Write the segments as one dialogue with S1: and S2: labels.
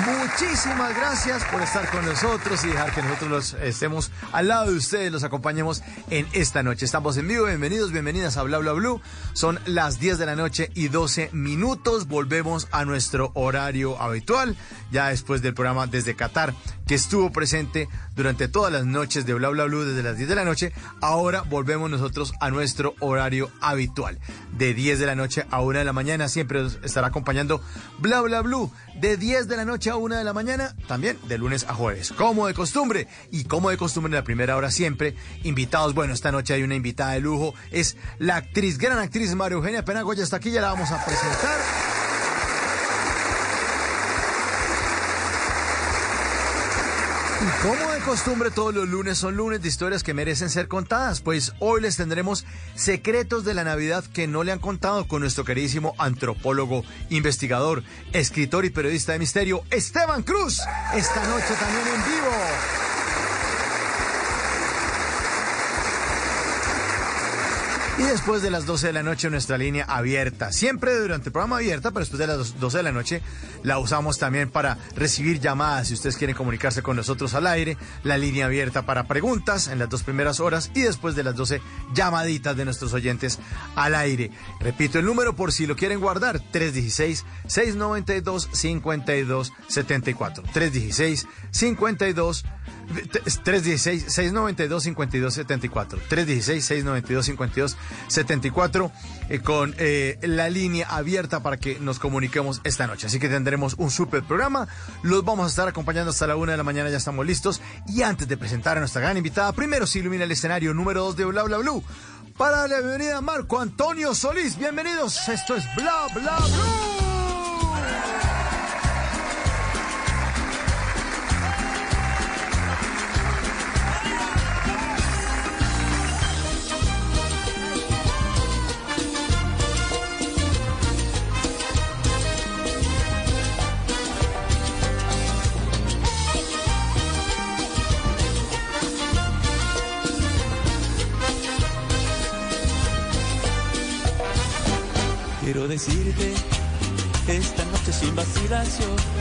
S1: Muchísimas gracias por estar con nosotros y dejar que nosotros los estemos al lado de ustedes, los acompañemos en esta noche. Estamos en vivo, bienvenidos, bienvenidas a Bla Bla Blue. Son las 10 de la noche y 12 minutos. Volvemos a nuestro horario habitual, ya después del programa desde Qatar, que estuvo presente durante todas las noches de Bla Bla Blue desde las 10 de la noche. Ahora volvemos nosotros a nuestro horario habitual, de 10 de la noche a 1 de la mañana. Siempre nos estará acompañando Bla Bla Blue, de 10 de la noche a 1 de la mañana, también de lunes a jueves, como de costumbre. Y como de costumbre en la primera hora siempre, invitados. Bueno, esta noche hay una invitada de lujo, es la actriz, gran actriz María Eugenia Penagoya. Hasta aquí ya la vamos a presentar. Y como de costumbre, todos los lunes son lunes de historias que merecen ser contadas, pues hoy les tendremos secretos de la Navidad que no le han contado con nuestro queridísimo antropólogo, investigador, escritor y periodista de misterio, Esteban Cruz, esta noche también en vivo. Y después de las 12 de la noche nuestra línea abierta, siempre durante el programa abierta, pero después de las 12 de la noche la usamos también para recibir llamadas si ustedes quieren comunicarse con nosotros al aire, la línea abierta para preguntas en las dos primeras horas y después de las 12 llamaditas de nuestros oyentes al aire. Repito el número por si lo quieren guardar, 316-692-5274. 316-52 316-692-5274. 316-692-5274 eh, con eh, la línea abierta para que nos comuniquemos esta noche. Así que tendremos un super programa. Los vamos a estar acompañando hasta la una de la mañana. Ya estamos listos. Y antes de presentar a nuestra gran invitada, primero se ilumina el escenario número 2 de Bla Bla Blue. Para la bienvenida a Marco Antonio Solís. Bienvenidos. Esto es Bla Bla Blue. You.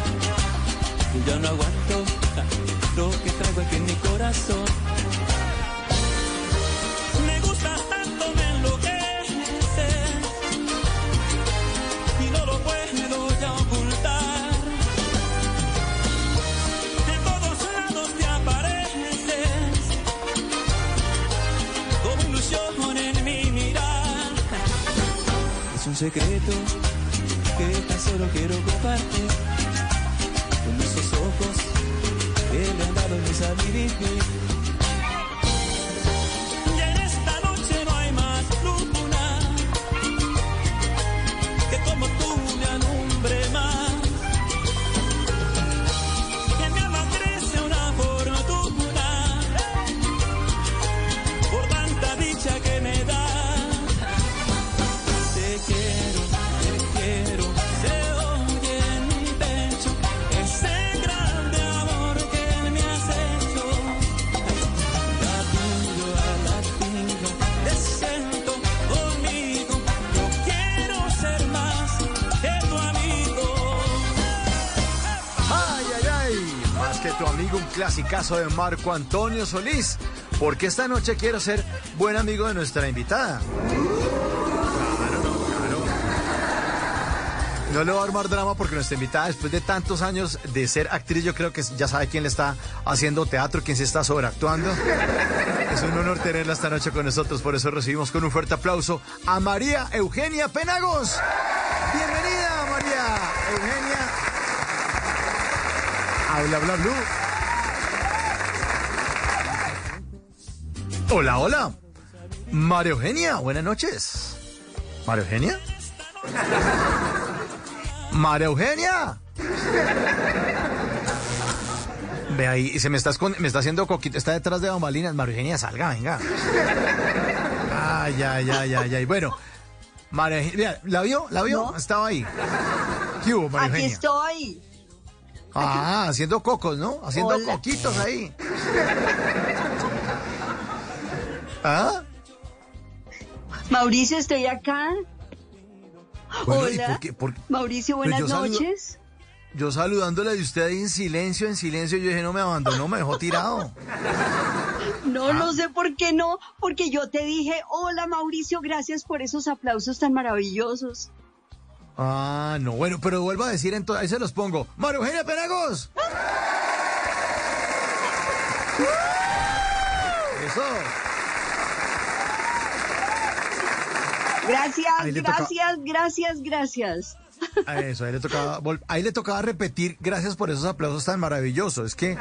S1: Marco Antonio Solís, porque esta noche quiero ser buen amigo de nuestra invitada. No, le voy a armar drama porque nuestra invitada, después de tantos años de ser actriz, yo creo que ya sabe quién le está haciendo teatro, quién se está sobreactuando. Es un honor tenerla esta noche con nosotros, por eso recibimos con un fuerte aplauso a María Eugenia Penagos. Bienvenida, María Eugenia. Habla, bla, blue. Hola, hola. María Eugenia, buenas noches. María Eugenia. María Eugenia. Ve ahí, se me está, me está haciendo coquito, está detrás de bambalinas. María Eugenia, salga, venga. Ay, ay, ay, ay, ay. Bueno, María Eugenia, ¿la vio? ¿La vio?
S2: No.
S1: Estaba ahí. ¿Qué hubo, María
S2: Aquí
S1: Eugenia?
S2: estoy.
S1: Ah, haciendo cocos, ¿no? Haciendo
S2: Hola.
S1: coquitos ahí. ¿Ah?
S2: Mauricio, estoy acá.
S1: Bueno, ¿y
S2: Hola.
S1: por qué? Por-
S2: Mauricio,
S1: Pues
S2: buenas
S1: saludo-
S2: noches.
S1: Yo saludándole de usted ahí en silencio, en silencio, yo dije, no me abandonó, me dejó tirado.
S2: No,
S1: Ah.
S2: no sé por qué no, porque yo te dije, hola Mauricio, gracias por esos aplausos tan maravillosos.
S1: Ah, no, bueno, pero vuelvo a decir entonces, ahí se los pongo. María Eugenia Penagos. Eso.
S2: Gracias,
S1: toca-
S2: gracias, gracias, gracias.
S1: A Eso, ahí le tocaba, vol- ahí le tocaba repetir, gracias por esos aplausos tan maravillosos. Es que.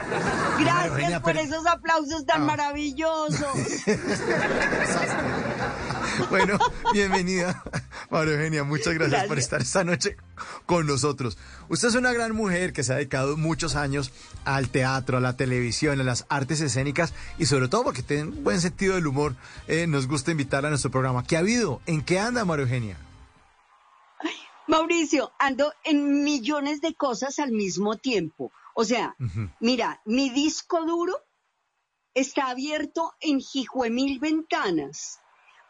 S2: Gracias
S1: Eugenia,
S2: por
S1: pero-
S2: esos aplausos tan
S1: Ah.
S2: maravillosos.
S1: Bueno, bienvenida, María Eugenia. Muchas gracias, por estar esta noche con nosotros. Usted es una gran mujer que se ha dedicado muchos años al teatro, a la televisión, a las artes escénicas y sobre todo porque tiene un buen sentido del humor. eh, nos gusta invitarla a nuestro programa. ¿Qué ha habido? ¿En qué anda, María Eugenia?
S2: Mauricio, ando en millones de cosas al mismo tiempo. O sea, mira, mi disco duro está abierto en mil ventanas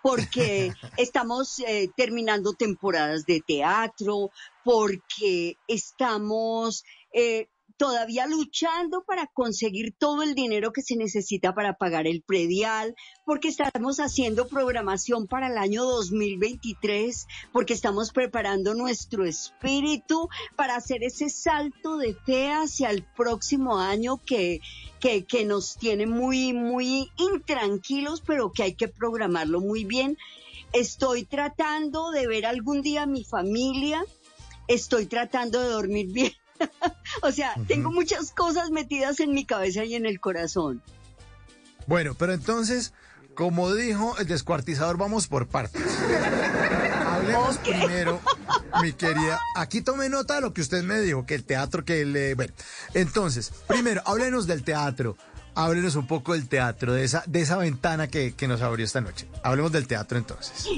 S2: porque estamos eh, terminando temporadas de teatro, porque estamos eh, todavía luchando para conseguir todo el dinero que se necesita para pagar el predial, porque estamos haciendo programación para el año 2023, porque estamos preparando nuestro espíritu para hacer ese salto de fe hacia el próximo año que, que, que nos tiene muy, muy intranquilos, pero que hay que programarlo muy bien. Estoy tratando de ver algún día a mi familia, estoy tratando de dormir bien. o sea, tengo muchas cosas metidas en mi cabeza y en el corazón.
S1: Bueno, pero entonces, como dijo el descuartizador, vamos por partes. Hablemos primero, mi querida. Aquí tome nota de lo que usted me dijo, que el teatro, que el. Bueno, entonces, primero, háblenos del teatro. Háblenos un poco del teatro, de esa, de esa ventana que, que nos abrió esta noche. Hablemos del teatro entonces.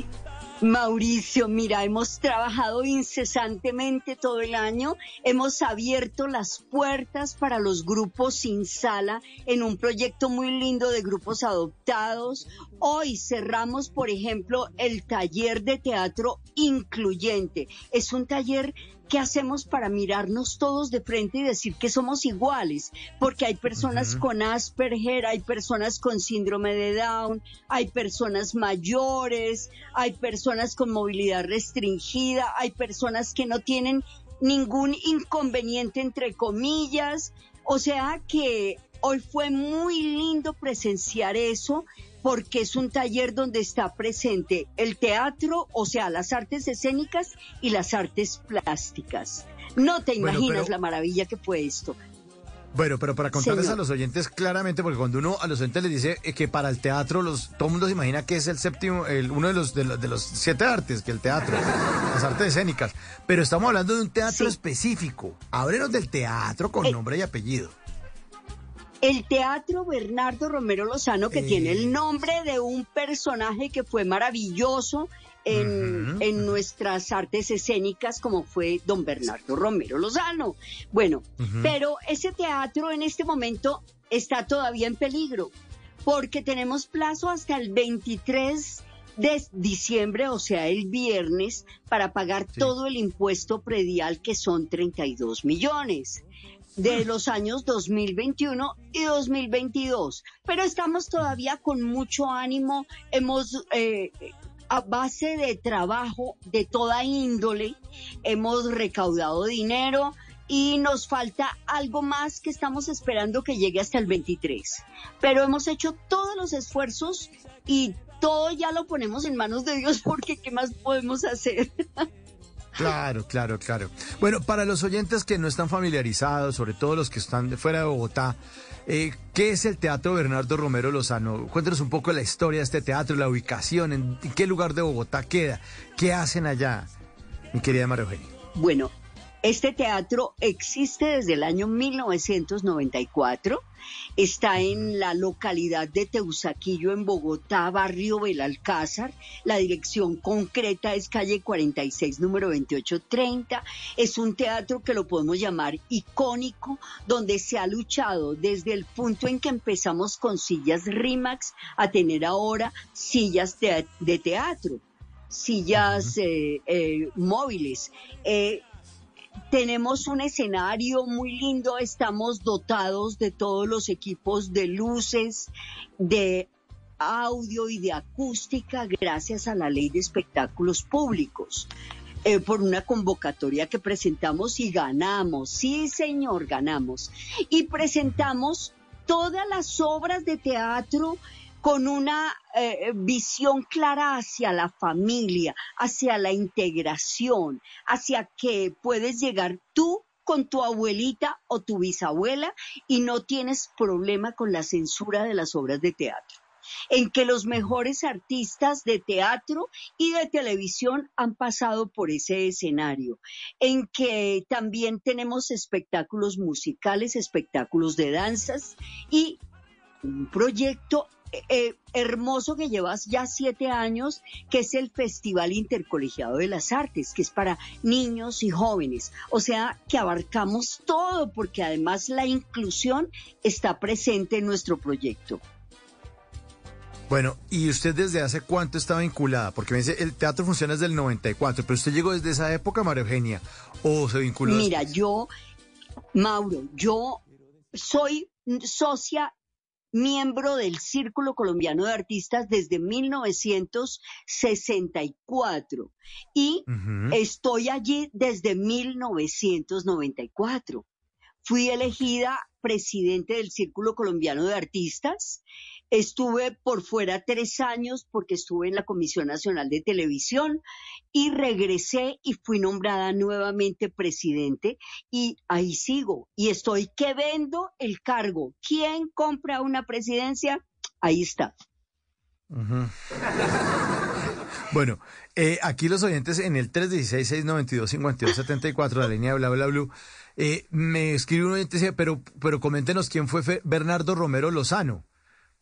S2: Mauricio, mira, hemos trabajado incesantemente todo el año, hemos abierto las puertas para los grupos sin sala en un proyecto muy lindo de grupos adoptados. Hoy cerramos, por ejemplo, el taller de teatro incluyente. Es un taller que hacemos para mirarnos todos de frente y decir que somos iguales, porque hay personas con Asperger, hay personas con síndrome de Down, hay personas mayores, hay personas con movilidad restringida, hay personas que no tienen ningún inconveniente entre comillas, o sea que hoy fue muy lindo presenciar eso porque es un taller donde está presente el teatro, o sea, las artes escénicas y las artes plásticas. No te
S1: Bueno,
S2: imaginas
S1: pero-
S2: la maravilla que fue esto.
S1: Bueno, pero para contarles
S2: Señor.
S1: a los oyentes claramente, porque cuando uno a los oyentes les dice eh, que para el teatro, los, todo el mundo se imagina que es el séptimo, el, uno de los, de, los, de los siete artes, que el teatro, las artes escénicas. Pero estamos hablando de un teatro
S2: Sí.
S1: específico. Háblenos del teatro con
S2: Eh,
S1: nombre y apellido.
S2: El Teatro Bernardo Romero Lozano, que
S1: Eh.
S2: tiene el nombre de un personaje que fue maravilloso en, en nuestras artes escénicas, como fue don Bernardo Romero Lozano. Bueno, pero ese teatro en este momento está todavía en peligro, porque tenemos plazo hasta el 23 de diciembre, o sea, el viernes, para pagar
S1: Sí.
S2: todo el impuesto predial, que son 32 millones. De los años 2021 y 2022. Pero estamos todavía con mucho ánimo. Hemos, eh, a base de trabajo de toda índole, hemos recaudado dinero y nos falta algo más que estamos esperando que llegue hasta el 23. Pero hemos hecho todos los esfuerzos y todo ya lo ponemos en manos de Dios porque ¿qué más podemos hacer?
S1: Claro, claro, claro. Bueno, para los oyentes que no están familiarizados, sobre todo los que están fuera de Bogotá, eh, ¿qué es el Teatro Bernardo Romero Lozano? Cuéntanos un poco la historia de este teatro, la ubicación, en, qué lugar de Bogotá queda, qué hacen allá, mi querida María Eugenia.
S2: Bueno, este teatro existe desde el año 1994. Está en la localidad de Teusaquillo, en Bogotá, barrio Belalcázar. La dirección concreta es calle 46, número 2830. Es un teatro que lo podemos llamar icónico, donde se ha luchado desde el punto en que empezamos con sillas RIMAX a tener ahora sillas de, teatro sillas eh, eh, móviles. Eh, tenemos un escenario muy lindo, estamos dotados de todos los equipos de luces, de audio y de acústica gracias a la ley de espectáculos públicos. Eh, por una convocatoria que presentamos y ganamos, sí señor, ganamos. Y presentamos todas las obras de teatro con una eh, visión clara hacia la familia, hacia la integración, hacia que puedes llegar tú con tu abuelita o tu bisabuela y no tienes problema con la censura de las obras de teatro. En que los mejores artistas de teatro y de televisión han pasado por ese escenario, en que también tenemos espectáculos musicales, espectáculos de danzas y un proyecto eh, hermoso que llevas ya siete años, que es el Festival Intercolegiado de las Artes, que es para niños y jóvenes. O sea, que abarcamos todo, porque además la inclusión está presente en nuestro proyecto.
S1: Bueno, ¿y usted desde hace cuánto está vinculada? Porque me dice, el teatro funciona desde el 94, pero usted llegó desde esa época, María Eugenia, o se vinculó.
S2: Mira, yo, Mauro, yo soy socia miembro del Círculo Colombiano de Artistas desde 1964 y estoy allí desde 1994. Fui elegida presidente del Círculo Colombiano de Artistas Estuve por fuera tres años porque estuve en la Comisión Nacional de Televisión y regresé y fui nombrada nuevamente presidente y ahí sigo y estoy que vendo el cargo. ¿Quién compra una presidencia? Ahí está.
S1: Bueno, eh, aquí los oyentes en el 316-692-5274, la línea bla bla bla, eh, me escribe un oyente, pero, pero coméntenos quién fue Bernardo Romero Lozano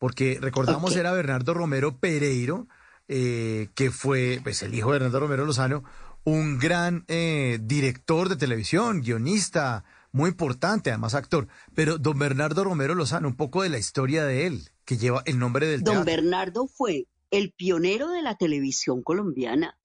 S1: porque recordamos era Bernardo Romero Pereiro, eh, que fue pues, el hijo de Bernardo Romero Lozano, un gran eh, director de televisión, guionista, muy importante, además actor. Pero don Bernardo Romero Lozano, un poco de la historia de él, que lleva el nombre del
S2: Don Bernardo fue el pionero de la televisión colombiana.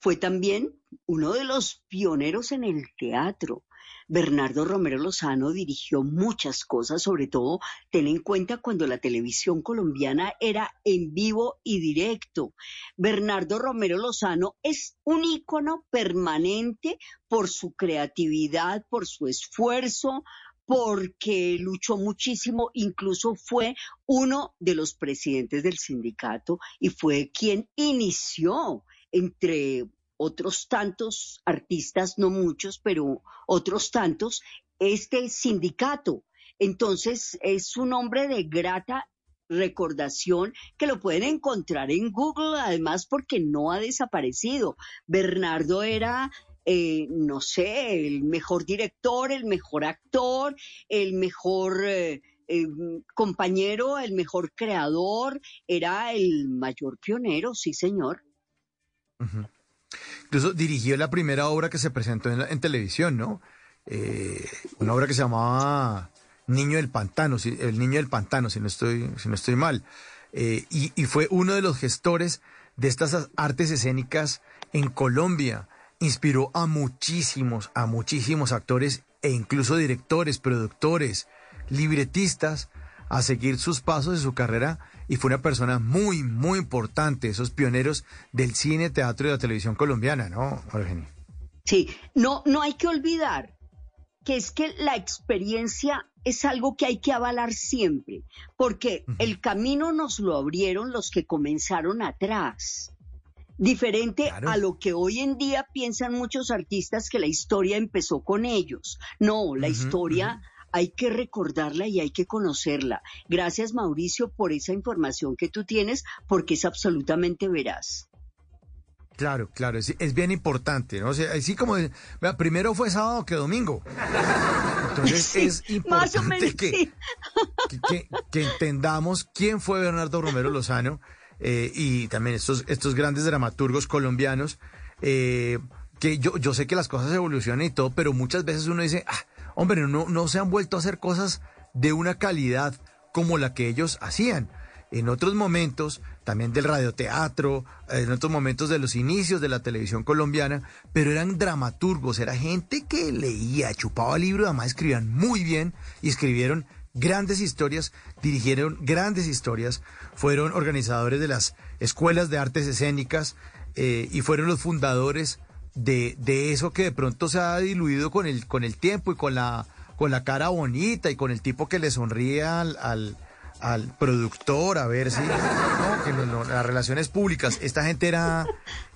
S2: Fue también uno de los pioneros en el teatro. Bernardo Romero Lozano dirigió muchas cosas, sobre todo ten en cuenta cuando la televisión colombiana era en vivo y directo. Bernardo Romero Lozano es un ícono permanente por su creatividad, por su esfuerzo, porque luchó muchísimo, incluso fue uno de los presidentes del sindicato y fue quien inició entre otros tantos artistas, no muchos, pero otros tantos, este sindicato. Entonces es un hombre de grata recordación que lo pueden encontrar en Google, además porque no ha desaparecido. Bernardo era, eh, no sé, el mejor director, el mejor actor, el mejor... Eh, eh, compañero, el mejor creador, era el mayor pionero, sí señor.
S1: Incluso dirigió la primera obra que se presentó en, televisión, ¿no? Eh, una obra que se llamaba Niño del Pantano, El Niño del Pantano, si no estoy, si mal. Y, y, fue uno de los gestores de estas artes escénicas en Colombia. Inspiró a muchísimos, a muchísimos actores e incluso directores, productores, libretistas a seguir sus pasos y su carrera y fue una persona muy, muy importante, esos pioneros del cine, teatro y la televisión colombiana, ¿no, Eugenia?
S2: Sí, no, no hay que olvidar que es que la experiencia es algo que hay que avalar siempre, porque el camino nos lo abrieron los que comenzaron atrás. Diferente a lo que hoy en día piensan muchos artistas que la historia empezó con ellos. No, la historia hay que recordarla y hay que conocerla. Gracias Mauricio por esa información que tú tienes, porque es absolutamente veraz.
S1: Claro, claro, es, bien importante, ¿no? O sea, así como, primero fue sábado que domingo. Entonces es importante que, que, entendamos quién fue Bernardo Romero Lozano eh, y también estos, estos grandes dramaturgos colombianos, eh, que yo, yo sé que las cosas evolucionan y todo, pero muchas veces uno dice, ah, hombre, no, no se han vuelto a hacer cosas de una calidad como la que ellos hacían. En otros momentos también del radioteatro, en otros momentos de los inicios de la televisión colombiana, pero eran dramaturgos, era gente que leía, chupaba libros, además escribían muy bien y escribieron grandes historias, dirigieron grandes historias, fueron organizadores de las escuelas de artes escénicas eh, y fueron los fundadores de, de, eso que de pronto se ha diluido con el, con el tiempo y con la, con la cara bonita y con el tipo que le sonría al al productor a ver si las relaciones públicas. Esta gente era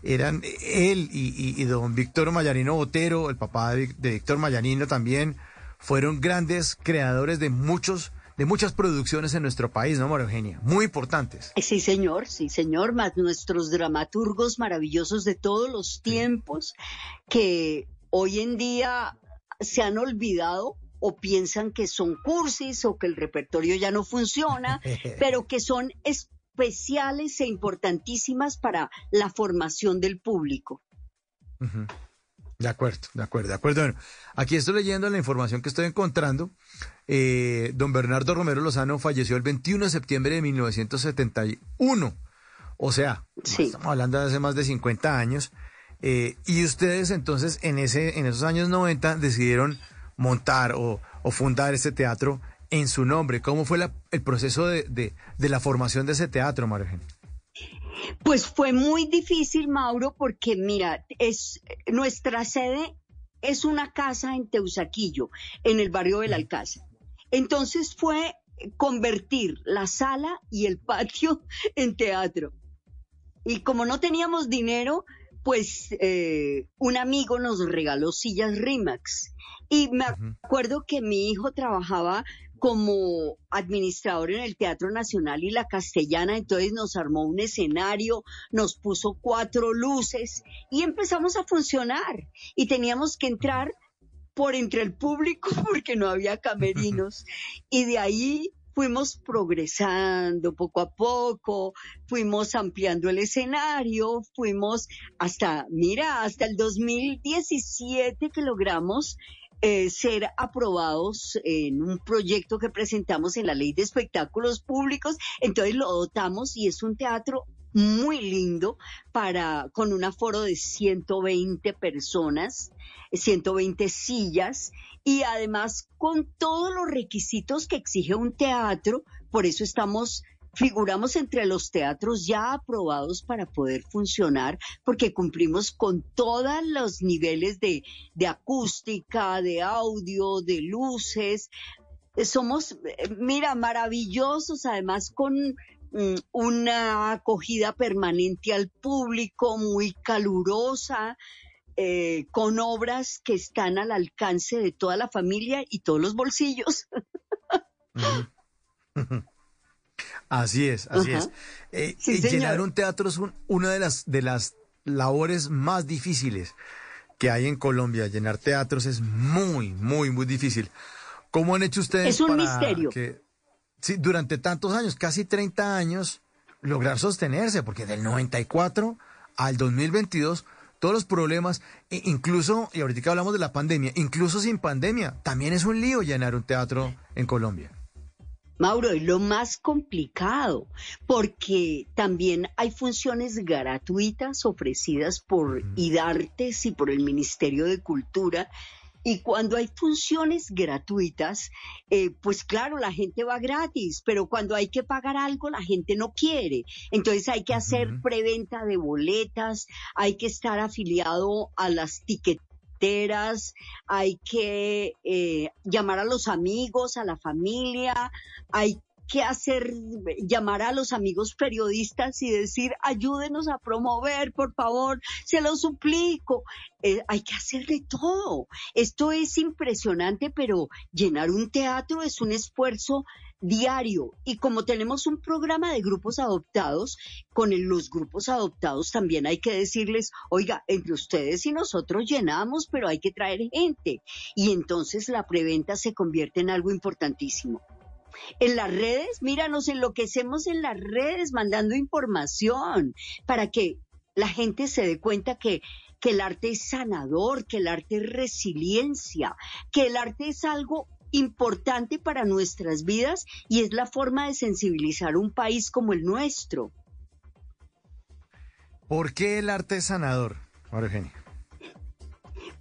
S1: eran él y, don Víctor Mayanino Botero el papá de, Víctor Mayanino también fueron grandes creadores de muchos de muchas producciones en nuestro país, ¿no, María Eugenia? Muy importantes.
S2: Sí, señor, sí, señor, más nuestros dramaturgos maravillosos de todos los tiempos que hoy en día se han olvidado o piensan que son cursis o que el repertorio ya no funciona, pero que son especiales e importantísimas para la formación del público.
S1: De acuerdo, de acuerdo, de acuerdo. Bueno, aquí estoy leyendo la información que estoy encontrando. Eh, don Bernardo Romero Lozano falleció el 21 de septiembre de 1971. O sea, estamos hablando de hace más de 50 años. Eh, y ustedes entonces en, ese, en esos años 90 decidieron montar o, fundar ese teatro en su nombre. ¿Cómo fue el proceso de, la formación de ese teatro, María
S2: Pues fue muy difícil, Mauro, porque mira, es nuestra sede es una casa en Teusaquillo, en el barrio del Alcázar. Entonces fue convertir la sala y el patio en teatro. Y como no teníamos dinero, pues eh, un amigo nos regaló sillas Rimax. Y me acuerdo que mi hijo trabajaba como administrador en el Teatro Nacional y la Castellana, entonces nos armó un escenario, nos puso cuatro luces y empezamos a funcionar. Y teníamos que entrar por entre el público porque no había camerinos. Y de ahí fuimos progresando poco a poco, fuimos ampliando el escenario, fuimos hasta, mira, hasta el 2017 que logramos eh, ser aprobados en un proyecto que presentamos en la ley de espectáculos públicos, entonces lo dotamos y es un teatro muy lindo para con un aforo de 120 personas, 120 sillas y además con todos los requisitos que exige un teatro, por eso estamos figuramos entre los teatros ya aprobados para poder funcionar, porque cumplimos con todos los niveles de, de acústica, de audio, de luces. Somos, eh, mira, maravillosos, además con mm, una acogida permanente al público, muy calurosa. Eh, con obras que están al alcance de toda la familia y todos los bolsillos.
S1: Así es, así es. Eh, llenar un teatro es una de las, de las labores más difíciles que hay en Colombia. Llenar teatros es muy, muy, muy difícil. ¿Cómo han hecho ustedes?
S2: Es un misterio.
S1: Que, sí, durante tantos años, casi 30 años, lograr sostenerse, porque del 94 al 2022 todos los problemas, e incluso, y ahorita hablamos de la pandemia, incluso sin pandemia, también es un lío llenar un teatro en Colombia.
S2: Mauro, es lo más complicado, porque también hay funciones gratuitas ofrecidas por IDARTES y por el Ministerio de Cultura, Y cuando hay funciones gratuitas, eh, pues claro, la gente va gratis, pero cuando hay que pagar algo, la gente no quiere. Entonces hay que hacer preventa de boletas, hay que estar afiliado a las hay que eh, llamar a los amigos, a la familia, hay que hacer, llamar a los amigos periodistas y decir, ayúdenos a promover, por favor, se lo suplico. Eh, hay que hacer de todo. Esto es impresionante, pero llenar un teatro es un esfuerzo diario. Y como tenemos un programa de grupos adoptados, con los grupos adoptados también hay que decirles, oiga, entre ustedes y nosotros llenamos, pero hay que traer gente. Y entonces la preventa se convierte en algo importantísimo. En las redes, mira, nos enloquecemos en las redes mandando información para que la gente se dé cuenta que, que el arte es sanador, que el arte es resiliencia, que el arte es algo importante para nuestras vidas y es la forma de sensibilizar un país como el nuestro.
S1: ¿Por qué el arte es sanador, María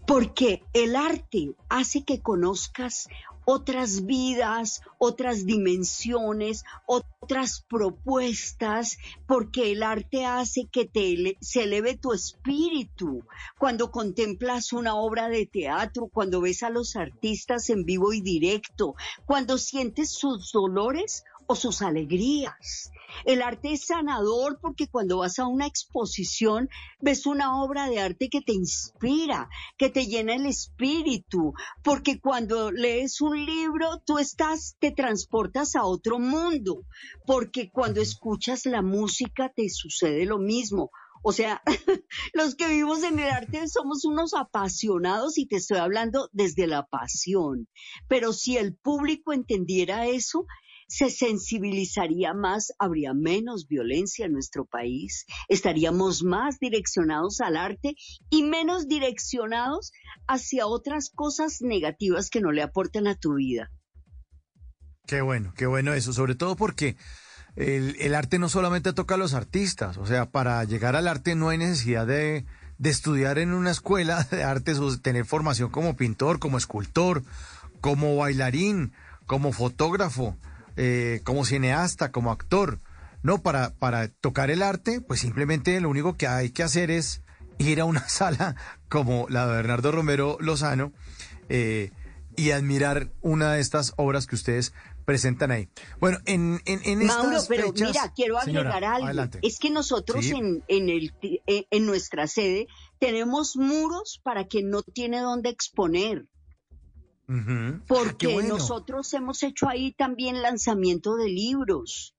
S2: Porque el arte hace que conozcas otras vidas, otras dimensiones, otras propuestas, porque el arte hace que te se eleve tu espíritu. Cuando contemplas una obra de teatro, cuando ves a los artistas en vivo y directo, cuando sientes sus dolores o sus alegrías. El arte es sanador porque cuando vas a una exposición ves una obra de arte que te inspira, que te llena el espíritu, porque cuando lees un libro tú estás, te transportas a otro mundo, porque cuando escuchas la música te sucede lo mismo. O sea, los que vivimos en el arte somos unos apasionados y te estoy hablando desde la pasión. Pero si el público entendiera eso, se sensibilizaría más, habría menos violencia en nuestro país, estaríamos más direccionados al arte y menos direccionados hacia otras cosas negativas que no le aportan a tu vida.
S1: Qué bueno, qué bueno eso, sobre todo porque el, arte no solamente toca a los artistas, o sea, para llegar al arte no hay necesidad de, de estudiar en una escuela de artes o tener formación como pintor, como escultor, como bailarín, como fotógrafo. Eh, como cineasta, como actor. No, para, para tocar el arte, pues simplemente lo único que hay que hacer es ir a una sala como la de Bernardo Romero Lozano eh, y admirar una de estas obras que ustedes presentan ahí. Bueno, en, en, en
S2: Mauro, pero mira, quiero agregar algo. Es que nosotros en, en, el, eh, en nuestra sede tenemos muros para quien no tiene dónde exponer. Porque nosotros hemos hecho ahí también lanzamiento de libros.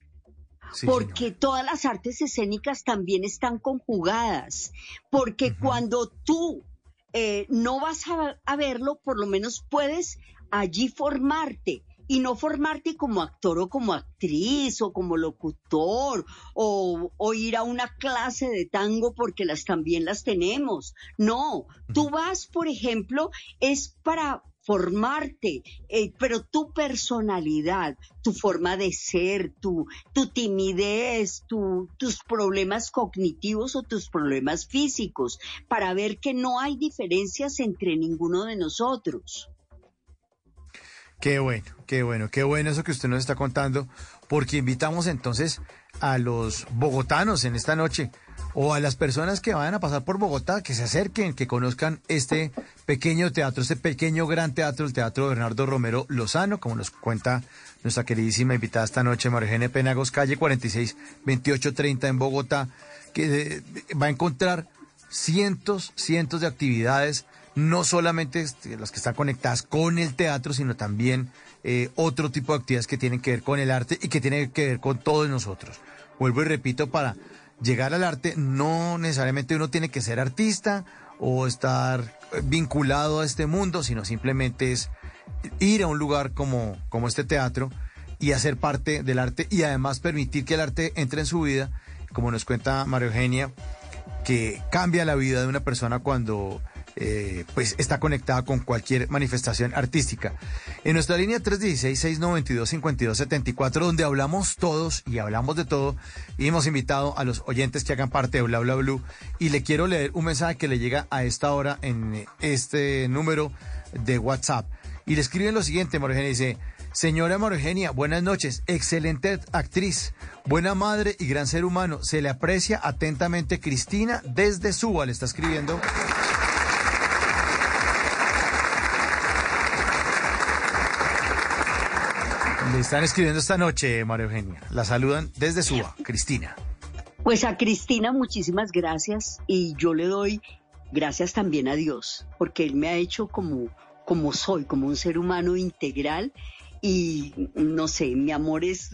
S2: porque todas las artes escénicas también están conjugadas. Porque cuando tú eh, no vas a, verlo, por lo menos puedes allí formarte. Y no formarte como actor o como actriz o como locutor o, o, ir a una clase de tango porque las también las tenemos. No, tú vas, por ejemplo, es para formarte, eh, pero tu personalidad, tu forma de ser, tu, tu timidez, tu, tus problemas cognitivos o tus problemas físicos, para ver que no hay diferencias entre ninguno de nosotros.
S1: Qué bueno, qué bueno, qué bueno eso que usted nos está contando, porque invitamos entonces a los bogotanos en esta noche o a las personas que vayan a pasar por Bogotá, que se acerquen, que conozcan este pequeño teatro, este pequeño gran teatro, el Teatro Bernardo Romero Lozano, como nos cuenta nuestra queridísima invitada esta noche, Margene Penagos, calle 46, 2830 en Bogotá, que eh, va a encontrar cientos, cientos de actividades, no solamente este, las que están conectadas con el teatro, sino también eh, otro tipo de actividades que tienen que ver con el arte y que tienen que ver con todos nosotros. Vuelvo y repito, para llegar al arte no necesariamente uno tiene que ser artista o estar vinculado a este mundo, sino simplemente es ir a un lugar como, como este teatro y hacer parte del arte y además permitir que el arte entre en su vida, como nos cuenta María Eugenia, que cambia la vida de una persona cuando eh, pues está conectada con cualquier manifestación artística. En nuestra línea 316-692-5274, donde hablamos todos y hablamos de todo, y hemos invitado a los oyentes que hagan parte de Bla Bla y le quiero leer un mensaje que le llega a esta hora en este número de WhatsApp. Y le escriben lo siguiente, María Eugenia, dice, señora María Eugenia, buenas noches, excelente actriz, buena madre y gran ser humano. Se le aprecia atentamente Cristina desde Suba, le está escribiendo. Le están escribiendo esta noche, María Eugenia. La saludan desde Suba, Cristina.
S2: Pues a Cristina muchísimas gracias y yo le doy gracias también a Dios, porque Él me ha hecho como, como soy, como un ser humano integral y no sé, mi amor es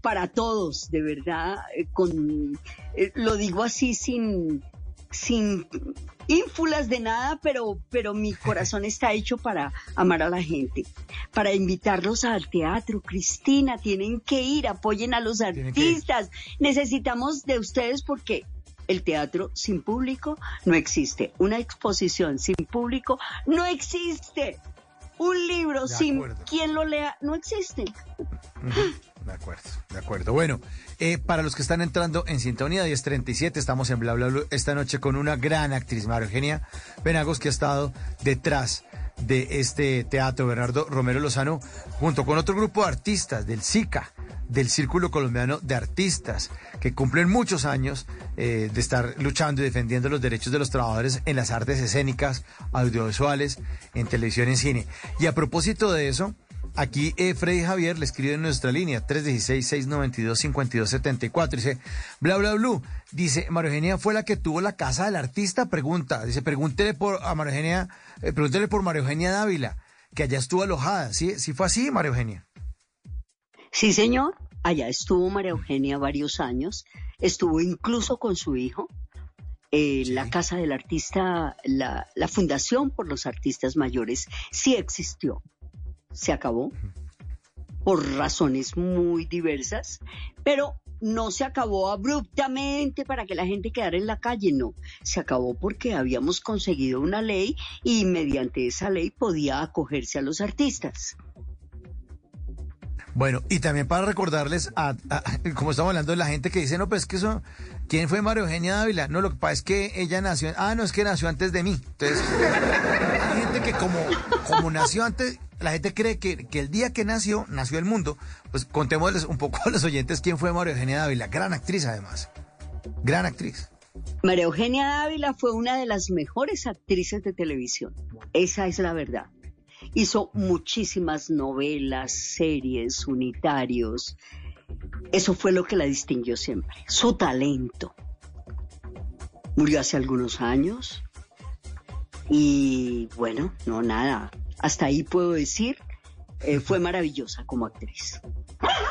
S2: para todos, de verdad, eh, con, eh, lo digo así sin, sin ínfulas de nada, pero, pero mi corazón está hecho para amar a la gente, para invitarlos al teatro. Cristina, tienen que ir, apoyen a los artistas. Necesitamos de ustedes porque el teatro sin público no existe. Una exposición sin público no existe. Un libro sin quien lo lea no existe.
S1: De acuerdo, de acuerdo. Bueno, eh, para los que están entrando en sintonía 1037, estamos en Bla Bla Bla esta noche con una gran actriz, María Eugenia Benagos, que ha estado detrás de este teatro, Bernardo Romero Lozano, junto con otro grupo de artistas del SICA, del Círculo Colombiano de Artistas, que cumplen muchos años eh, de estar luchando y defendiendo los derechos de los trabajadores en las artes escénicas, audiovisuales, en televisión en cine. Y a propósito de eso, Aquí eh, Freddy Javier le escribe en nuestra línea 316-692-5274. Dice, bla, bla, bla. Dice, María Eugenia fue la que tuvo la casa del artista. Pregunta, dice, pregúntele por, a María Eugenia, eh, pregúntele por María Eugenia Dávila, que allá estuvo alojada. ¿Sí, ¿Sí fue así, María Eugenia?
S2: Sí, señor. Allá estuvo María Eugenia varios años. Estuvo incluso con su hijo. Eh, la Casa del Artista, la, la Fundación por los Artistas Mayores, sí existió se acabó por razones muy diversas, pero no se acabó abruptamente para que la gente quedara en la calle, no, se acabó porque habíamos conseguido una ley y mediante esa ley podía acogerse a los artistas.
S1: Bueno, y también para recordarles, a, como estamos hablando de la gente que dice, no, pues que eso, ¿quién fue María Eugenia Dávila? No, lo que pasa es que ella nació, ah, no, es que nació antes de mí. Entonces, hay gente que como, como nació antes, la gente cree que, el día que nació, nació el mundo. Pues contémosles un poco a los oyentes quién fue María Eugenia Dávila, gran actriz además, gran actriz.
S2: María Eugenia Dávila fue una de las mejores actrices de televisión, esa es la verdad. Hizo muchísimas novelas, series, unitarios. Eso fue lo que la distinguió siempre, su talento. Murió hace algunos años y bueno, no nada, hasta ahí puedo decir, eh, fue maravillosa como actriz.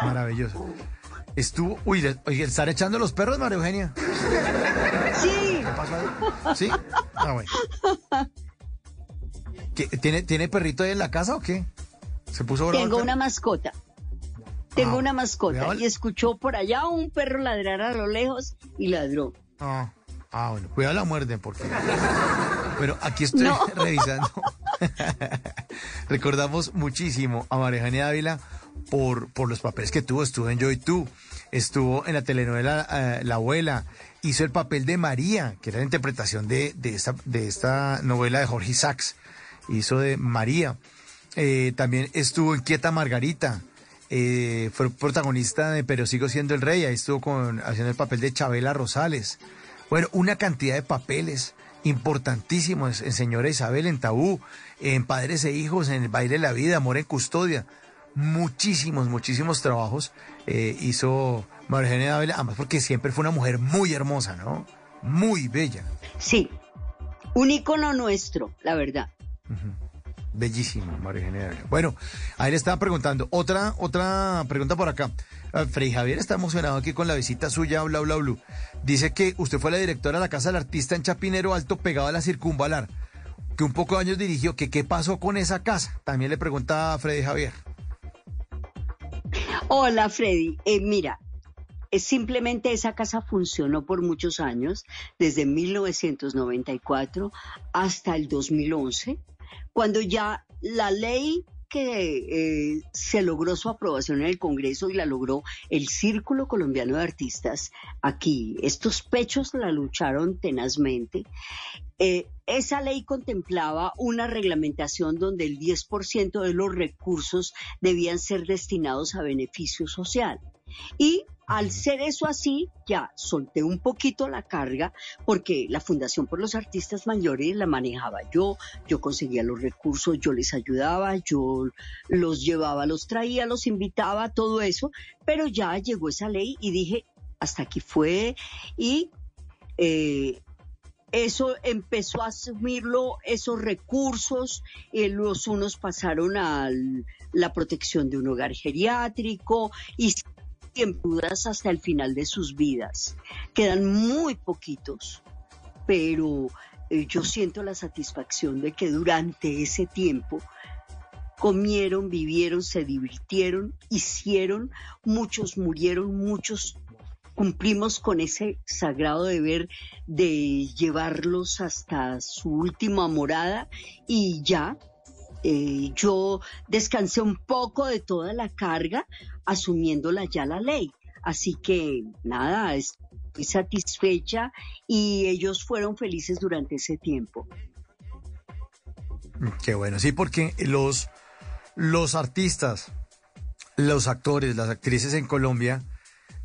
S1: Maravillosa. Estuvo, uy, ¿están echando los perros, María Eugenia?
S2: Sí.
S1: ¿Qué pasó ahí? ¿Sí? Ah, bueno. ¿Tiene, ¿Tiene perrito ahí en la casa o qué?
S2: ¿Se puso Tengo una mascota. Tengo ah, una mascota y escuchó por allá un perro ladrar a lo lejos y ladró.
S1: Ah, ah bueno, cuidado la muerte porque... Pero aquí estoy revisando. Recordamos muchísimo a Eugenia Ávila por, por los papeles que tuvo. Estuvo en Yo y Tú, estuvo en la telenovela eh, La Abuela, hizo el papel de María, que era la interpretación de, de, esta, de esta novela de Jorge Sachs. Hizo de María. Eh, también estuvo en Quieta Margarita. Eh, fue protagonista de Pero sigo siendo el rey. Ahí estuvo con, haciendo el papel de Chabela Rosales. Bueno, una cantidad de papeles importantísimos en Señora Isabel, en Tabú, en Padres e Hijos, en El Baile de la Vida, Amor en Custodia. Muchísimos, muchísimos trabajos eh, hizo María Eugenia además porque siempre fue una mujer muy hermosa, ¿no? Muy bella.
S2: Sí, un ícono nuestro, la verdad.
S1: Bellísima, María Eugenia Bueno, ahí le estaba preguntando. Otra, otra pregunta por acá. Ah, Frey Javier está emocionado aquí con la visita suya, bla, bla, bla. Dice que usted fue la directora de la Casa del Artista en Chapinero Alto, pegado a la Circunvalar, que un poco de años dirigió. que ¿Qué pasó con esa casa? También le pregunta a Freddy Javier.
S2: Hola, Freddy. Eh, mira, simplemente esa casa funcionó por muchos años, desde 1994 hasta el 2011, cuando ya la ley que eh, se logró su aprobación en el Congreso y la logró el Círculo Colombiano de Artistas aquí. Estos pechos la lucharon tenazmente. Eh, esa ley contemplaba una reglamentación donde el 10% de los recursos debían ser destinados a beneficio social. Y al ser eso así, ya solté un poquito la carga porque la Fundación por los Artistas Mayores la manejaba yo, yo conseguía los recursos, yo les ayudaba, yo los llevaba, los traía, los invitaba, todo eso, pero ya llegó esa ley y dije, hasta aquí fue y eh, eso empezó a asumirlo, esos recursos, eh, los unos pasaron a la protección de un hogar geriátrico y en dudas hasta el final de sus vidas. Quedan muy poquitos, pero eh, yo siento la satisfacción de que durante ese tiempo comieron, vivieron, se divirtieron, hicieron, muchos murieron, muchos cumplimos con ese sagrado deber de llevarlos hasta su última morada y ya eh, yo descansé un poco de toda la carga asumiéndola ya la ley. Así que nada, estoy satisfecha y ellos fueron felices durante ese tiempo.
S1: Qué bueno, sí, porque los, los artistas, los actores, las actrices en Colombia,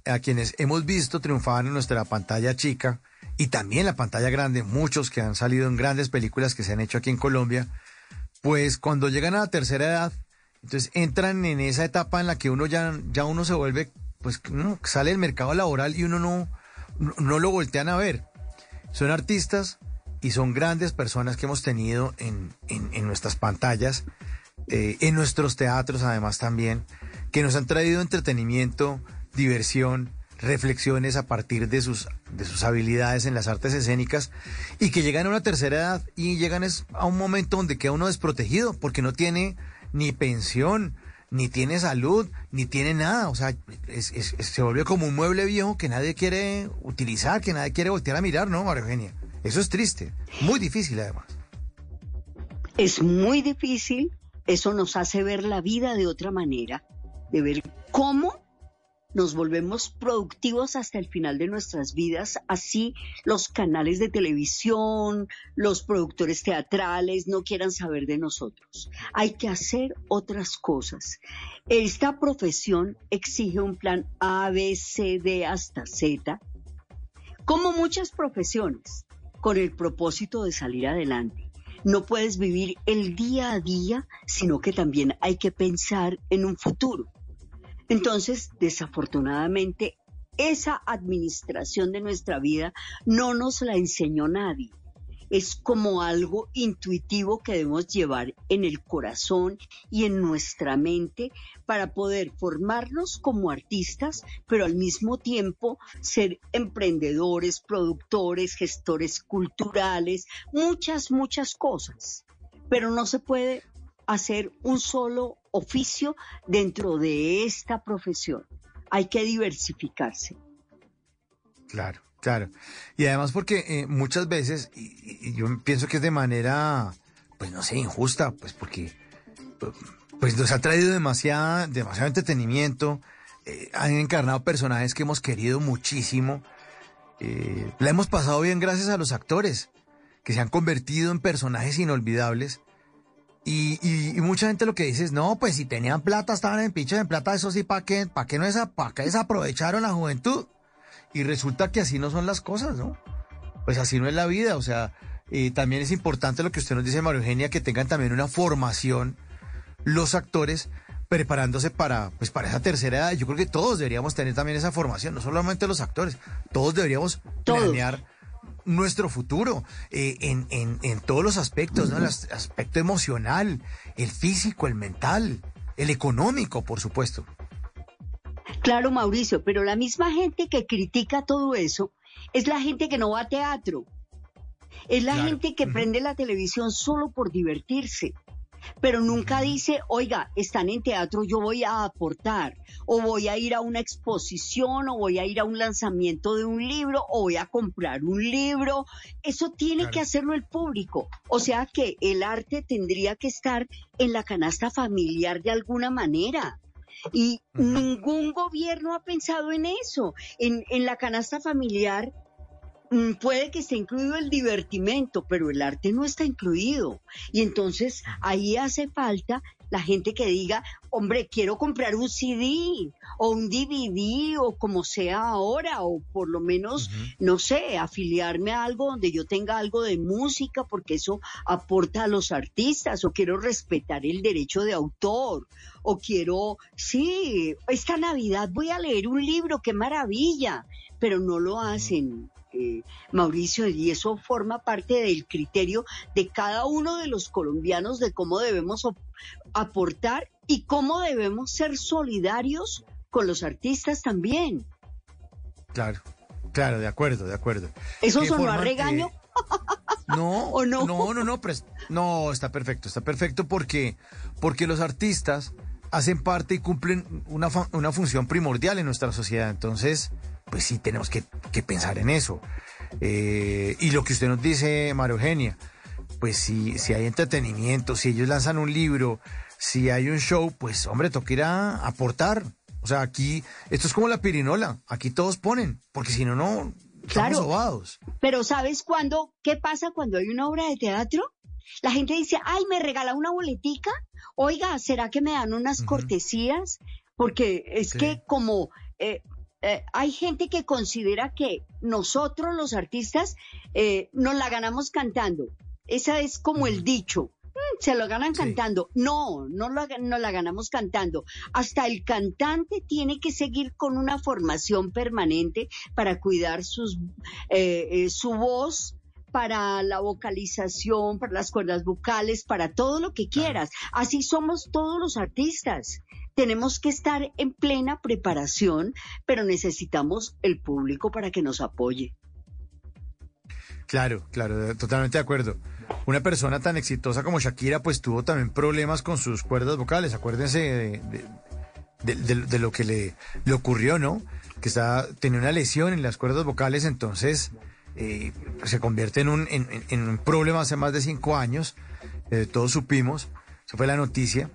S1: a quienes hemos visto triunfar en nuestra pantalla chica y también la pantalla grande, muchos que han salido en grandes películas que se han hecho aquí en Colombia, pues cuando llegan a la tercera edad, entonces entran en esa etapa en la que uno ya, ya uno se vuelve, pues sale del mercado laboral y uno no, no, lo voltean a ver. Son artistas y son grandes personas que hemos tenido en, en, nuestras pantallas, eh, en nuestros teatros además también, que nos han traído entretenimiento, diversión, reflexiones a partir de sus, de sus habilidades en las artes escénicas y que llegan a una tercera edad y llegan a un momento donde queda uno desprotegido porque no tiene ni pensión, ni tiene salud, ni tiene nada. O sea, se volvió como un mueble viejo que nadie quiere utilizar, que nadie quiere voltear a mirar, ¿no, María Eugenia? Eso es triste, muy difícil además.
S2: Es muy difícil, eso nos hace ver la vida de otra manera, de ver cómo nos volvemos productivos hasta el final de nuestras vidas, así los canales de televisión, los productores teatrales no quieran saber de nosotros. Hay que hacer otras cosas. Esta profesión exige un plan A, B, C, D hasta Z, como muchas profesiones, con el propósito de salir adelante. No puedes vivir el día a día, sino que también hay que pensar en un futuro. Entonces, desafortunadamente, esa administración de nuestra vida no nos la enseñó nadie. Es como algo intuitivo que debemos llevar en el corazón y en nuestra mente para poder formarnos como artistas, pero al mismo tiempo ser emprendedores, productores, gestores culturales, muchas, muchas cosas. Pero no se puede hacer un solo oficio dentro de esta profesión. Hay que diversificarse.
S1: Claro, claro. Y además porque eh, muchas veces, y, yo pienso que es de manera, pues no sé, injusta, pues porque pues nos ha traído demasiado entretenimiento, eh, han encarnado personajes que hemos querido muchísimo. Eh, la hemos pasado bien gracias a los actores, que se han convertido en personajes inolvidables y, y, mucha gente lo que dice es, no, pues si tenían plata, estaban en pinche en plata, eso sí, ¿para qué, para qué no para qué desaprovecharon la juventud? Y resulta que así no son las cosas, ¿no? Pues así no es la vida, o sea, eh, también es importante lo que usted nos dice, María Eugenia, que tengan también una formación los actores preparándose para, pues para esa tercera edad. Yo creo que todos deberíamos tener también esa formación, no solamente los actores, todos deberíamos planear nuestro futuro eh, en, en, todos los aspectos, ¿no? El aspecto emocional, el físico, el mental, el económico, por supuesto.
S2: Claro, Mauricio, pero la misma gente que critica todo eso es la gente que no va a teatro. Es la gente que prende la televisión solo por divertirse pero nunca dice, oiga, están en teatro, yo voy a aportar, o voy a ir a una exposición, o voy a ir a un lanzamiento de un libro, o voy a comprar un libro. Eso tiene que hacerlo el público. O sea que el arte tendría que estar en la canasta familiar de alguna manera. Y ningún gobierno ha pensado en eso. En, en la canasta familiar puede que esté incluido el divertimento, pero el arte no está incluido. Y entonces ahí hace falta la gente que diga, hombre, quiero comprar un CD o un DVD o como sea ahora, o por lo menos, no sé, afiliarme a algo donde yo tenga algo de música, porque eso aporta a los artistas, o quiero respetar el derecho de autor, o quiero, sí, esta Navidad voy a leer un libro, qué maravilla, pero no lo hacen. Eh, Mauricio, y eso forma parte del criterio de cada uno de los colombianos de cómo debemos aportar y cómo debemos ser solidarios con los artistas también.
S1: Claro, claro, de acuerdo, de acuerdo.
S2: ¿Eso sonó a regaño?
S1: No, no, no, no, no, no, está perfecto, está perfecto porque, porque los artistas hacen parte y cumplen una, una función primordial en nuestra sociedad. Entonces, pues sí tenemos que, pensar en eso. Eh, y lo que usted nos dice, María Eugenia, pues si, si hay entretenimiento, si ellos lanzan un libro, si hay un show, pues hombre, toca ir a aportar. O sea, aquí, esto es como la pirinola, aquí todos ponen, porque si no, no, estamos sobados.
S2: Pero ¿sabes cuándo? ¿Qué pasa cuando hay una obra de teatro? La gente dice, ay, me regala una boletica. Oiga, ¿será que me dan unas cortesías? Porque es que como eh, eh, hay gente que considera que nosotros los artistas eh, nos la ganamos cantando. Esa es como el dicho. Mm, se lo ganan cantando. No, no, lo, no la ganamos cantando. Hasta el cantante tiene que seguir con una formación permanente para cuidar sus, eh, su voz, para la vocalización, para las cuerdas vocales, para todo lo que quieras. Así somos todos los artistas tenemos que estar en plena preparación, pero necesitamos el público para que nos apoye.
S1: Claro, claro, totalmente de acuerdo. Una persona tan exitosa como Shakira, pues tuvo también problemas con sus cuerdas vocales. Acuérdense de, lo que le, le, ocurrió, ¿no? Que está, tenía una lesión en las cuerdas vocales, entonces eh, se convierte en un, en, un problema hace más de cinco años. Eh, todos supimos, eso fue la noticia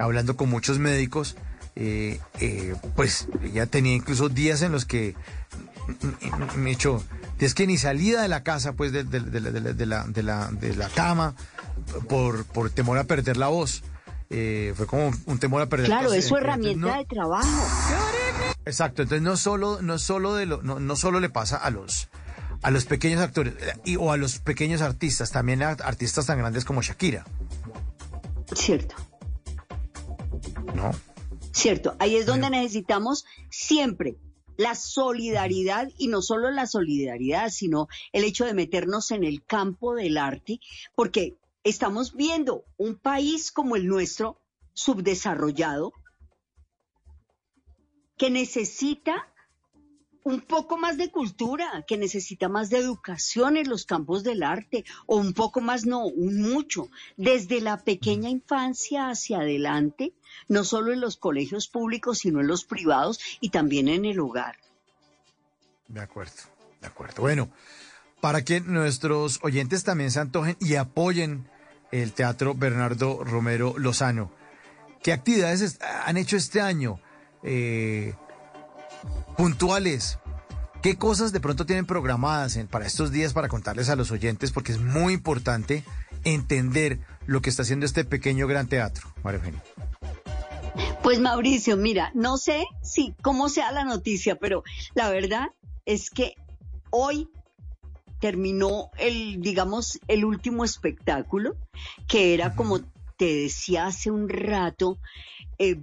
S1: hablando con muchos médicos, eh, eh, pues ella tenía incluso días en los que me hecho es que ni salida de la casa, pues de, la, de la, cama, por, por temor a perder la voz. Eh, fue como un temor a perder
S2: la voz. Claro, es su herramienta de trabajo.
S1: Exacto, entonces no solo, no solo de lo, no, no solo le pasa a los a los pequeños actores y, o a los pequeños artistas, también a artistas tan grandes como Shakira.
S2: Cierto.
S1: ¿No?
S2: Cierto, ahí es donde necesitamos siempre la solidaridad y no solo la solidaridad, sino el hecho de meternos en el campo del arte, porque estamos viendo un país como el nuestro, subdesarrollado, que necesita un poco más de cultura, que necesita más de educación en los campos del arte, o un poco más, no, un mucho, desde la pequeña infancia hacia adelante, no solo en los colegios públicos, sino en los privados y también en el hogar.
S1: De acuerdo, de acuerdo. Bueno, para que nuestros oyentes también se antojen y apoyen el Teatro Bernardo Romero Lozano, ¿qué actividades han hecho este año? Eh, puntuales. ¿Qué cosas de pronto tienen programadas para estos días para contarles a los oyentes? Porque es muy importante entender lo que está haciendo este pequeño gran teatro, María Eugenia.
S2: Pues Mauricio, mira, no sé si cómo sea la noticia, pero la verdad es que hoy terminó el, digamos, el último espectáculo, que era como te decía hace un rato, eh,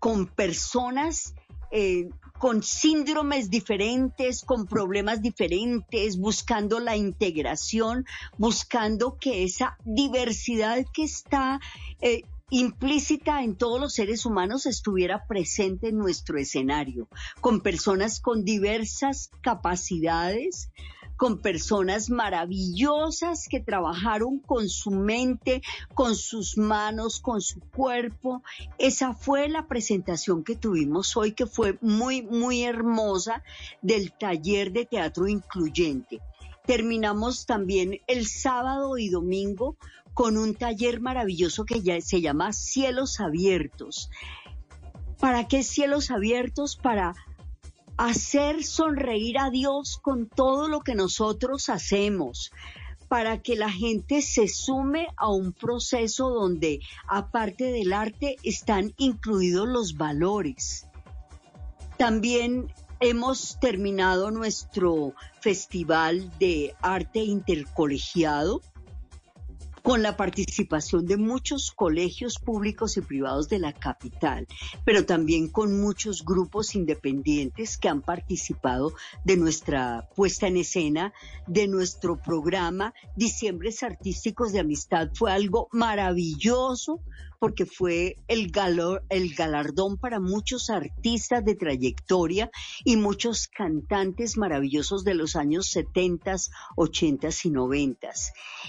S2: con personas eh, con síndromes diferentes, con problemas diferentes, buscando la integración, buscando que esa diversidad que está eh, implícita en todos los seres humanos estuviera presente en nuestro escenario, con personas con diversas capacidades, con personas maravillosas que trabajaron con su mente, con sus manos, con su cuerpo. Esa fue la presentación que tuvimos hoy, que fue muy, muy hermosa del taller de teatro incluyente. Terminamos también el sábado y domingo con un taller maravilloso que ya se llama Cielos Abiertos. ¿Para qué cielos abiertos? Para hacer sonreír a Dios con todo lo que nosotros hacemos para que la gente se sume a un proceso donde, aparte del arte, están incluidos los valores. También hemos terminado nuestro festival de arte intercolegiado con la participación de muchos colegios públicos y privados de la capital, pero también con muchos grupos independientes que han participado de nuestra puesta en escena, de nuestro programa Diciembres Artísticos de Amistad. Fue algo maravilloso porque fue el, el galardón para muchos artistas de trayectoria y muchos cantantes maravillosos de los años 70, 80 y 90.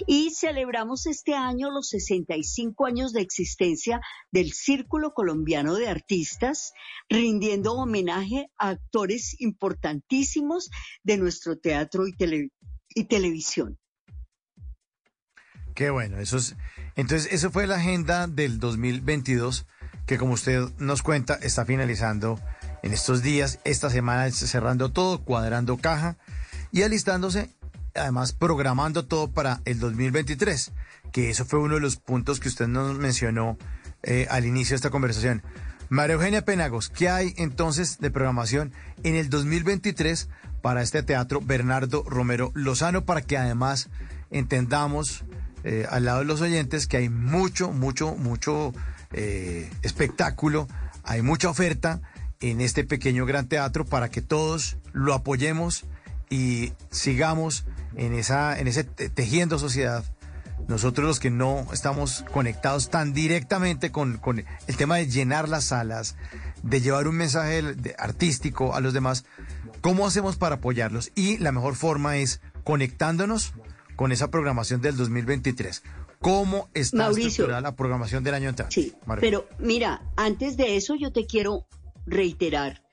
S2: Y celebramos este año los 65 años de existencia del Círculo Colombiano de Artistas, rindiendo homenaje a actores importantísimos de nuestro teatro y, televisión.
S1: Qué bueno, eso es. Entonces, eso fue la agenda del 2022, que como usted nos cuenta, está finalizando en estos días, esta semana cerrando todo, cuadrando caja y alistándose, además programando todo para el 2023, que eso fue uno de los puntos que usted nos mencionó eh, al inicio de esta conversación. María Eugenia Penagos, ¿qué hay entonces de programación en el 2023 para este teatro Bernardo Romero Lozano para que además entendamos eh, al lado de los oyentes que hay mucho, mucho, mucho eh, espectáculo, hay mucha oferta en este pequeño gran teatro para que todos lo apoyemos y sigamos en esa, en ese tejiendo sociedad. Nosotros los que no estamos conectados tan directamente con, con el tema de llenar las salas, de llevar un mensaje artístico a los demás, ¿cómo hacemos para apoyarlos? Y la mejor forma es conectándonos con esa programación del 2023. ¿Cómo está estructurada la programación del año entrante?
S2: Sí, pero mira, antes de eso yo te quiero reiterar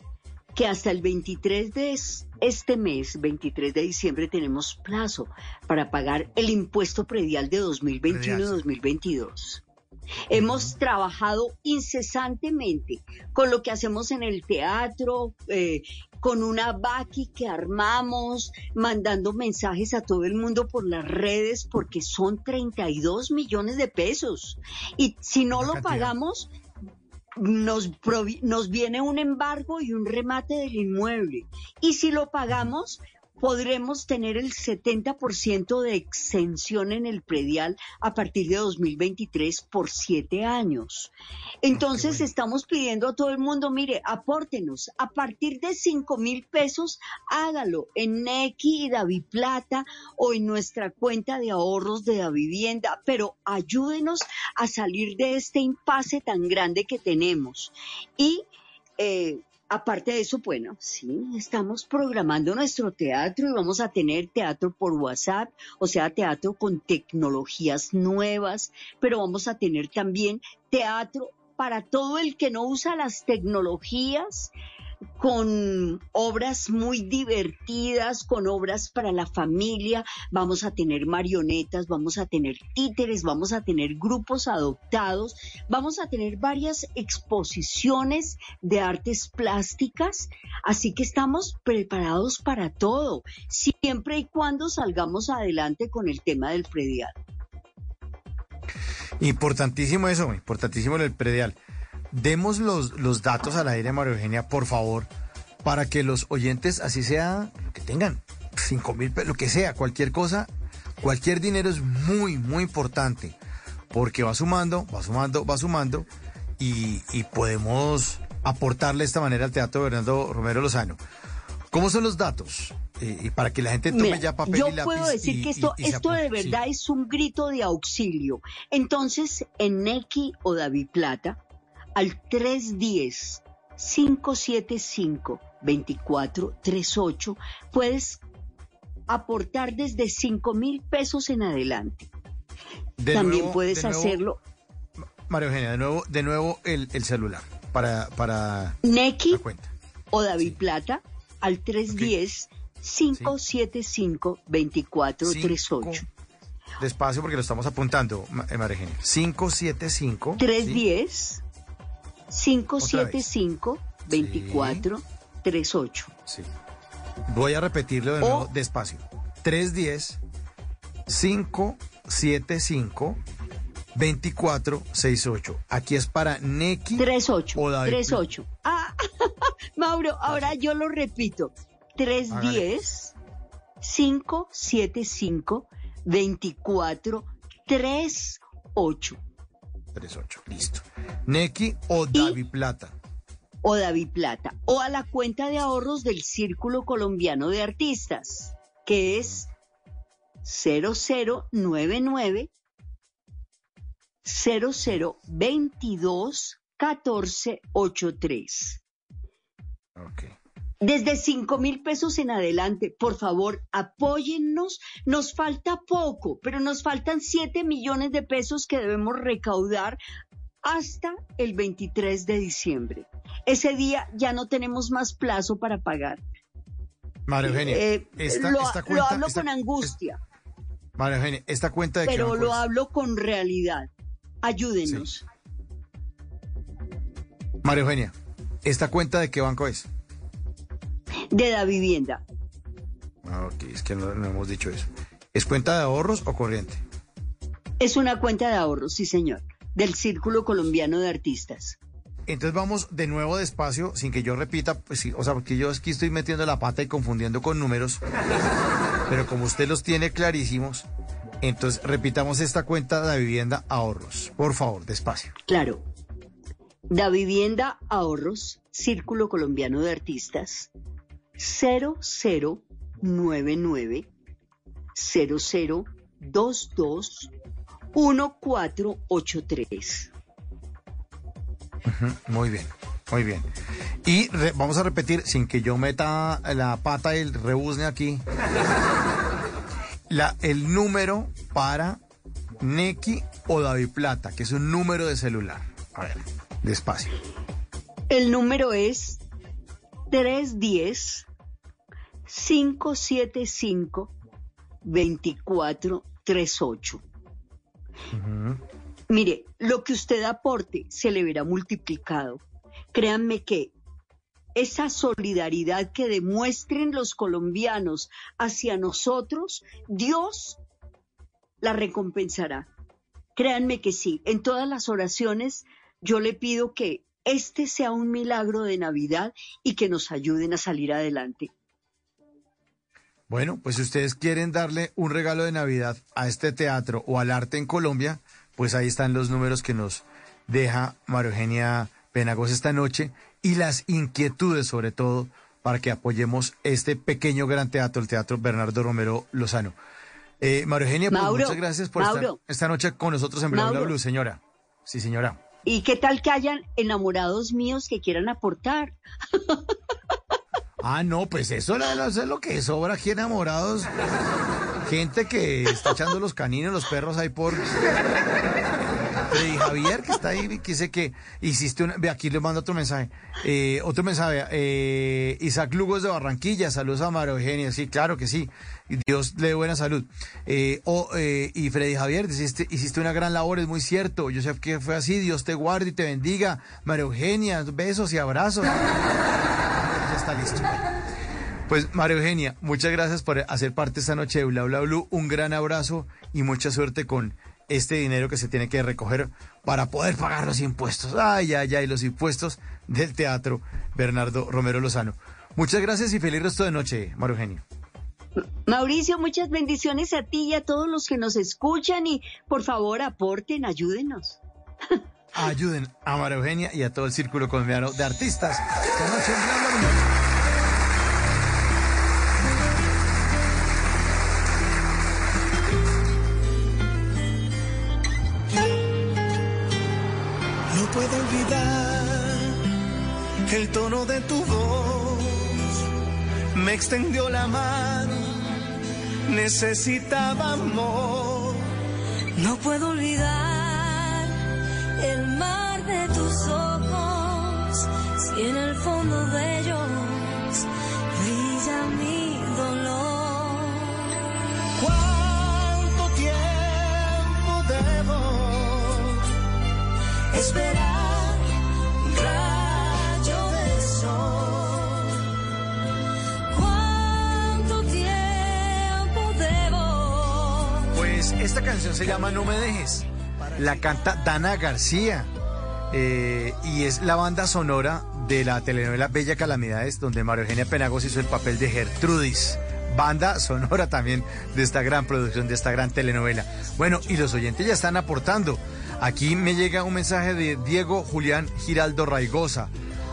S2: que hasta el 23 de este mes, 23 de diciembre, tenemos plazo para pagar el impuesto predial de 2021-2022. Hemos trabajado incesantemente con lo que hacemos en el teatro, eh, con una Baki que armamos, mandando mensajes a todo el mundo por las redes, porque son 32 millones de pesos. Y si no lo pagamos, nos, nos viene un embargo y un remate del inmueble. Y si lo pagamos, podremos tener el 70% de exención en el predial a partir de 2023 por siete años. Entonces estamos pidiendo a todo el mundo, mire, apórtenos a partir de 5 mil pesos, hágalo en Nequi y David Plata o en nuestra cuenta de ahorros de la vivienda, pero ayúdenos a salir de este impasse tan grande que tenemos. Y eh, Aparte de eso, bueno, sí, estamos programando nuestro teatro y vamos a tener teatro por WhatsApp, o sea, teatro con tecnologías nuevas, pero vamos a tener también teatro para todo el que no usa las tecnologías, con obras muy divertidas, con obras para la familia. Vamos a tener marionetas, vamos a tener títeres, vamos a tener grupos adoptados, vamos a tener varias exposiciones de artes plásticas. Así que estamos preparados para todo, siempre y cuando salgamos adelante con el tema del predial.
S1: Importantísimo eso, importantísimo el predial. Demos los, los datos al aire, María Eugenia, por favor, para que los oyentes, así sea, que tengan cinco mil, lo que sea, cualquier cosa, cualquier dinero es muy, muy importante, porque va sumando, va sumando, va sumando, y, podemos aportarle de esta manera al Teatro Bernardo Romero Lozano. ¿Cómo son los datos? Eh, y para que la gente tome ya papel
S2: yo
S1: y lápiz.
S2: Yo puedo decir que esto, esto de verdad es un grito de auxilio. Entonces, en Neki o David Plata, al 310 575 2438 puedes aportar desde 5 mil pesos en adelante. También puedes hacerlo.
S1: María Eugenia, de nuevo, de nuevo el, celular para, para
S2: Neki o David Plata al 310 575 2438.
S1: Despacio porque lo estamos apuntando, eh, María Eugenia. 575
S2: 310 575 24 2438.
S1: Sí. Voy a repetirlo de nuevo
S2: O-
S1: despacio. 310 575 2468. Aquí es para Neki
S2: 38.
S1: o David.
S2: 38. Ah, Mauro, ahora yo lo repito. 310 575 2438.
S1: 38. Listo. Neki o David Plata.
S2: o David Plata, o a la cuenta de ahorros del Círculo Colombiano de Artistas, que es 0099 0022 1483.
S1: Ok.
S2: Desde 5 mil pesos en adelante, por favor, apóyennos. Nos falta poco, pero nos faltan 7 millones de pesos que debemos recaudar hasta el 23 de diciembre. Ese día ya no tenemos más plazo para pagar.
S1: María Eugenia,
S2: Eh,
S1: esta,
S2: lo,
S1: esta
S2: lo
S1: cuenta.
S2: hablo
S1: esta-
S2: con angustia,
S1: María Eugenia, esta cuenta de qué
S2: pero lo
S1: es?
S2: hablo con realidad. Ayúdenos.
S1: María Eugenia, ¿esta cuenta de qué banco es?
S2: De la vivienda.
S1: Ah, ok, es que no, no hemos dicho eso. ¿Es cuenta de ahorros o corriente?
S2: Es una cuenta de ahorros, sí señor, del Círculo Colombiano de Artistas.
S1: Entonces vamos de nuevo despacio, sin que yo repita, pues sí, o sea, porque yo aquí estoy metiendo la pata y confundiendo con números, pero como usted los tiene clarísimos, entonces repitamos esta cuenta de vivienda ahorros. Por favor, despacio.
S2: Claro. Da Vivienda Ahorros, Círculo Colombiano de Artistas, 0099 0022 1483.
S1: Muy bien, muy bien. Y re- vamos a repetir, sin que yo meta la pata y el rebuzne aquí, la, el número para Neki o David Plata, que es un número de celular. A ver, despacio.
S2: El número es 310 575 2438. Mire, lo que usted aporte se le verá multiplicado. Créanme que esa solidaridad que demuestren los colombianos hacia nosotros, Dios la recompensará. Créanme que sí, en todas las oraciones yo le pido que este sea un milagro de Navidad y que nos ayuden a salir adelante.
S1: Bueno, pues si ustedes quieren darle un regalo de Navidad a este teatro o al arte en Colombia, pues ahí están los números que nos deja María Eugenia Penagos esta noche y las inquietudes sobre todo para que apoyemos este pequeño gran teatro, el Teatro Bernardo Romero Lozano. Eh, María Eugenia, pues
S2: Mauro,
S1: muchas gracias por estar esta noche con nosotros en Bla Bla
S2: Mauro.
S1: Blue, señora. Sí, señora.
S2: ¿Y qué tal que hayan enamorados míos que quieran aportar?
S1: Ah, no, pues eso, es lo que sobra aquí enamorados. Gente que está echando los caninos, los perros ahí por... Freddy Javier, que está ahí, que dice que hiciste una... Ve, aquí le mando otro mensaje. Eh, otro mensaje. eh, Isaac Lugos de Barranquilla, saludos a María Eugenia. Sí, claro que sí. Dios le dé buena salud. Eh, eh, y Freddy Javier, hiciste, hiciste una gran labor, es muy cierto. Yo sé que fue así. Dios te guarde y te bendiga. María Eugenia, besos y abrazos. Ya está listo. Pues María Eugenia, muchas gracias por hacer parte esta noche de Bla Bla Blue. Un gran abrazo y mucha suerte con este dinero que se tiene que recoger para poder pagar los impuestos. Ay, ay, ay, los impuestos del teatro Bernardo Romero Lozano. Muchas gracias y feliz resto de noche, María Eugenia.
S2: Mauricio, muchas bendiciones a ti y a todos los que nos escuchan y por favor aporten, ayúdenos.
S1: Ayuden a María Eugenia y a todo el círculo colombiano de artistas.
S3: El tono de tu voz. Me extendió la mano, necesitaba amor.
S4: No puedo olvidar el mar de tus ojos, si en el fondo de ellos brilla mi dolor.
S3: ¿Cuánto tiempo debo
S4: Esperar
S1: esta canción se llama No me dejes. La canta Dana García. eh, y es la banda sonora de la telenovela Bella Calamidades, donde María Eugenia Penagos hizo el papel de Gertrudis. Banda sonora también de esta gran producción, de esta gran telenovela. Bueno, y los oyentes ya están aportando. Aquí me llega un mensaje de Diego Julián Giraldo Raigosa.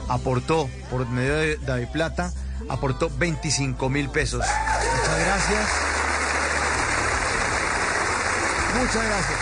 S1: Aportó por medio de David Plata, aportó 25 mil pesos. Muchas gracias. Muchas gracias.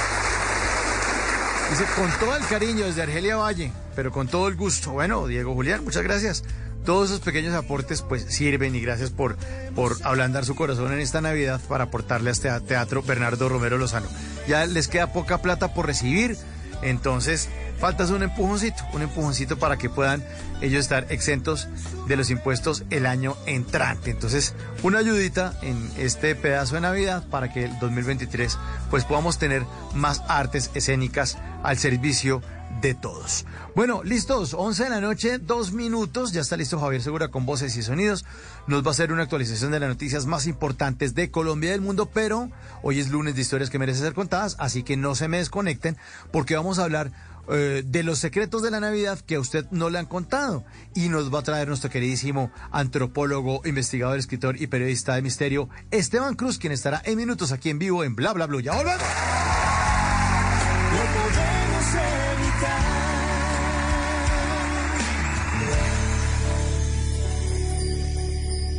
S1: Dice, con todo el cariño desde Argelia Valle, pero con todo el gusto. Bueno, Diego Julián, muchas gracias. Todos esos pequeños aportes pues sirven y gracias por, por ablandar su corazón en esta Navidad para aportarle a este teatro Bernardo Romero Lozano. Ya les queda poca plata por recibir, entonces falta un empujoncito, un empujoncito para que puedan ellos estar exentos de los impuestos el año entrante. Entonces, una ayudita en este pedazo de Navidad para que el 2023 pues podamos tener más artes escénicas al servicio todos. Bueno, listos, 11 de la noche, dos minutos, ya está listo Javier Segura con voces y sonidos. Nos va a hacer una actualización de las noticias más importantes de Colombia y del mundo, pero hoy es lunes de historias que merecen ser contadas, así que no se me desconecten porque vamos a hablar eh, de los secretos de la Navidad que a usted no le han contado. Y nos va a traer nuestro queridísimo antropólogo, investigador, escritor y periodista de misterio, Esteban Cruz, quien estará en minutos aquí en vivo en Bla Bla Blue. Ya volvemos.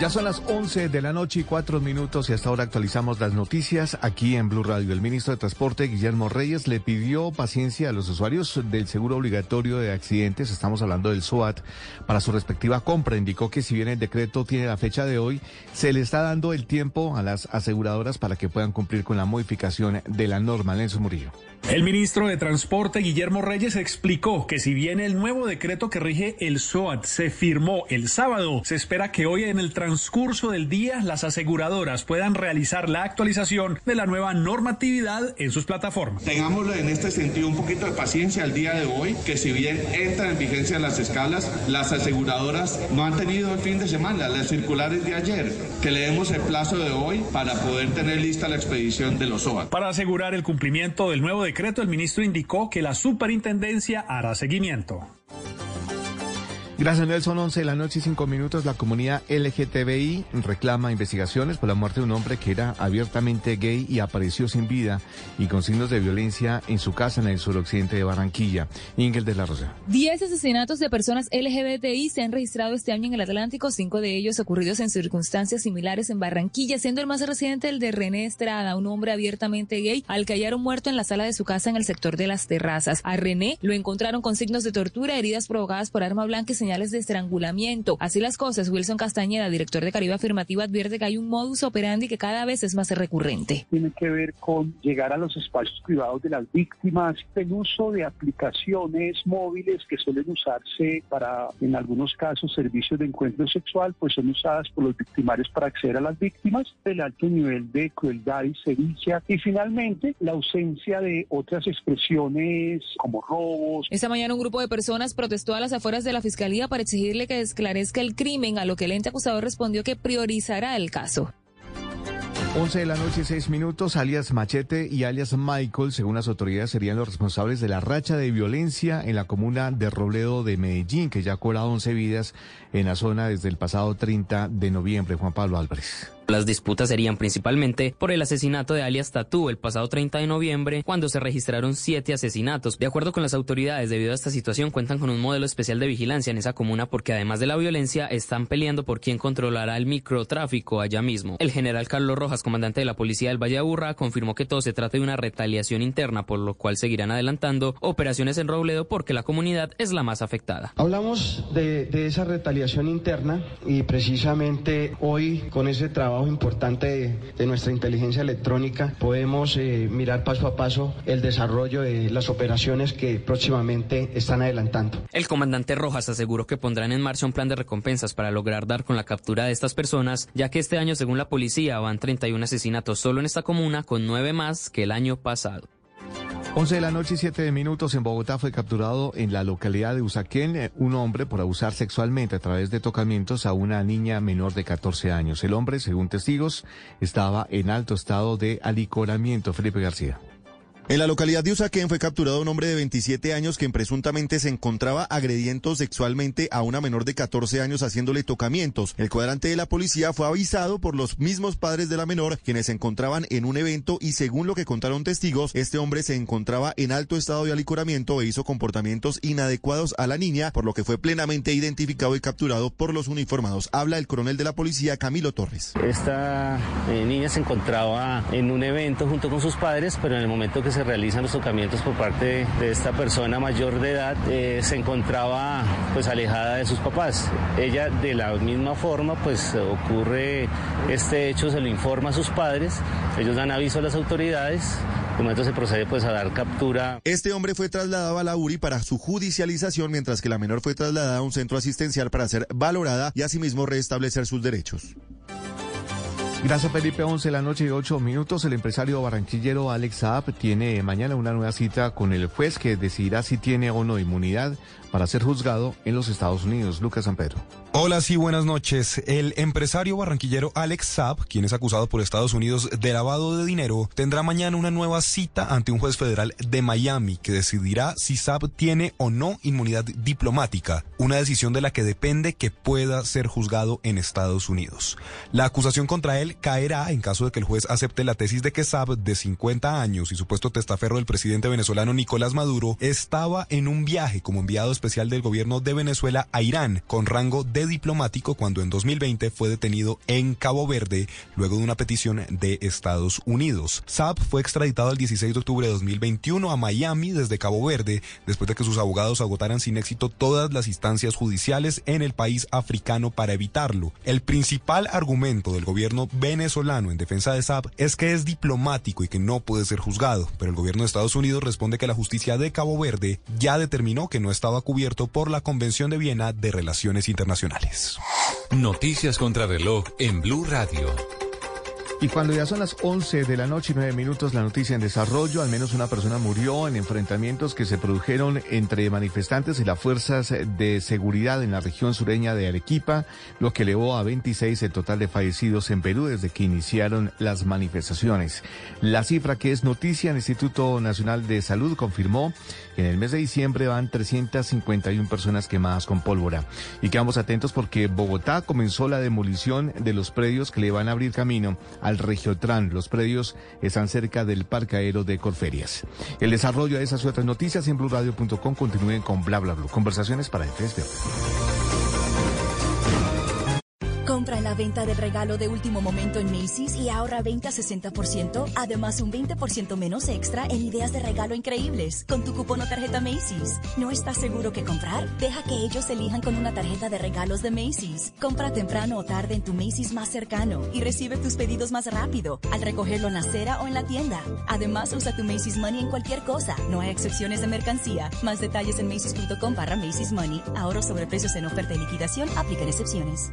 S5: Ya son las 11 de la noche y cuatro minutos y hasta ahora actualizamos las noticias aquí en Blue Radio. El ministro de Transporte, Guillermo Reyes, le pidió paciencia a los usuarios del seguro obligatorio de accidentes, estamos hablando del SOAT, para su respectiva compra. Indicó que si bien el decreto tiene la fecha de hoy, se le está dando el tiempo a las aseguradoras para que puedan cumplir con la modificación de la norma. Lenzo Murillo.
S6: El ministro de Transporte, Guillermo Reyes, explicó que si bien el nuevo decreto que rige el SOAT se firmó el sábado, se espera que hoy en el transcurso del día las aseguradoras puedan realizar la actualización de la nueva normatividad en sus plataformas.
S7: Tengámoslo en este sentido un poquito de paciencia al día de hoy, que si bien entran en vigencia las escalas, las aseguradoras no han tenido el fin de semana, las circulares de ayer, que le demos el plazo de hoy para poder tener lista la expedición de los SOAT.
S6: Para asegurar el cumplimiento del nuevo decreto, el ministro indicó que la superintendencia hará seguimiento.
S5: Gracias, Nelson. 11 de la noche y 5 minutos. La comunidad LGTBI reclama investigaciones por la muerte de un hombre que era abiertamente gay y apareció sin vida y con signos de violencia en su casa en el suroccidente de Barranquilla. Ingel de la Rosa.
S8: Diez asesinatos de personas LGBTI se han registrado este año en el Atlántico, cinco de ellos ocurridos en circunstancias similares en Barranquilla, siendo el más reciente el de René Estrada, un hombre abiertamente gay al que hallaron muerto en la sala de su casa en el sector de las terrazas. A René lo encontraron con signos de tortura, heridas provocadas por arma blanca y señales de estrangulamiento. Así las cosas, Wilson Castañeda, director de Caribe Afirmativo, advierte que hay un modus operandi que cada vez es más recurrente.
S9: Tiene que ver con llegar a los espacios privados de las víctimas, el uso de aplicaciones móviles que suelen usarse para, en algunos casos, servicios de encuentro sexual, pues son usadas por los victimarios para acceder a las víctimas, el alto nivel de crueldad y sevicia y finalmente la ausencia de otras expresiones como robos.
S8: Esta mañana un grupo de personas protestó a las afueras de la Fiscalía para exigirle que esclarezca el crimen, a lo que el ente acusador respondió que priorizará el caso.
S5: 11 de la noche, 6 minutos, alias Machete y alias Michael, según las autoridades, serían los responsables de la racha de violencia en la comuna de Robledo de Medellín, que ya ha cobrado 11 vidas en la zona desde el pasado 30 de noviembre. Juan Pablo Álvarez.
S10: Las disputas serían principalmente por el asesinato de alias Tatú el pasado 30 de noviembre, cuando se registraron siete asesinatos. De acuerdo con las autoridades, debido a esta situación, cuentan con un modelo especial de vigilancia en esa comuna porque además de la violencia, están peleando por quién controlará el microtráfico allá mismo. El general Carlos Rojas, comandante de la policía del Valle Aburra, confirmó que todo se trata de una retaliación interna, por lo cual seguirán adelantando operaciones en Robledo porque la comunidad es la más afectada.
S11: Hablamos de, de esa retaliación interna y precisamente hoy con ese trabajo importante de, de nuestra inteligencia electrónica podemos eh, mirar paso a paso el desarrollo de las operaciones que próximamente están adelantando.
S10: El comandante Rojas aseguró que pondrán en marcha un plan de recompensas para lograr dar con la captura de estas personas, ya que este año, según la policía, van 31 asesinatos solo en esta comuna, con nueve más que el año pasado.
S5: 11 de la noche y 7 minutos en Bogotá fue capturado en la localidad de Usaquén eh, un hombre por abusar sexualmente a través de tocamientos a una niña menor de 14 años. El hombre, según testigos, estaba en alto estado de alicoramiento. Felipe García.
S12: En la localidad de Usaquén fue capturado un hombre de 27 años que presuntamente se encontraba agrediendo sexualmente a una menor de 14 años haciéndole tocamientos. El cuadrante de la policía fue avisado por los mismos padres de la menor quienes se encontraban en un evento y según lo que contaron testigos, este hombre se encontraba en alto estado de alicoramiento e hizo comportamientos inadecuados a la niña, por lo que fue plenamente identificado y capturado por los uniformados. Habla el coronel de la policía Camilo Torres.
S13: Esta eh, niña se encontraba en un evento junto con sus padres, pero en el momento que se realizan los tocamientos por parte de esta persona mayor de edad, eh, se encontraba pues alejada de sus papás. Ella de la misma forma pues ocurre este hecho, se lo informa a sus padres, ellos dan aviso a las autoridades, de momento se procede pues a dar captura.
S12: Este hombre fue trasladado a la URI para su judicialización, mientras que la menor fue trasladada a un centro asistencial para ser valorada y asimismo restablecer sus derechos.
S5: Gracias Felipe, 11 de la noche y 8 minutos. El empresario barranquillero Alex Saab tiene mañana una nueva cita con el juez que decidirá si tiene o no inmunidad para ser juzgado en los Estados Unidos. Lucas San Pedro.
S14: Hola, sí, buenas noches. El empresario barranquillero Alex Saab, quien es acusado por Estados Unidos de lavado de dinero, tendrá mañana una nueva cita ante un juez federal de Miami que decidirá si Saab tiene o no inmunidad diplomática, una decisión de la que depende que pueda ser juzgado en Estados Unidos. La acusación contra él caerá en caso de que el juez acepte la tesis de que Saab, de 50 años y supuesto testaferro del presidente venezolano Nicolás Maduro, estaba en un viaje como enviado especial del gobierno de Venezuela a Irán con rango de diplomático cuando en 2020 fue detenido en Cabo Verde luego de una petición de Estados Unidos. Saab fue extraditado el 16 de octubre de 2021 a Miami desde Cabo Verde después de que sus abogados agotaran sin éxito todas las instancias judiciales en el país africano para evitarlo. El principal argumento del gobierno venezolano en defensa de Saab es que es diplomático y que no puede ser juzgado, pero el gobierno de Estados Unidos responde que la justicia de Cabo Verde ya determinó que no estaba cubierto por la Convención de Viena de Relaciones Internacionales.
S15: Noticias contra reloj en Blue Radio.
S5: Y cuando ya son las 11 de la noche y 9 minutos, la noticia en desarrollo, al menos una persona murió en enfrentamientos que se produjeron entre manifestantes y las fuerzas de seguridad en la región sureña de Arequipa, lo que elevó a 26 el total de fallecidos en Perú desde que iniciaron las manifestaciones. La cifra que es noticia, el Instituto Nacional de Salud confirmó en el mes de diciembre van 351 personas quemadas con pólvora. Y quedamos atentos porque Bogotá comenzó la demolición de los predios que le van a abrir camino al Regiotran. Los predios están cerca del parque aéreo de Corferias. El desarrollo de esas y otras noticias en blurradio.com continúen con bla bla bla. Conversaciones para el 3 de
S16: Compra venta del regalo de último momento en Macy's y ahorra 20 a 60%, además un 20% menos extra en ideas de regalo increíbles con tu cupón o tarjeta Macy's. ¿No estás seguro qué comprar? Deja que ellos elijan con una tarjeta de regalos de Macy's. Compra temprano o tarde en tu Macy's más cercano y recibe tus pedidos más rápido al recogerlo en la acera o en la tienda. Además, usa tu Macy's Money en cualquier cosa. No hay excepciones de mercancía. Más detalles en macy's.com barra Macy's Money. Ahorro sobre precios en oferta y liquidación. Aplican excepciones.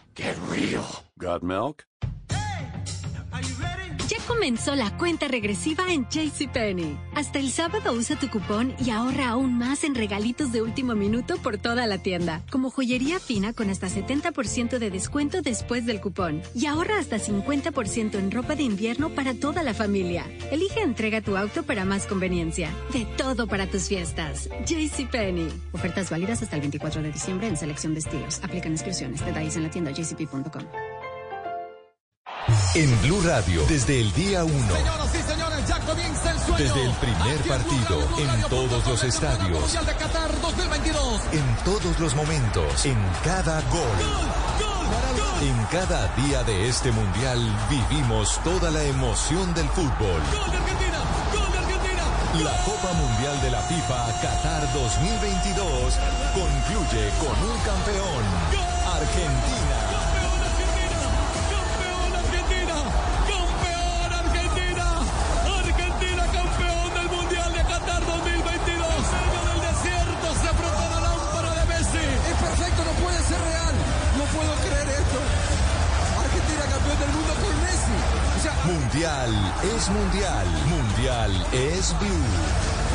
S17: Get real.
S18: Got milk?
S19: Comenzó la cuenta regresiva en JCPenney. Hasta el sábado usa tu cupón y ahorra aún más en regalitos de último minuto por toda la tienda, como joyería fina con hasta 70% de descuento después del cupón. Y ahorra hasta 50% en ropa de invierno para toda la familia. Elige entrega tu auto para más conveniencia. De todo para tus fiestas. JCPenney. Ofertas válidas hasta el 24 de diciembre en selección de estilos. Aplican inscripciones. Detalles en la tienda jcp.com.
S15: En Blue Radio, desde el día 1. Desde el primer partido, en todos los estadios. En todos los momentos, en cada gol. En cada día de este mundial vivimos toda la emoción del fútbol. La Copa Mundial de la FIFA Qatar 2022 concluye con un campeón, Argentina.
S20: Argentina Mundial
S21: es
S15: mundial. Mundial es Blue.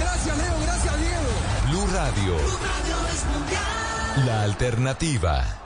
S21: gracias Leo, gracias Diego.
S15: Blue Radio. La alternativa.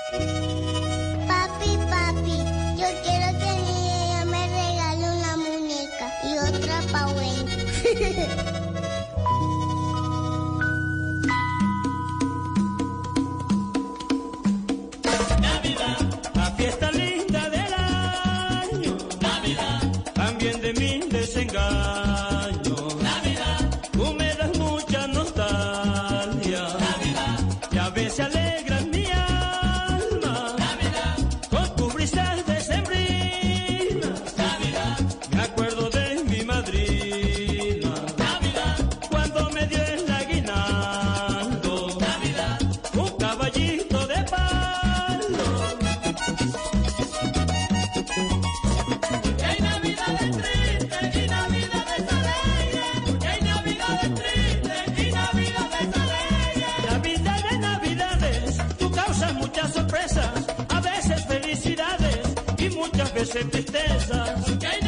S22: Muchas veces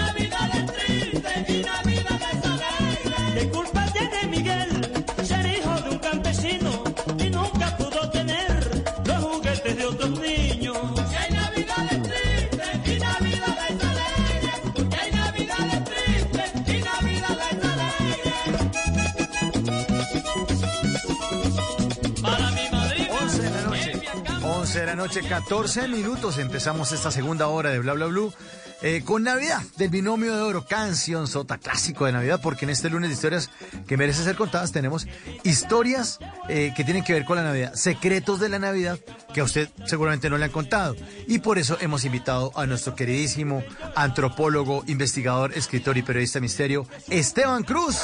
S1: noche, 14 minutos. Empezamos esta segunda hora de Bla Bla Blue. eh, con Navidad, del binomio de oro, canción sota clásico de Navidad, porque en este lunes de historias que merecen ser contadas tenemos historias eh, que tienen que ver con la Navidad, secretos de la Navidad que a usted seguramente no le han contado. Y por eso hemos invitado a nuestro queridísimo antropólogo, investigador, escritor y periodista misterio, Esteban Cruz.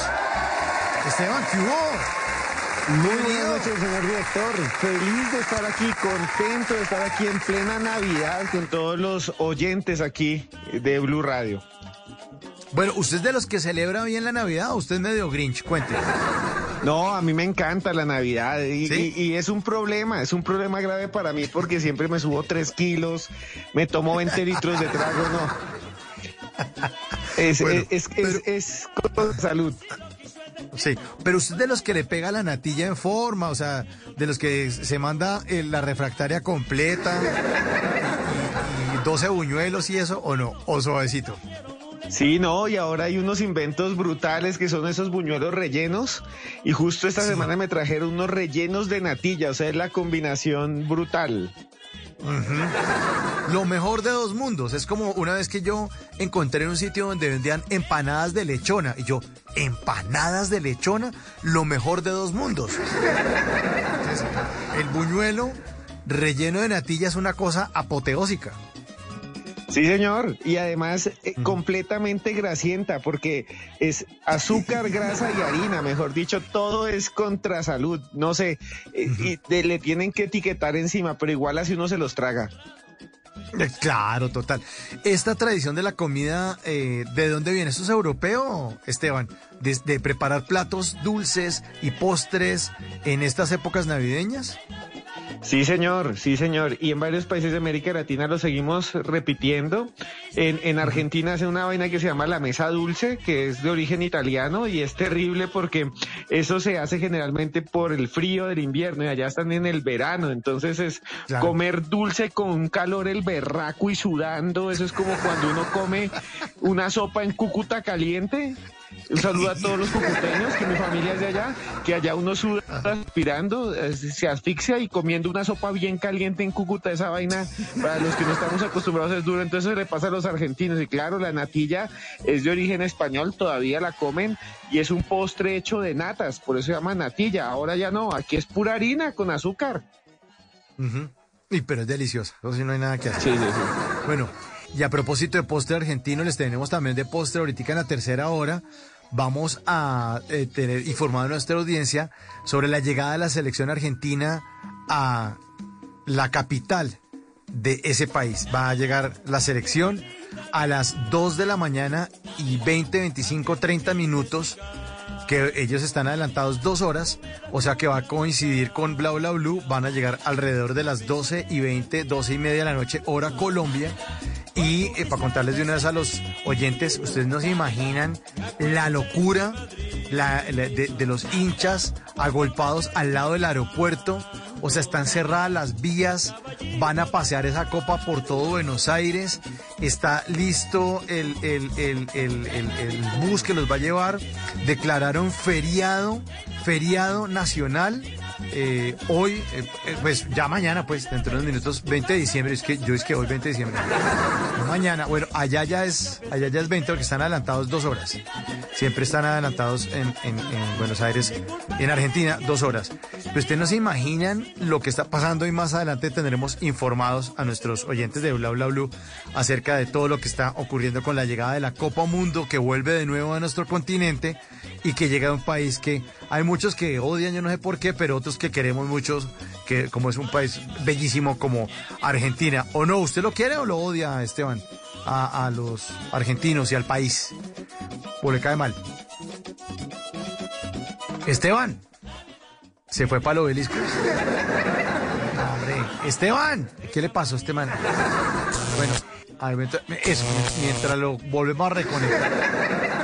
S1: Esteban, ¿qué hubo?
S23: Muy buenas noches, señor director. Feliz de estar aquí, contento de estar aquí en plena Navidad con todos los oyentes aquí de Blue Radio.
S1: Bueno, ¿usted es de los que celebra bien la Navidad o usted es medio Grinch? Cuente.
S23: No, a mí me encanta la Navidad y, y- y es un problema, es un problema grave para mí porque siempre me subo tres kilos, me tomo 20 litros de trago, no. Es,
S1: Bueno,
S23: es, es, es con salud.
S1: Sí, pero usted de los que le pega la natilla en forma, o sea, de los que se manda eh, la refractaria completa y, y 12 buñuelos y eso, o no, o suavecito.
S23: Sí, no, y ahora hay unos inventos brutales que son esos buñuelos rellenos. Y justo esta semana me trajeron unos rellenos de natilla, o sea, es la combinación brutal.
S1: Lo mejor de dos mundos. Es como una vez que yo encontré un sitio donde vendían empanadas de lechona. Y yo, empanadas de lechona, lo mejor de dos mundos. El buñuelo relleno de natilla es una cosa apoteósica.
S23: Sí, señor. Y además eh, completamente grasienta, porque es azúcar, grasa y harina, mejor dicho, todo es contra salud. No sé, eh, y de- le tienen que etiquetar encima, pero igual así uno se los traga.
S1: Eh, Claro, total. Esta tradición de la comida, eh, ¿de dónde viene? ¿Esto es europeo, Esteban? De, de preparar platos dulces y postres en estas épocas navideñas.
S23: Sí, señor, sí, señor. Y en varios países de América Latina lo seguimos repitiendo. En, en Argentina hace una vaina que se llama la mesa dulce, que es de origen italiano y es terrible porque eso se hace generalmente por el frío del invierno y allá están en el verano. Entonces es
S1: Claro.
S23: comer dulce con un calor el berraco y sudando. Eso es como cuando uno come una sopa en Cúcuta caliente. Un saludo a todos los cucuteños, que mi familia es de allá, que allá uno suda respirando, eh, se asfixia y comiendo una sopa bien caliente en Cúcuta, esa vaina, para los que no estamos acostumbrados es duro, entonces se le pasa a los argentinos. Y claro, la natilla es de origen español, todavía la comen y es un postre hecho de natas, por eso se llama natilla. Ahora ya no, aquí es pura harina con azúcar.
S1: Y pero es deliciosa, eso sí no hay nada que hacer.
S23: Sí, sí, sí.
S1: Bueno, y a propósito de postre argentino, les tenemos también de postre ahorita en la tercera hora. Vamos a eh, tener informado a nuestra audiencia sobre la llegada de la selección argentina a la capital de ese país. Va a llegar la selección a las 2 de la mañana y 20, 25, 30 minutos que ellos están adelantados dos horas, o sea que va a coincidir con Bla Bla Blue, van a llegar alrededor de las 12 y 20, 12 y media de la noche, hora Colombia. Y eh, para contarles de una vez a los oyentes, ustedes no se imaginan la locura la- de, de los hinchas agolpados al lado del aeropuerto. O sea, están cerradas las vías, van a pasear esa copa por todo Buenos Aires, está listo el, el, el- el bus que los va a llevar, declararon feriado, feriado nacional. Eh, hoy, eh, pues ya mañana, pues dentro de unos minutos, 20 de diciembre, es que yo es que hoy 20 de diciembre. Mañana, bueno, allá ya es, allá ya es 20 porque están adelantados dos horas. Siempre están adelantados en Buenos Aires, en Argentina, dos horas. Pero ustedes no se imaginan lo que está pasando y más adelante tendremos informados a nuestros oyentes de Bla Bla Blue acerca de todo lo que está ocurriendo con la llegada de la Copa Mundo que vuelve de nuevo a nuestro continente y que llega a un país que hay muchos que odian, yo no sé por qué, pero otros que queremos muchos, que como es un país bellísimo como Argentina. ¿O no? ¿Usted lo quiere o lo odia, Esteban? A, los argentinos y al país. ¿O le cae mal? Esteban. ¿Se fue para el obelisco? Esteban. ¿Qué le pasó a este man? Bueno, eso, mientras lo volvemos a reconectar.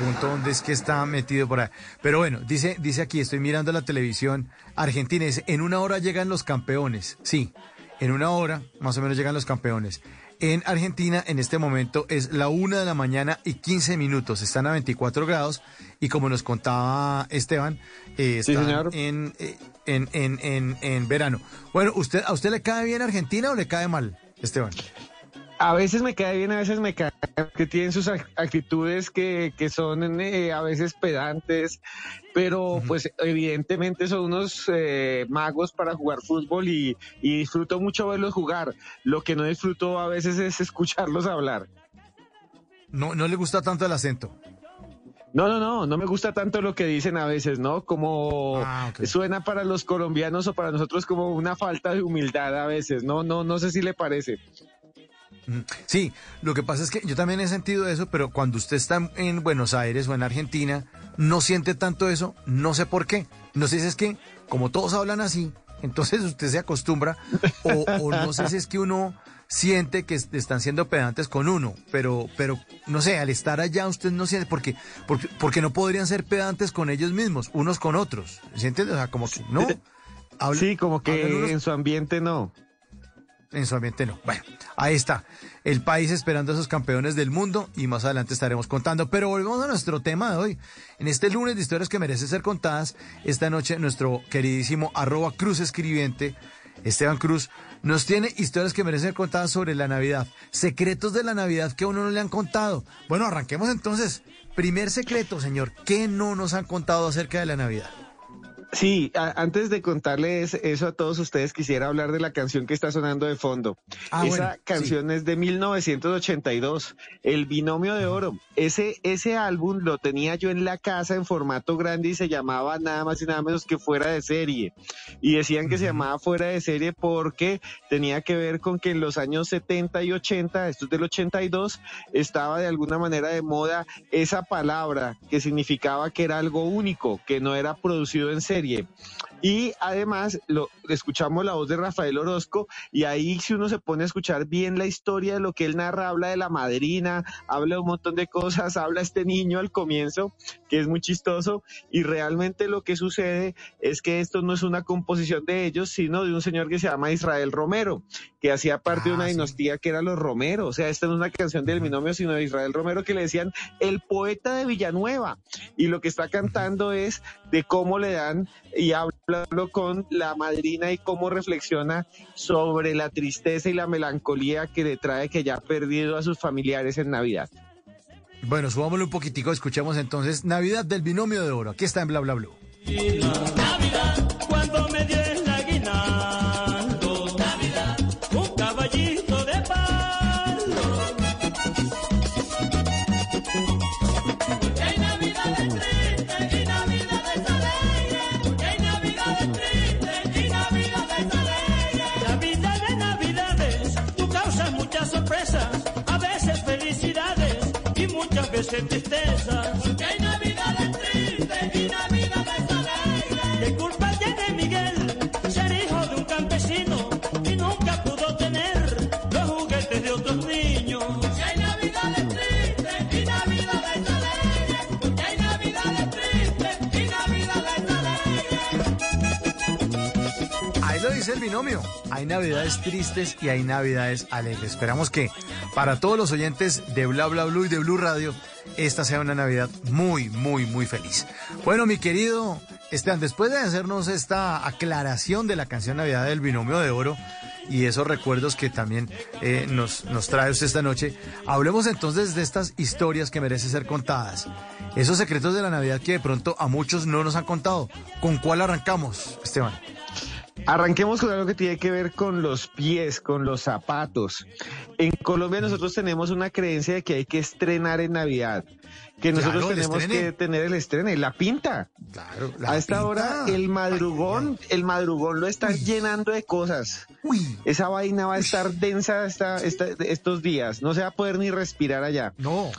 S1: Pregunto dónde es que está metido por ahí. Pero bueno, dice, dice aquí, estoy mirando la televisión argentina, dice, en una hora llegan los campeones. Sí, en una hora más o menos llegan los campeones. En Argentina en este momento es la una de la mañana y 15 minutos. Están a 24 grados y como nos contaba Esteban, eh, están eh, en, en, en, en verano. Bueno, ¿usted, ¿a usted le cae bien Argentina o le cae mal, Esteban?
S23: A veces me cae bien, a veces me cae que tienen sus ac- actitudes que, que son eh, a veces pedantes, pero pues evidentemente son unos eh, magos para jugar fútbol y, y disfruto mucho verlos jugar. Lo que no disfruto a veces es escucharlos hablar.
S1: No, no le gusta tanto el acento.
S23: No, no, no, no me gusta tanto lo que dicen a veces, ¿no? Como
S1: Ah,
S23: suena para los colombianos o para nosotros como una falta de humildad a veces, no, no, no sé si le parece.
S1: Sí, lo que pasa es que yo también he sentido eso, pero cuando usted está en Buenos Aires o en Argentina, no siente tanto eso, no sé por qué. No sé si es que, como todos hablan así, entonces usted se acostumbra, o, o no sé si es que uno siente que est- están siendo pedantes con uno, pero, pero no sé, al estar allá usted no siente, porque, porque, porque no podrían ser pedantes con ellos mismos, unos con otros. ¿Se entiende? O sea, como que no. Habla-
S23: sí, como que
S1: unos-
S23: en su ambiente no.
S1: En su ambiente no. Bueno, ahí está. El país esperando a esos campeones del mundo y más adelante estaremos contando. Pero volvemos a nuestro tema de hoy. En este lunes de historias que merecen ser contadas, esta noche nuestro queridísimo arroba Cruz Escribiente, Esteban Cruz, nos tiene historias que merecen ser contadas sobre la Navidad. Secretos de la Navidad que a uno no le han contado. Bueno, arranquemos entonces. Primer secreto, señor. ¿Qué no nos han contado acerca de la Navidad?
S23: Sí, a- antes de contarles eso a todos ustedes, quisiera hablar de la canción que está sonando de fondo.
S1: Ah,
S23: Esa
S1: bueno,
S23: canción es de 1982, El Binomio de Oro. Ese, ese álbum lo tenía yo en la casa en formato grande y se llamaba nada más y nada menos que Fuera de Serie. Y decían que se llamaba Fuera de Serie porque tenía que ver con que en los años 70 y 80, esto es del 82, estaba de alguna manera de moda esa palabra que significaba que era algo único, que no era producido en serie. Y además lo, escuchamos la voz de Rafael Orozco y ahí si uno se pone a escuchar bien la historia de lo que él narra, habla de la madrina, habla de un montón de cosas, habla este niño al comienzo, que es muy chistoso, y realmente lo que sucede es que esto no es una composición de ellos, sino de un señor que se llama Israel Romero, que hacía parte de una dinastía que era los Romero, o sea, esta no es una canción del binomio, sino de Israel Romero que le decían el poeta de Villanueva, y lo que está cantando es de cómo le dan y hablarlo con la madrina y cómo reflexiona sobre la tristeza y la melancolía que le trae que ya ha perdido a sus familiares en Navidad.
S1: Bueno, subámosle un poquitico, escuchemos entonces Navidad del Binomio de Oro. Aquí está en Bla Bla Blue.
S22: Navidad, muchas veces tristezas. Hay navidades tristes y navidades alegres. ¿Qué culpa tiene Miguel ser hijo de un campesino y nunca pudo tener los juguetes de otros niños? Si hay navidades tristes y navidades alegres, hay navidades tristes y navidades alegres.
S1: Ahí lo dice el binomio. Hay navidades tristes y hay navidades alegres. Esperamos que para todos los oyentes de Bla Bla Blue y de Blue Radio, esta sea una Navidad muy, muy, muy feliz. Bueno, mi querido Esteban, después de hacernos esta aclaración de la canción Navidad del Binomio de Oro y esos recuerdos que también eh, nos, nos trae usted esta noche, hablemos entonces de estas historias que merecen ser contadas. Esos secretos de la Navidad que de pronto a muchos no nos han contado. ¿Con cuál arrancamos, Esteban?
S23: Arranquemos con algo que tiene que ver con los pies, con los zapatos. En Colombia nosotros tenemos una creencia de que hay que estrenar en Navidad, que nosotros
S1: Claro,
S23: tenemos que tener el estrene, la pinta.
S1: Claro,
S23: A esta hora el madrugón, el madrugón lo están llenando de cosas. Esa vaina va a estar densa esta, esta- estos días, no se va a poder ni respirar allá.
S1: No,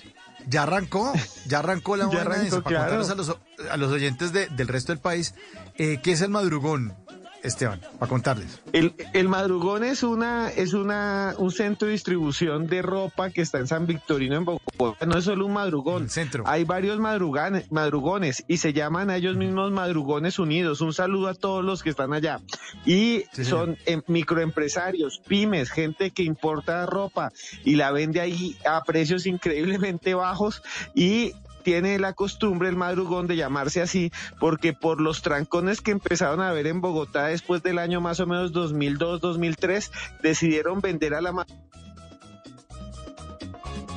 S1: ya arrancó, ya arrancó la
S23: Ya
S1: vaina
S23: arrancó,
S1: esa, para
S23: claro.
S1: a los, a los oyentes de- del resto del país eh, qué es el madrugón, Esteban, para contarles.
S23: El, el madrugón es una es una un centro de distribución de ropa que está en San Victorino en Bogotá. No es solo un madrugón. Hay varios madruganes, madrugones y se llaman a ellos mismos madrugones unidos. Un saludo a todos los que están allá. Y
S1: Sí,
S23: son em, microempresarios, pymes, gente que importa ropa y la vende ahí a precios increíblemente bajos y tiene la costumbre el madrugón de llamarse así porque por los trancones que empezaron a ver en Bogotá después del año más o menos 2002-2003 decidieron vender a la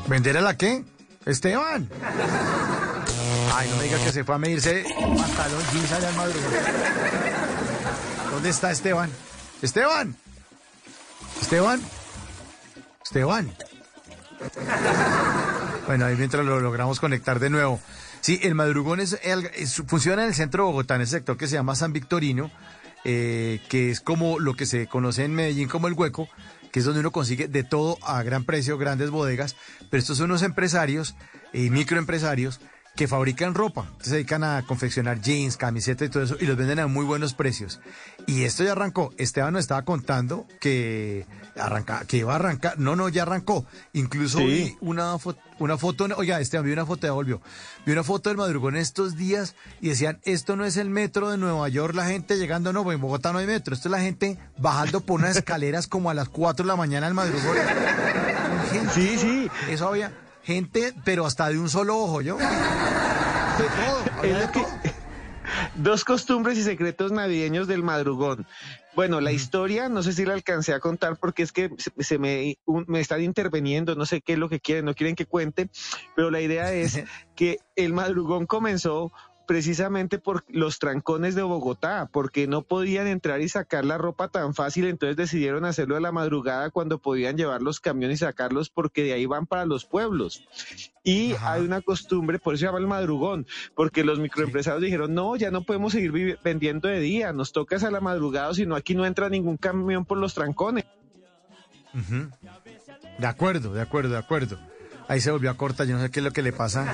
S1: ¿Vender a la qué? Esteban. Ay, no me diga que se fue a medirse pantalón jeans allá al madrugón. ¿Dónde está Esteban? Esteban. Esteban. Esteban. Bueno, ahí mientras lo logramos conectar de nuevo. Sí, el madrugón es, funciona en el centro de Bogotá, en el sector que se llama San Victorino, eh, que es como lo que se conoce en Medellín como el hueco, que es donde uno consigue de todo a gran precio, grandes bodegas, pero estos son unos empresarios y microempresarios que fabrican ropa, se dedican a confeccionar jeans, camisetas y todo eso, y los venden a muy buenos precios. Y esto ya arrancó. Esteban nos estaba contando que arranca, que iba a arrancar. No, no, ya arrancó. Incluso vi una, foto, una foto, oiga, Esteban, vi una foto, ya volvió. Vi una foto del madrugón estos días y decían, esto no es el metro de Nueva York, la gente llegando, no, en Bogotá no hay metro, esto es la gente bajando por unas escaleras como a las 4 de la mañana al madrugón.
S23: sí, sí.
S1: Eso había gente, pero hasta de un solo ojo, yo. De todo,
S23: Dos costumbres y secretos navideños del madrugón. Bueno, la historia, no sé si la alcancé a contar porque es que se, me, me están interviniendo, no sé qué es lo que quieren, no quieren que cuente, pero la idea es que el madrugón comenzó precisamente por los trancones de Bogotá, porque no podían entrar y sacar la ropa tan fácil, entonces decidieron hacerlo a la madrugada cuando podían llevar los camiones y sacarlos porque de ahí van para los pueblos. Y hay una costumbre, por eso se llama el madrugón, porque los microempresarios dijeron, no, ya no podemos seguir vendiendo de día, nos tocas a la madrugada, sino aquí no entra ningún camión por los trancones.
S1: De acuerdo, de acuerdo, de acuerdo. Ahí se volvió a cortar, yo no sé qué es lo que le pasa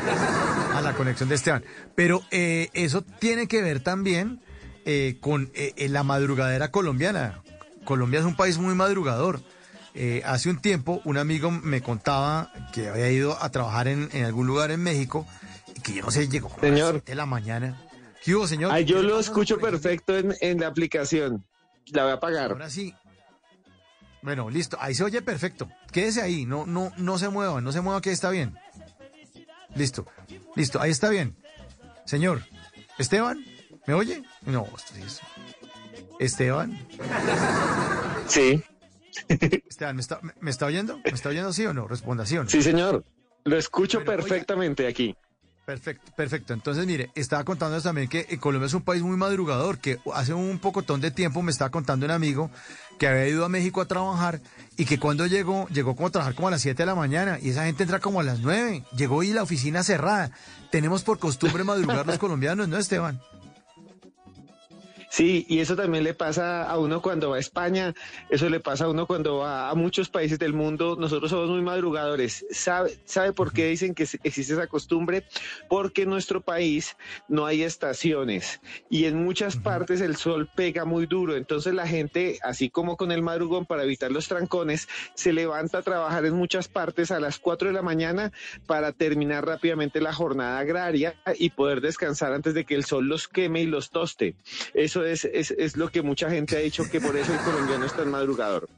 S1: a la conexión de Esteban. Pero eh, eso tiene que ver también eh, con eh, la madrugadera colombiana. Colombia es un país muy madrugador. hace un tiempo un amigo me contaba que había ido a trabajar en, algún lugar en México y que yo no sé, llegó
S23: señor. a las
S1: de la mañana. ¿Qué hubo, señor?
S23: Ay, yo lo escucho perfecto en, en la aplicación. La voy a apagar.
S1: Ahora sí, bueno, listo. Ahí se oye perfecto. Quédese ahí. No, no, no se mueva. No se mueva que está bien. Listo. Listo. Ahí está bien. Señor. Esteban. ¿Me oye? No, Esteban.
S23: Sí.
S1: Esteban, ¿me está, ¿me está oyendo? ¿Me está oyendo sí o no? Responda sí o no.
S23: Sí, señor. Lo escucho perfectamente aquí.
S1: Perfecto, perfecto. Entonces, mire, estaba contándoles también que eh, Colombia es un país muy madrugador, que hace un pocotón de tiempo me estaba contando un amigo que había ido a México a trabajar y que cuando llegó, llegó como a trabajar como a las 7 de la mañana y esa gente entra como a las 9. Llegó y la oficina cerrada. Tenemos por costumbre madrugar los colombianos, ¿no, Esteban?
S23: Sí, y eso también le pasa a uno cuando va a España, eso le pasa a uno cuando va a muchos países del mundo. Nosotros somos muy madrugadores. ¿Sabe, sabe por qué dicen que existe esa costumbre? Porque en nuestro país no hay estaciones y en muchas partes el sol pega muy duro. Entonces la gente, así como con el madrugón para evitar los trancones, se levanta a trabajar en muchas partes a las 4 de la mañana para terminar rápidamente la jornada agraria y poder descansar antes de que el sol los queme y los toste. Eso es, es, lo que mucha gente ha dicho que por eso el colombiano es tan madrugador.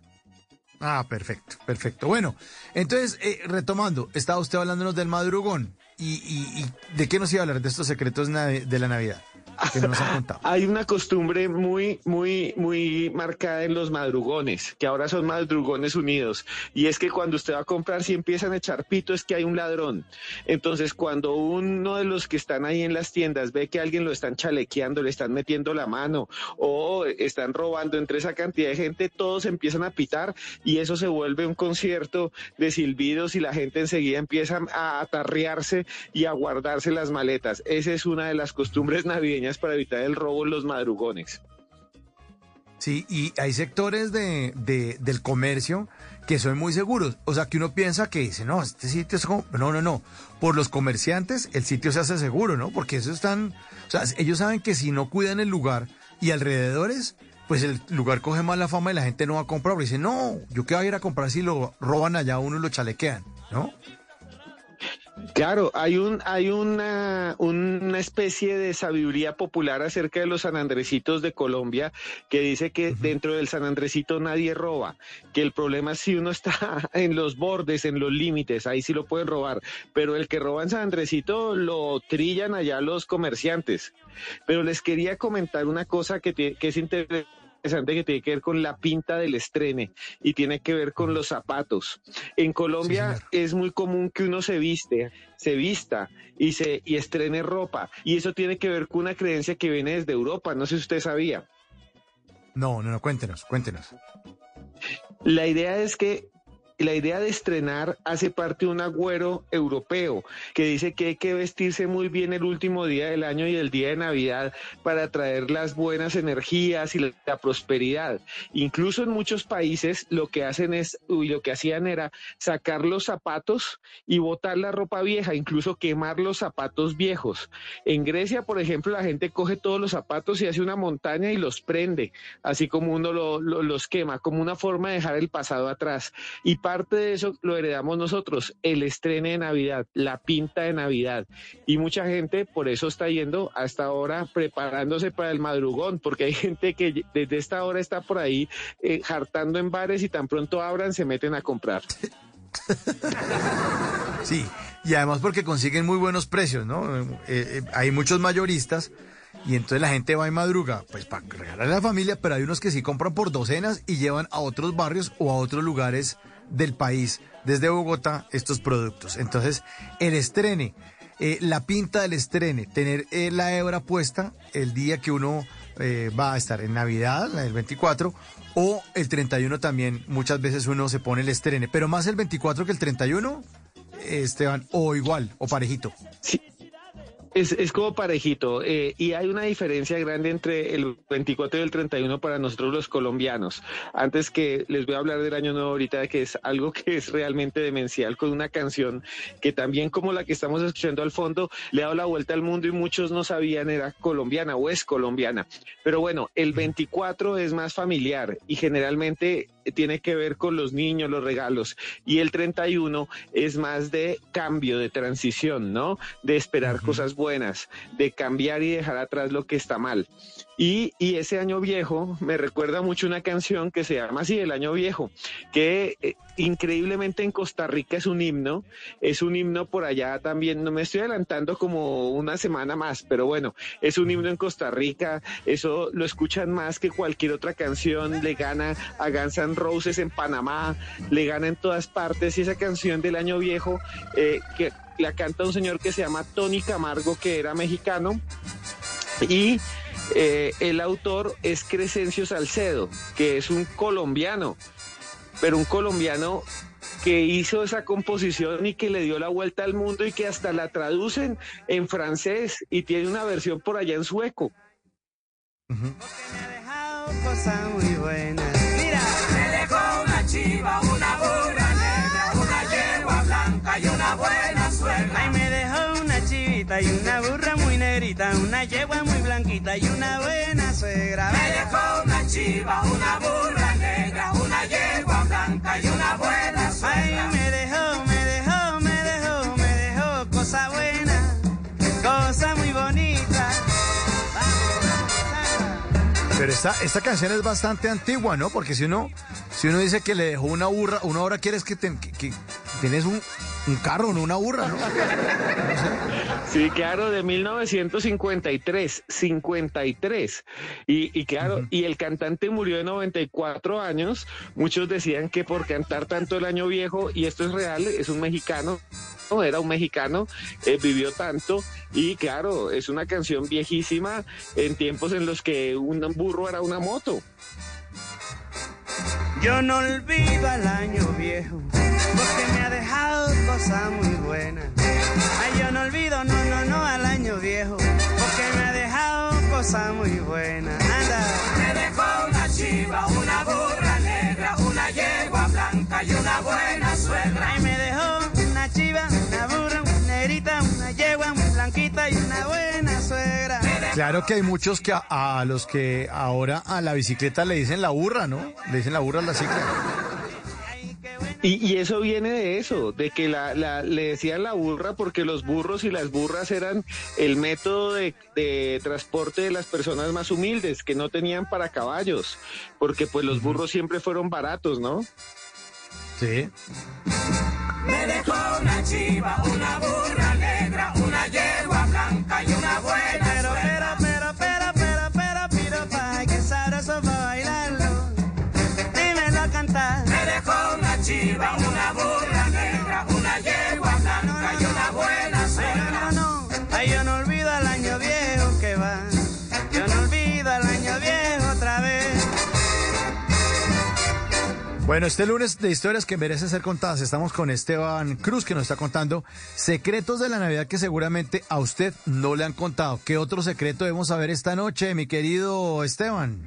S1: Ah, perfecto, perfecto. Bueno, entonces, eh, retomando, estaba usted hablándonos del madrugón. ¿Y, y, y de qué nos iba a hablar de estos secretos de la Navidad?
S23: Hay una costumbre muy, muy, muy marcada en los madrugones, que ahora son madrugones unidos. Y es que cuando usted va a comprar, si empiezan a echar pito, es que hay un ladrón. Entonces, cuando uno de los que están ahí en las tiendas ve que alguien lo están chalequeando, le están metiendo la mano o están robando entre esa cantidad de gente, todos empiezan a pitar y eso se vuelve un concierto de silbidos y la gente enseguida empieza a atarrearse y a guardarse las maletas. Esa es una de las costumbres navideñas para evitar el robo en los madrugones.
S1: Sí, y hay sectores de, del comercio que son muy seguros. O sea, que uno piensa que dice, no, este sitio es como... No, no, no. Por los comerciantes el sitio se hace seguro, ¿no? Porque eso están... O sea, ellos saben que si no cuidan el lugar y alrededores, pues el lugar coge más la fama y la gente no va a comprar. Porque dicen, no, yo qué voy a ir a comprar si lo roban allá uno y lo chalequean, ¿no?
S23: Claro, hay un, hay una, una especie de sabiduría popular acerca de los San Andresitos de Colombia que dice que dentro del San Andresito nadie roba, que el problema es si uno está en los bordes, en los límites, ahí sí lo pueden robar, pero el que roba en San Andresito lo trillan allá los comerciantes. Pero les quería comentar una cosa que, que es interesante interesante que tiene que ver con la pinta del estrene y tiene que ver con los zapatos. En Colombia es muy común que uno se viste, se vista y se y estrene ropa y eso tiene que ver con una creencia que viene desde Europa, no sé si usted sabía.
S1: No, no, no, cuéntenos, cuéntenos.
S23: La idea es que la idea de estrenar hace parte de un agüero europeo que dice que hay que vestirse muy bien el último día del año y el día de Navidad para traer las buenas energías y la, prosperidad. Incluso en muchos países lo que hacen es, y lo que hacían era sacar los zapatos y botar la ropa vieja, incluso quemar los zapatos viejos. En Grecia, por ejemplo, la gente coge todos los zapatos y hace una montaña y los prende, así como uno lo- lo- los quema, como una forma de dejar el pasado atrás. Y parte de eso lo heredamos nosotros, el estreno de Navidad, la pinta de Navidad. Y mucha gente por eso está yendo hasta ahora preparándose para el madrugón, porque hay gente que desde esta hora está por ahí eh, jartando en bares y tan pronto abran se meten a comprar.
S1: Sí, y además porque consiguen muy buenos precios, ¿no? Eh, eh, hay muchos mayoristas y entonces la gente va y madruga, pues para regalarle a la familia, pero hay unos que sí compran por docenas y llevan a otros barrios o a otros lugares del país, desde Bogotá, estos productos. Entonces, el estrene, eh, la pinta del estrene, tener eh, la hebra puesta el día que uno eh, va a estar en Navidad, la del 24, o el 31 también, muchas veces uno se pone el estrene, pero más el 24 que el 31, Esteban, o igual, o parejito.
S23: Es, es como parejito eh, y hay una diferencia grande entre el 24 y el 31 para nosotros los colombianos. Antes que les voy a hablar del año nuevo ahorita, que es algo que es realmente demencial con una canción que también como la que estamos escuchando al fondo le ha dado la vuelta al mundo y muchos no sabían era colombiana o es colombiana. Pero bueno, el 24 es más familiar y generalmente tiene que ver con los niños, los regalos. Y el 31 es más de cambio, de transición, ¿no? De esperar cosas buenas, de cambiar y dejar atrás lo que está mal. Y, ese año viejo me recuerda mucho una canción que se llama así, El Año Viejo, que eh, increíblemente en Costa Rica es un himno, es un himno por allá también, no me estoy adelantando como una semana más, pero bueno, es un himno en Costa Rica, eso lo escuchan más que cualquier otra canción, le gana a Guns N' Roses en Panamá, le gana en todas partes y esa canción del Año Viejo eh, que la canta un señor que se llama Tony Camargo, que era mexicano, y eh, el autor es Crescencio Salcedo, que es un colombiano, pero un colombiano que hizo esa composición y que le dio la vuelta al mundo y que hasta la traducen en francés y tiene una versión por allá en sueco.
S24: cosa muy buena. Mira, me dejó una chiva, una burra negra, una yegua blanca y una buena suegra. Ay, me dejó una chivita y una burra muy negrita, una yegua muy y una buena suegra. Me dejó una chiva, una burra negra, una yegua blanca y una buena suegra.
S1: Pero esta, esta canción es bastante antigua, ¿no? Porque si uno, si uno dice que le dejó una burra, uno ahora quieres que, te- que- que tienes un, un carro, no una burra, ¿no?
S23: Sí, claro, de 1953, 53. Y, y claro, y el cantante murió de 94 años. Muchos decían que por cantar tanto el año viejo, y esto es real, es un mexicano, no, era un mexicano, eh, vivió tanto. Y claro, es una canción viejísima en tiempos en los que un burro era una moto.
S24: Yo no olvido al año viejo, porque me ha dejado cosas muy buenas. Ay, yo no olvido, no, no, no, al año viejo, porque me ha dejado cosas muy buenas. Anda. Me dejó una chiva, una burra negra, una yegua blanca y una buena suegra. Ay, me dejó una chiva, una burra, una negrita, una yegua muy blanquita y una buena suegra.
S1: Claro que hay muchos que a, a los que ahora a la bicicleta le dicen la burra, ¿no? Le dicen la burra a la cicla.
S23: Y, y eso viene de eso, de que la, la- le decían la burra porque los burros y las burras eran el método de, de transporte de las personas más humildes, que no tenían para caballos, porque pues los burros siempre fueron baratos, ¿no?
S1: Sí.
S24: Me dejó una chiva, una burra
S1: Bueno, este lunes de historias que merecen ser contadas, estamos con Esteban Cruz que nos está contando secretos de la Navidad que seguramente a usted no le han contado. ¿Qué otro secreto debemos saber esta noche, mi querido Esteban?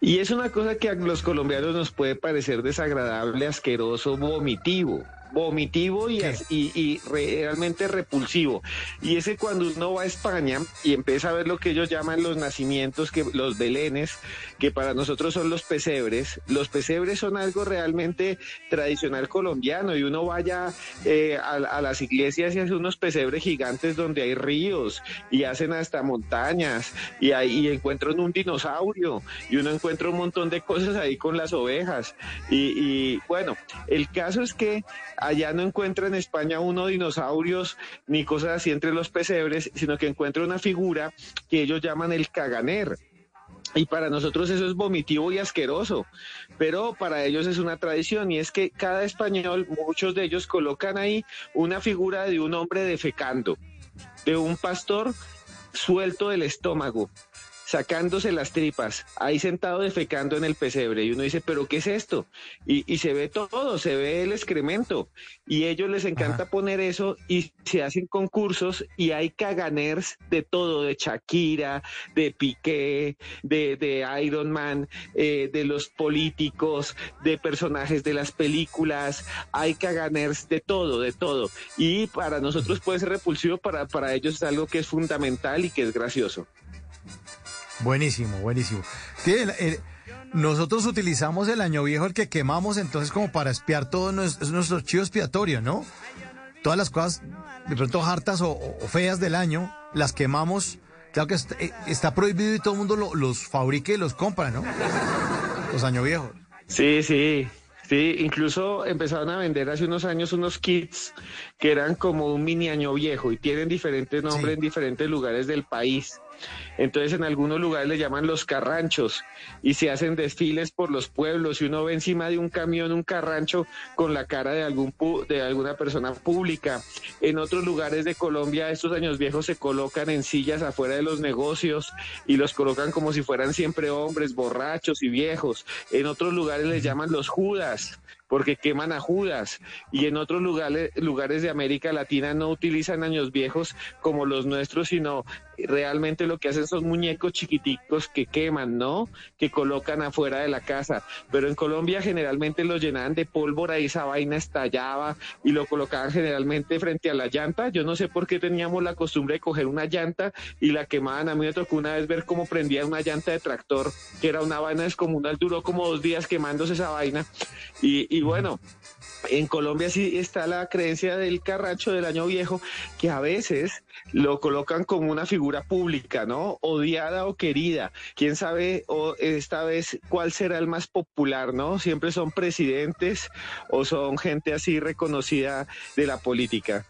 S23: Y es una cosa que a los colombianos nos puede parecer desagradable, asqueroso, vomitivo vomitivo y, y, realmente repulsivo. Y ese cuando uno va a España y empieza a ver lo que ellos llaman los nacimientos, que los belenes, que para nosotros son los pesebres. Los pesebres son algo realmente tradicional colombiano y uno vaya eh, a, las iglesias y hace unos pesebres gigantes donde hay ríos y hacen hasta montañas y ahí encuentran un dinosaurio y uno encuentra un montón de cosas ahí con las ovejas. Y, y bueno, el caso es que allá no encuentra en España uno dinosaurios ni cosas así entre los pesebres, sino que encuentra una figura que ellos llaman el caganer. Y para nosotros eso es vomitivo y asqueroso, pero para ellos es una tradición y es que cada español, muchos de ellos colocan ahí una figura de un hombre defecando, de un pastor suelto del estómago, sacándose las tripas, ahí sentado defecando en el pesebre. Y uno dice, ¿pero qué es esto? Y, se ve todo, se ve el excremento. Y ellos les encanta poner eso y se hacen concursos y hay caganers de todo, de Shakira, de Piqué, de, de Iron Man, eh, de los políticos, de personajes de las películas. Hay caganers de todo, de todo. Y para nosotros puede ser repulsivo, para, para ellos es algo que es fundamental y que es gracioso.
S1: Buenísimo, buenísimo. nosotros utilizamos el año viejo, el que quemamos, entonces como para espiar todo nuestro, nuestro chivo expiatorio, ¿no? Todas las cosas de pronto hartas o, feas del año, las quemamos. Claro que eh, está, prohibido y todo el mundo los fabrica y los compra, ¿no? Los año viejos.
S23: Sí, sí. Sí, incluso empezaron a vender hace unos años unos kits que eran como un mini año viejo y tienen diferentes nombres en diferentes lugares del país. Entonces en algunos lugares le llaman los carranchos y se hacen desfiles por los pueblos y uno ve encima de un camión un carrancho con la cara de, algún de alguna persona pública. En otros lugares de Colombia estos años viejos se colocan en sillas afuera de los negocios y los colocan como si fueran siempre hombres, borrachos y viejos. En otros lugares les llaman los judas porque queman a Judas y en otros lugares, lugares de América Latina no utilizan años viejos como los nuestros, sino realmente lo que hacen son muñecos chiquiticos que queman, ¿no? Que colocan afuera de la casa. Pero en Colombia generalmente los llenaban de pólvora y esa vaina estallaba y lo colocaban generalmente frente a la llanta. Yo no sé por qué teníamos la costumbre de coger una llanta y la quemaban. A mí me tocó una vez ver cómo prendía una llanta de tractor, que era una vaina descomunal, duró como dos días quemándose esa vaina. Y, y bueno, en Colombia sí está la creencia del carracho del año viejo, que a veces lo colocan como una figura pública, ¿no? Odiada o querida. Quién sabe o esta vez cuál será el más popular, ¿no? Siempre son presidentes o son gente así reconocida de la política.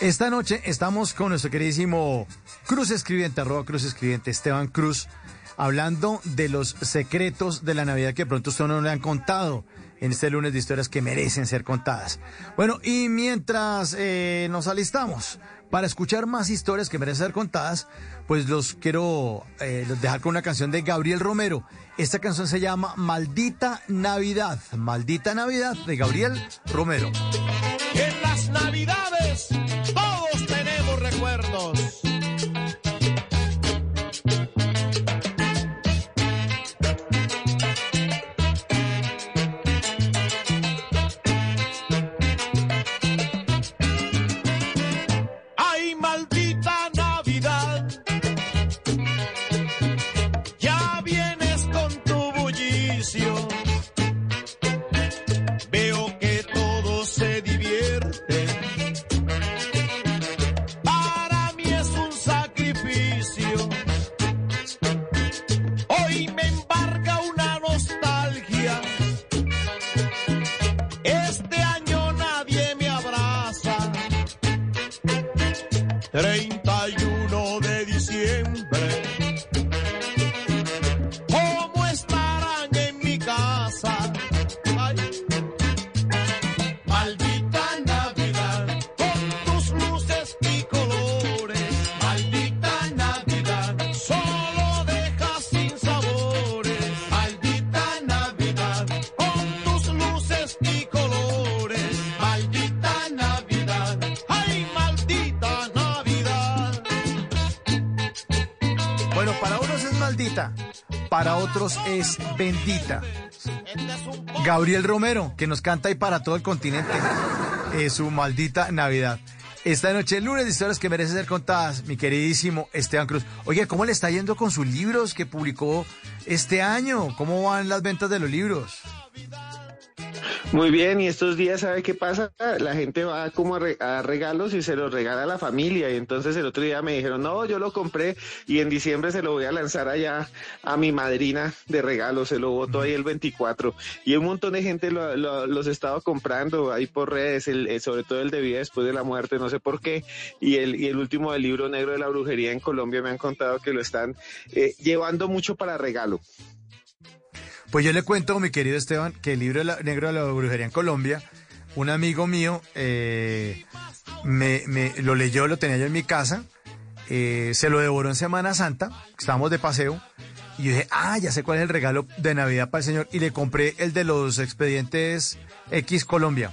S1: Esta noche estamos con nuestro queridísimo Cruz Escribiente, arroba Cruz Escribiente, Esteban Cruz, hablando de los secretos de la Navidad que pronto usted no le han contado en este lunes de historias que merecen ser contadas. Bueno, y mientras eh, nos alistamos para escuchar más historias que merecen ser contadas, pues los quiero eh, dejar con una canción de Gabriel Romero. Esta canción se llama Maldita Navidad. Maldita Navidad de Gabriel Romero.
S20: En las Navidades todos tenemos recuerdos. Es
S1: bendita. Gabriel Romero, que nos canta y para todo el continente, es su maldita Navidad. Esta noche, lunes de historias que merecen ser contadas, mi queridísimo Esteban Cruz. Oye, ¿cómo le está yendo con sus libros que publicó este año? ¿Cómo van las ventas de los libros?
S23: Muy bien, y estos días, ¿sabe qué pasa? La gente va como a, re- a regalos y se los regala a la familia. Y entonces el otro día me dijeron, no, yo lo compré y en diciembre se lo voy a lanzar allá a mi madrina de regalos. Se lo voto ahí el 24. Y un montón de gente lo- lo- los estaba comprando ahí por redes, el- eh, sobre todo el de vida después de la muerte, no sé por qué. Y el, y el último del libro negro de la brujería en Colombia me han contado que lo están eh, llevando mucho para regalo.
S1: Pues yo le cuento, mi querido Esteban, que el libro negro de la brujería en Colombia, un amigo mío eh, me, me- lo leyó, lo tenía yo en mi casa, eh, se lo devoró en Semana Santa, estábamos de paseo, y yo dije, ah, ya sé cuál es el regalo de Navidad para el señor, y le compré el de los expedientes X Colombia.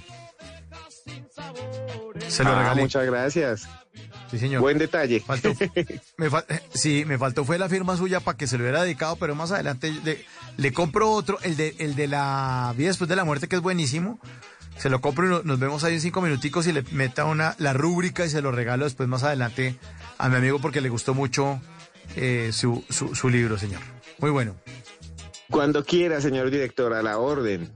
S1: Se lo
S23: Ah,
S1: regalé.
S23: Muchas gracias.
S1: Sí, señor.
S23: Buen detalle.
S1: Faltó, me fal- sí, me faltó fue la firma suya para que se lo hubiera dedicado, pero más adelante le, le compro otro, el de, el de la vida después de la muerte, que es buenísimo. Se lo compro y no- nos vemos ahí en cinco minuticos y le meta una, la rúbrica y se lo regalo después más adelante a mi amigo porque le gustó mucho eh, su, su, su libro, señor. Muy bueno.
S23: Cuando quiera, señor director, a la orden.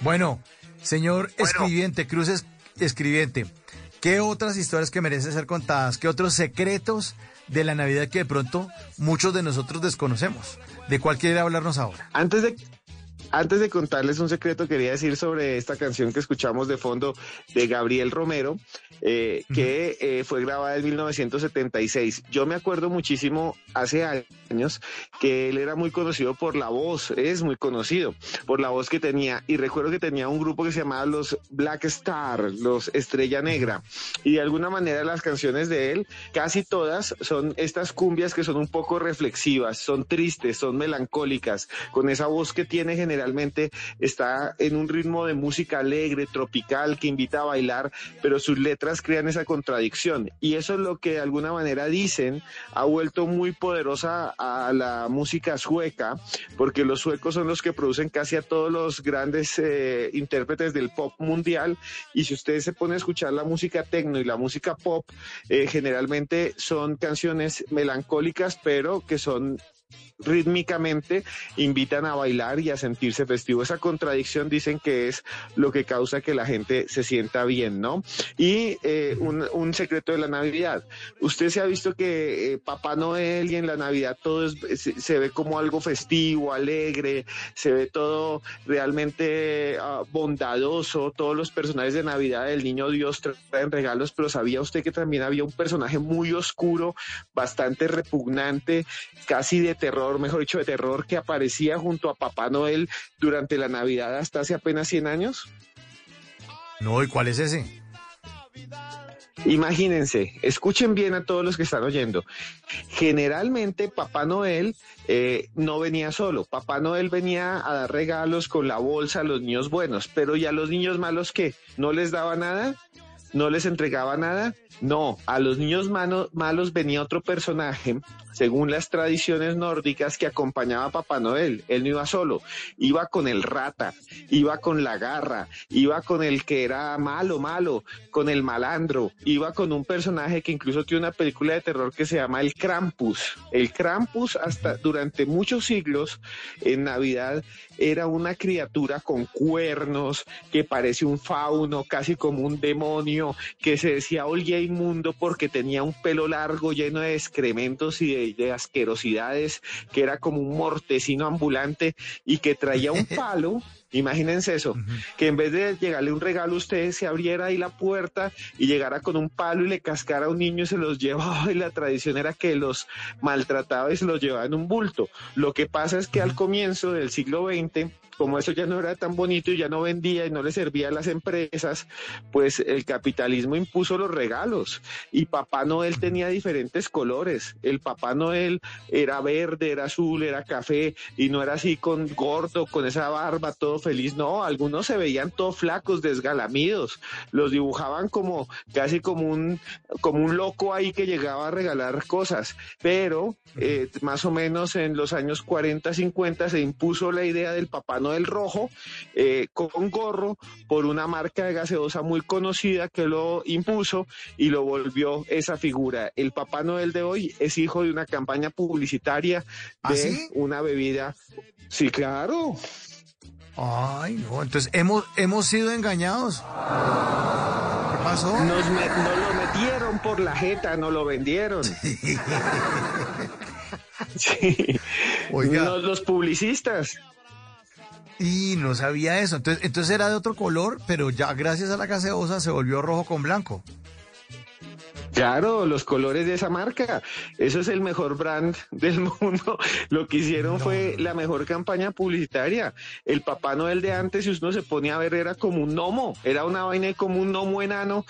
S1: Bueno, señor escribiente, Cruz es- escribiente, ¿qué otras historias que merecen ser contadas? ¿Qué otros secretos de la Navidad que de pronto muchos de nosotros desconocemos? ¿De cuál quiere hablarnos ahora?
S23: Antes de, antes de contarles un secreto, quería decir sobre esta canción que escuchamos de fondo de Gabriel Romero, eh, que eh, fue grabada en 1976. Yo me acuerdo muchísimo hace años que él era muy conocido por la voz, es muy conocido por la voz que tenía. Y recuerdo que tenía un grupo que se llamaba los Black Star, los Estrella Negra. Y de alguna manera las canciones de él, casi todas son estas cumbias que son un poco reflexivas, son tristes, son melancólicas, con esa voz que tiene generalmente está en un ritmo de música alegre, tropical, que invita a bailar, pero sus letras crean esa contradicción. Y eso es lo que de alguna manera dicen ha vuelto muy poderosa a la música sueca, porque los suecos son los que producen casi a todos los grandes eh, intérpretes del pop mundial. Y si ustedes se ponen a escuchar la música techno y la música pop, eh, generalmente son canciones melancólicas, pero que son rítmicamente invitan a bailar y a sentirse festivo. Esa contradicción dicen que es lo que causa que la gente se sienta bien, ¿no? Y eh, un, un secreto de la Navidad. Usted se ha visto que eh, Papá Noel y en la Navidad todo se ve como algo festivo, alegre, se ve todo realmente ah, bondadoso, todos los personajes de Navidad del Niño Dios traen regalos, pero ¿sabía usted que también había un personaje muy oscuro, bastante repugnante, casi de terror, mejor dicho, de terror, que aparecía junto a Papá Noel durante la Navidad hasta hace apenas 100 años?
S1: No, ¿y cuál es ese?
S23: Imagínense, escuchen bien a todos los que están oyendo. Generalmente Papá Noel eh, no venía solo. Papá Noel venía a dar regalos con la bolsa a los niños buenos, pero ¿y a los niños malos qué? ¿No les daba nada? ¿No les entregaba nada? No, a los niños malos venía otro personaje, según las tradiciones nórdicas, que acompañaba a Papá Noel. Él no iba solo, iba con el rata, iba con la garra, iba con el que era malo, malo, con el malandro, iba con un personaje que incluso tiene una película de terror que se llama el Krampus. El Krampus hasta durante muchos siglos en Navidad era una criatura con cuernos que parece un fauno, casi como un demonio, que se decía olía inmundo porque tenía un pelo largo lleno de excrementos y de, de asquerosidades, que era como un mortecino ambulante y que traía un palo. Imagínense eso, que en vez de llegarle un regalo a usted, se abriera ahí la puerta y llegara con un palo y le cascara a un niño y se los llevaba. Y la tradición era que los maltrataba y se los llevaba en un bulto. Lo que pasa es que al comienzo del siglo XX, como eso ya no era tan bonito y ya no vendía y no le servía a las empresas, pues el capitalismo impuso los regalos y Papá Noel tenía diferentes colores. El Papá Noel era verde, era azul, era café y no era así con gordo, con esa barba, todo feliz. No, algunos se veían todos flacos, desgalamidos. Los dibujaban como casi como un, como un loco ahí que llegaba a regalar cosas. Pero eh, más o menos en los años 40, 50 se impuso la idea del Papá Noel rojo eh, con gorro por una marca de gaseosa muy conocida que lo impuso y lo volvió esa figura. El Papá Noel de hoy es hijo de una campaña publicitaria
S1: ¿Ah,
S23: de
S1: sí?
S23: una bebida. Sí, claro.
S1: Ay, no, entonces hemos, hemos sido engañados. ¿Qué pasó?
S23: Nos, me- nos lo metieron por la jeta, no lo vendieron. Sí.
S1: Oiga.
S23: Nos- los publicistas.
S1: Y no sabía eso. Entonces, entonces era de otro color, pero ya gracias a la gaseosa se volvió rojo con blanco.
S23: Claro, los colores de esa marca. Eso es el mejor brand del mundo. Lo que hicieron fue la mejor campaña publicitaria. El Papá Noel de antes, si uno se ponía a ver, era como un gnomo. Era una vaina como un gnomo enano,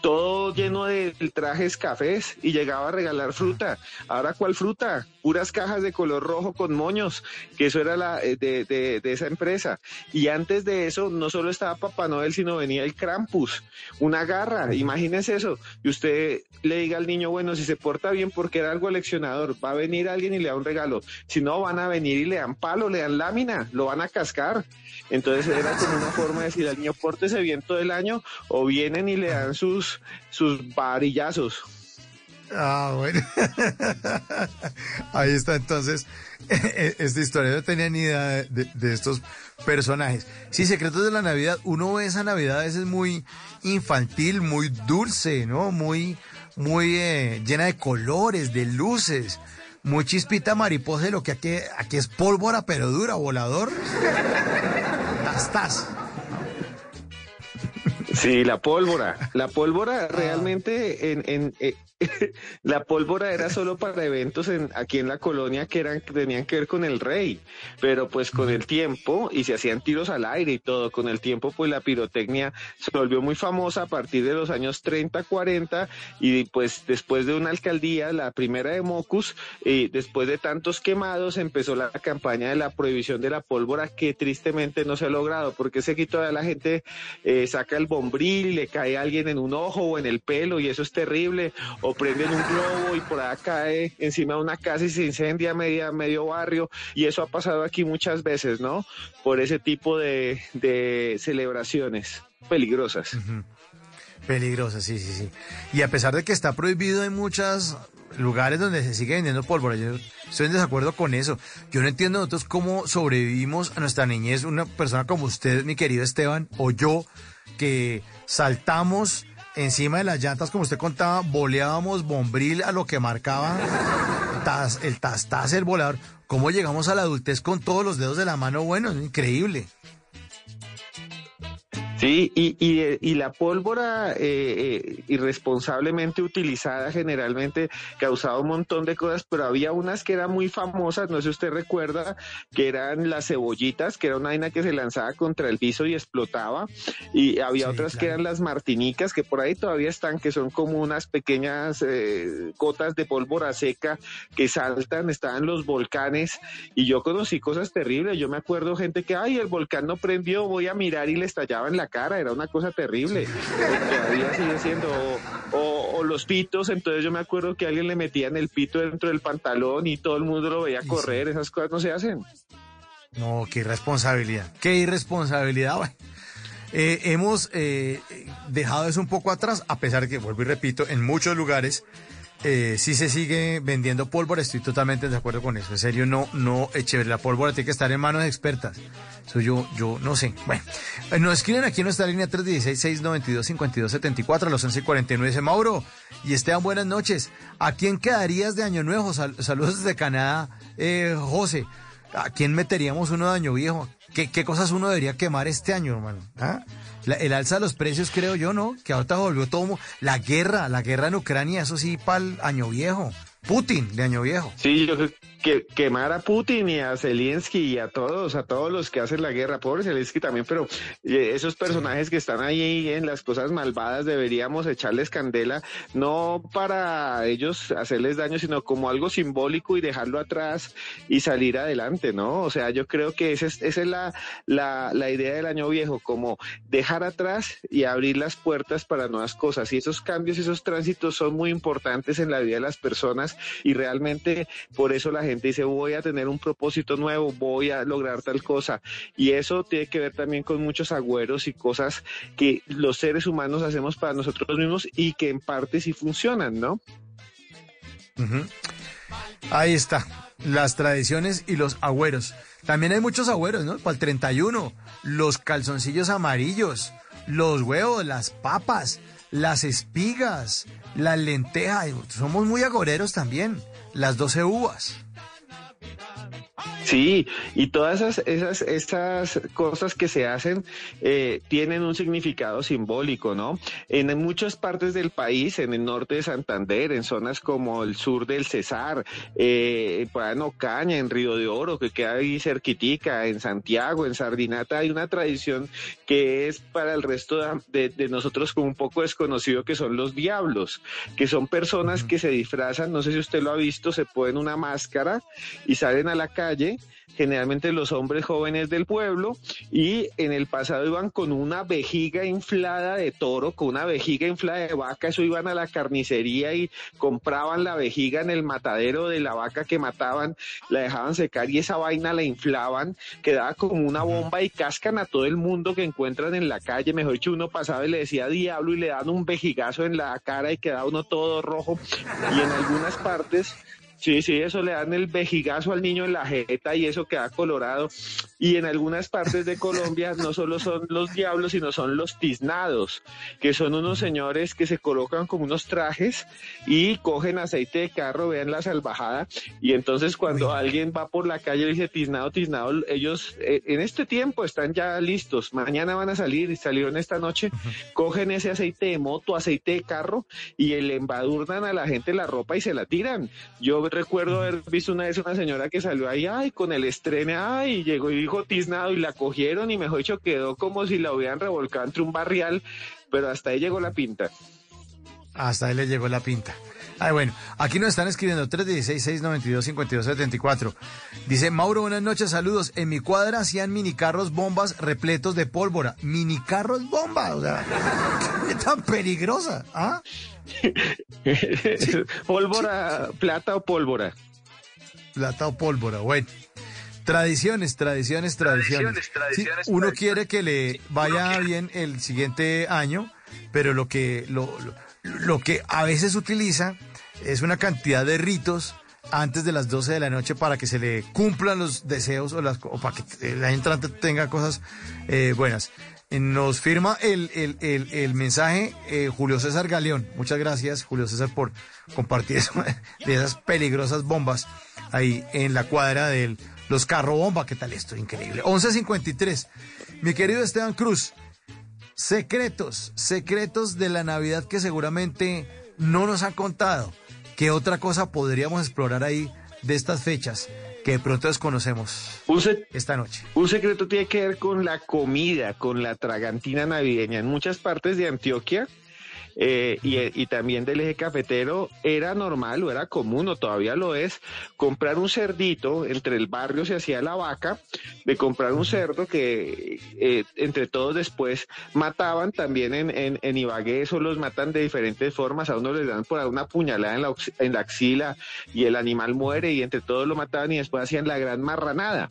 S23: todo lleno de trajes cafés y llegaba a regalar fruta. Ahora, ¿cuál fruta? Puras cajas de color rojo con moños, que eso era la eh, de, de- de esa empresa. Y antes de eso, no solo estaba Papá Noel, sino venía el Krampus, una garra. Imagínese eso. Y usted le diga al niño, bueno, si se porta bien porque era algo leccionador, va a venir alguien y le da un regalo. Si no, van a venir y le dan palo, le dan lámina, lo van a cascar. Entonces era como una forma de decir al niño, pórtese bien todo el año, o vienen y le dan sus, sus varillazos.
S1: Ah, bueno. Ahí está entonces esta historia. No tenía ni idea de, de- de estos personajes. Sí, Secretos de la Navidad. Uno ve esa Navidad a veces muy infantil, muy dulce, ¿no? Muy, muy eh, llena de colores, de luces. Muy chispita mariposa, y lo que aquí, aquí es pólvora, pero dura, volador.
S23: Sí, la pólvora. La pólvora realmente en, en eh, la pólvora era solo para eventos en, aquí en la colonia que eran tenían que ver con el rey, pero pues con el tiempo y se hacían tiros al aire y todo, con el tiempo pues la pirotecnia se volvió muy famosa a partir de los años 30, 40 y pues después de una alcaldía, la primera de Mocus, y después de tantos quemados empezó la campaña de la prohibición de la pólvora que tristemente no se ha logrado porque sé que toda la gente eh, saca el bombril le cae a alguien en un ojo o en el pelo y eso es terrible o prenden un globo y por ahí cae encima de una casa y se incendia media, medio barrio y eso ha pasado aquí muchas veces, ¿no? Por ese tipo de, celebraciones peligrosas.
S1: Peligrosa, sí, sí, sí. Y a pesar de que está prohibido, hay muchos lugares donde se sigue vendiendo pólvora. Yo estoy en desacuerdo con eso. Yo no entiendo nosotros cómo sobrevivimos a nuestra niñez, una persona como usted, mi querido Esteban, o yo, que saltamos encima de las llantas, como usted contaba, boleábamos bombril a lo que marcaba el tastaz, el volador. ¿Cómo llegamos a la adultez con todos los dedos de la mano? Bueno, es increíble.
S23: Sí, y, y, y la pólvora eh, eh, irresponsablemente utilizada generalmente causaba un montón de cosas, pero había unas que eran muy famosas, no sé si usted recuerda, que eran las cebollitas, que era una vaina que se lanzaba contra el piso y explotaba, y había otras que eran las martinicas, que por ahí todavía están, que son como unas pequeñas eh, gotas de pólvora seca que saltan, estaban los volcanes, y yo conocí cosas terribles, yo me acuerdo gente que, ay, el volcán no prendió, voy a mirar y le estallaba en la cara, era una cosa terrible. Todavía sigue siendo, o, o- o los pitos, entonces yo me acuerdo que alguien le metía en el pito dentro del pantalón y todo el mundo lo veía correr, esas cosas no se hacen.
S1: No, qué irresponsabilidad. Qué irresponsabilidad. Eh, hemos eh, dejado eso un poco atrás, a pesar que, vuelvo y repito, en muchos lugares eh, sí se sigue vendiendo pólvora. Estoy totalmente de acuerdo con eso. En serio, no, no es chévere. La pólvora tiene que estar en manos expertas. Eso yo, yo no sé. Bueno, eh, nos escriben aquí en nuestra línea 316-692-5274 a los 11.49. Dice Mauro y Esteban, buenas noches. ¿A quién quedarías de Año Nuevo? Sal- saludos desde Canadá, eh, José. ¿A quién meteríamos uno de año viejo? ¿Qué, qué cosas uno debería quemar este año, hermano? ¿Ah? La- el alza de los precios, creo yo, ¿no? Que ahorita volvió todo... La guerra, la guerra en Ucrania, eso sí, para el año viejo. Putin de año viejo.
S23: Sí, yo, que quemar a Putin y a Zelensky y a todos, a todos los que hacen la guerra, pobre Zelensky también, pero eh, esos personajes que están ahí en las cosas malvadas deberíamos echarles candela, no para ellos hacerles daño, sino como algo simbólico y dejarlo atrás y salir adelante, ¿no? O sea, yo creo que esa es, esa es la, la, la idea del año viejo, como dejar atrás y abrir las puertas para nuevas cosas. Y esos cambios, esos tránsitos son muy importantes en la vida de las personas y realmente por eso la gente dice voy a tener un propósito nuevo, voy a lograr tal cosa. Y eso tiene que ver también con muchos agüeros y cosas que los seres humanos hacemos para nosotros mismos y que en parte sí funcionan, ¿no?
S1: Ahí está, las tradiciones y los agüeros. También hay muchos agüeros, ¿no? Para el 31, los calzoncillos amarillos, los huevos, las papas, las espigas, las lentejas. Somos muy agoreros también. Las 12 uvas. Navidad.
S23: Sí, y todas esas, esas, esas cosas que se hacen eh, tienen un significado simbólico, ¿no? En muchas partes del país, en el norte de Santander, en zonas como el sur del Cesar, eh, en Ocaña, en Río de Oro, que queda ahí cerquitica, en Santiago, en Sardinata, hay una tradición que es para el resto de, de nosotros como un poco desconocido, que son los diablos, que son personas que se disfrazan, no sé si usted lo ha visto, se ponen una máscara y salen a la calle generalmente los hombres jóvenes del pueblo, y en el pasado iban con una vejiga inflada de toro, con una vejiga inflada de vaca, eso iban a la carnicería y compraban la vejiga en el matadero de la vaca que mataban, la dejaban secar y esa vaina la inflaban, quedaba como una bomba y cascan a todo el mundo que encuentran en la calle, mejor dicho, uno pasaba y le decía diablo y le daban un vejigazo en la cara y quedaba uno todo rojo, y en algunas partes Sí, sí, eso le dan el vejigazo al niño en la jeta y eso queda colorado. Y en algunas partes de Colombia no solo son los diablos, sino son los tiznados, que son unos señores que se colocan como unos trajes y cogen aceite de carro, vean la salvajada. Y entonces cuando alguien va por la calle y dice tiznado, tiznado, ellos eh, en este tiempo están ya listos. Mañana van a salir y salieron esta noche, cogen ese aceite de moto, aceite de carro y le embadurnan a la gente la ropa y se la tiran. Yo recuerdo haber visto una vez una señora que salió ahí, ay, con el estrene, ay, llegó y dijo tiznado y la cogieron y mejor dicho quedó como si la hubieran revolcado entre un barrial, pero hasta ahí llegó la pinta.
S1: Hasta ahí le llegó la pinta. Ay, bueno, aquí nos están escribiendo 316-692-5274. Dice Mauro, buenas noches, saludos. En mi cuadra hacían minicarros bombas repletos de pólvora. Minicarros bomba, o sea, qué tan peligrosa, ¿ah?
S23: pólvora, plata o pólvora.
S1: Plata o pólvora, bueno. Tradiciones, tradiciones, tradiciones.
S23: Tradiciones, tradiciones,
S1: Sí, uno
S23: tradiciones.
S1: quiere que le vaya bien el siguiente año, pero lo que, lo, lo, lo que a veces utiliza es una cantidad de ritos antes de las 12 de la noche para que se le cumplan los deseos o, las, o para que la entrante tenga cosas eh, buenas. Nos firma el, el, el, el mensaje eh, Julio César Galeón. Muchas gracias, Julio César, por compartir eso, de esas peligrosas bombas ahí en la cuadra de los carro bomba. ¿Qué tal esto? Increíble. 11.53. Mi querido Esteban Cruz, secretos, secretos de la Navidad que seguramente no nos han contado. ¿Qué otra cosa podríamos explorar ahí de estas fechas que de pronto desconocemos esta noche?
S23: Un secreto tiene que ver con la comida, con la tragantina navideña. En muchas partes de Antioquia eh, y, y también del eje cafetero era normal o era común o todavía lo es comprar un cerdito, entre el barrio se hacía la vaca, de comprar un cerdo que eh, entre todos después mataban también en, en, en Ibagué, eso los matan de diferentes formas, a uno les dan por una puñalada en la, en la axila y el animal muere y entre todos lo mataban y después hacían la gran marranada.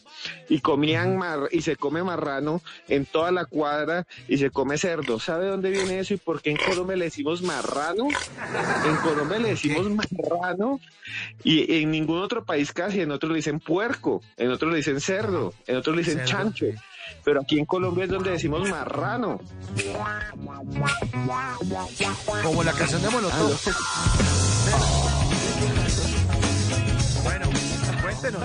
S23: Y comían mar y se come marrano en toda la cuadra y se come cerdo. ¿Sabe dónde viene eso y por qué en Colombia le decimos marrano? En Colombia le decimos marrano y en ningún otro país casi, en otros le dicen puerco, en otros le dicen cerdo, en otros le dicen
S1: Cerdo.
S23: chancho. Pero aquí en Colombia es donde decimos marrano.
S1: Como la canción de Molotov. Bueno, cuéntenos.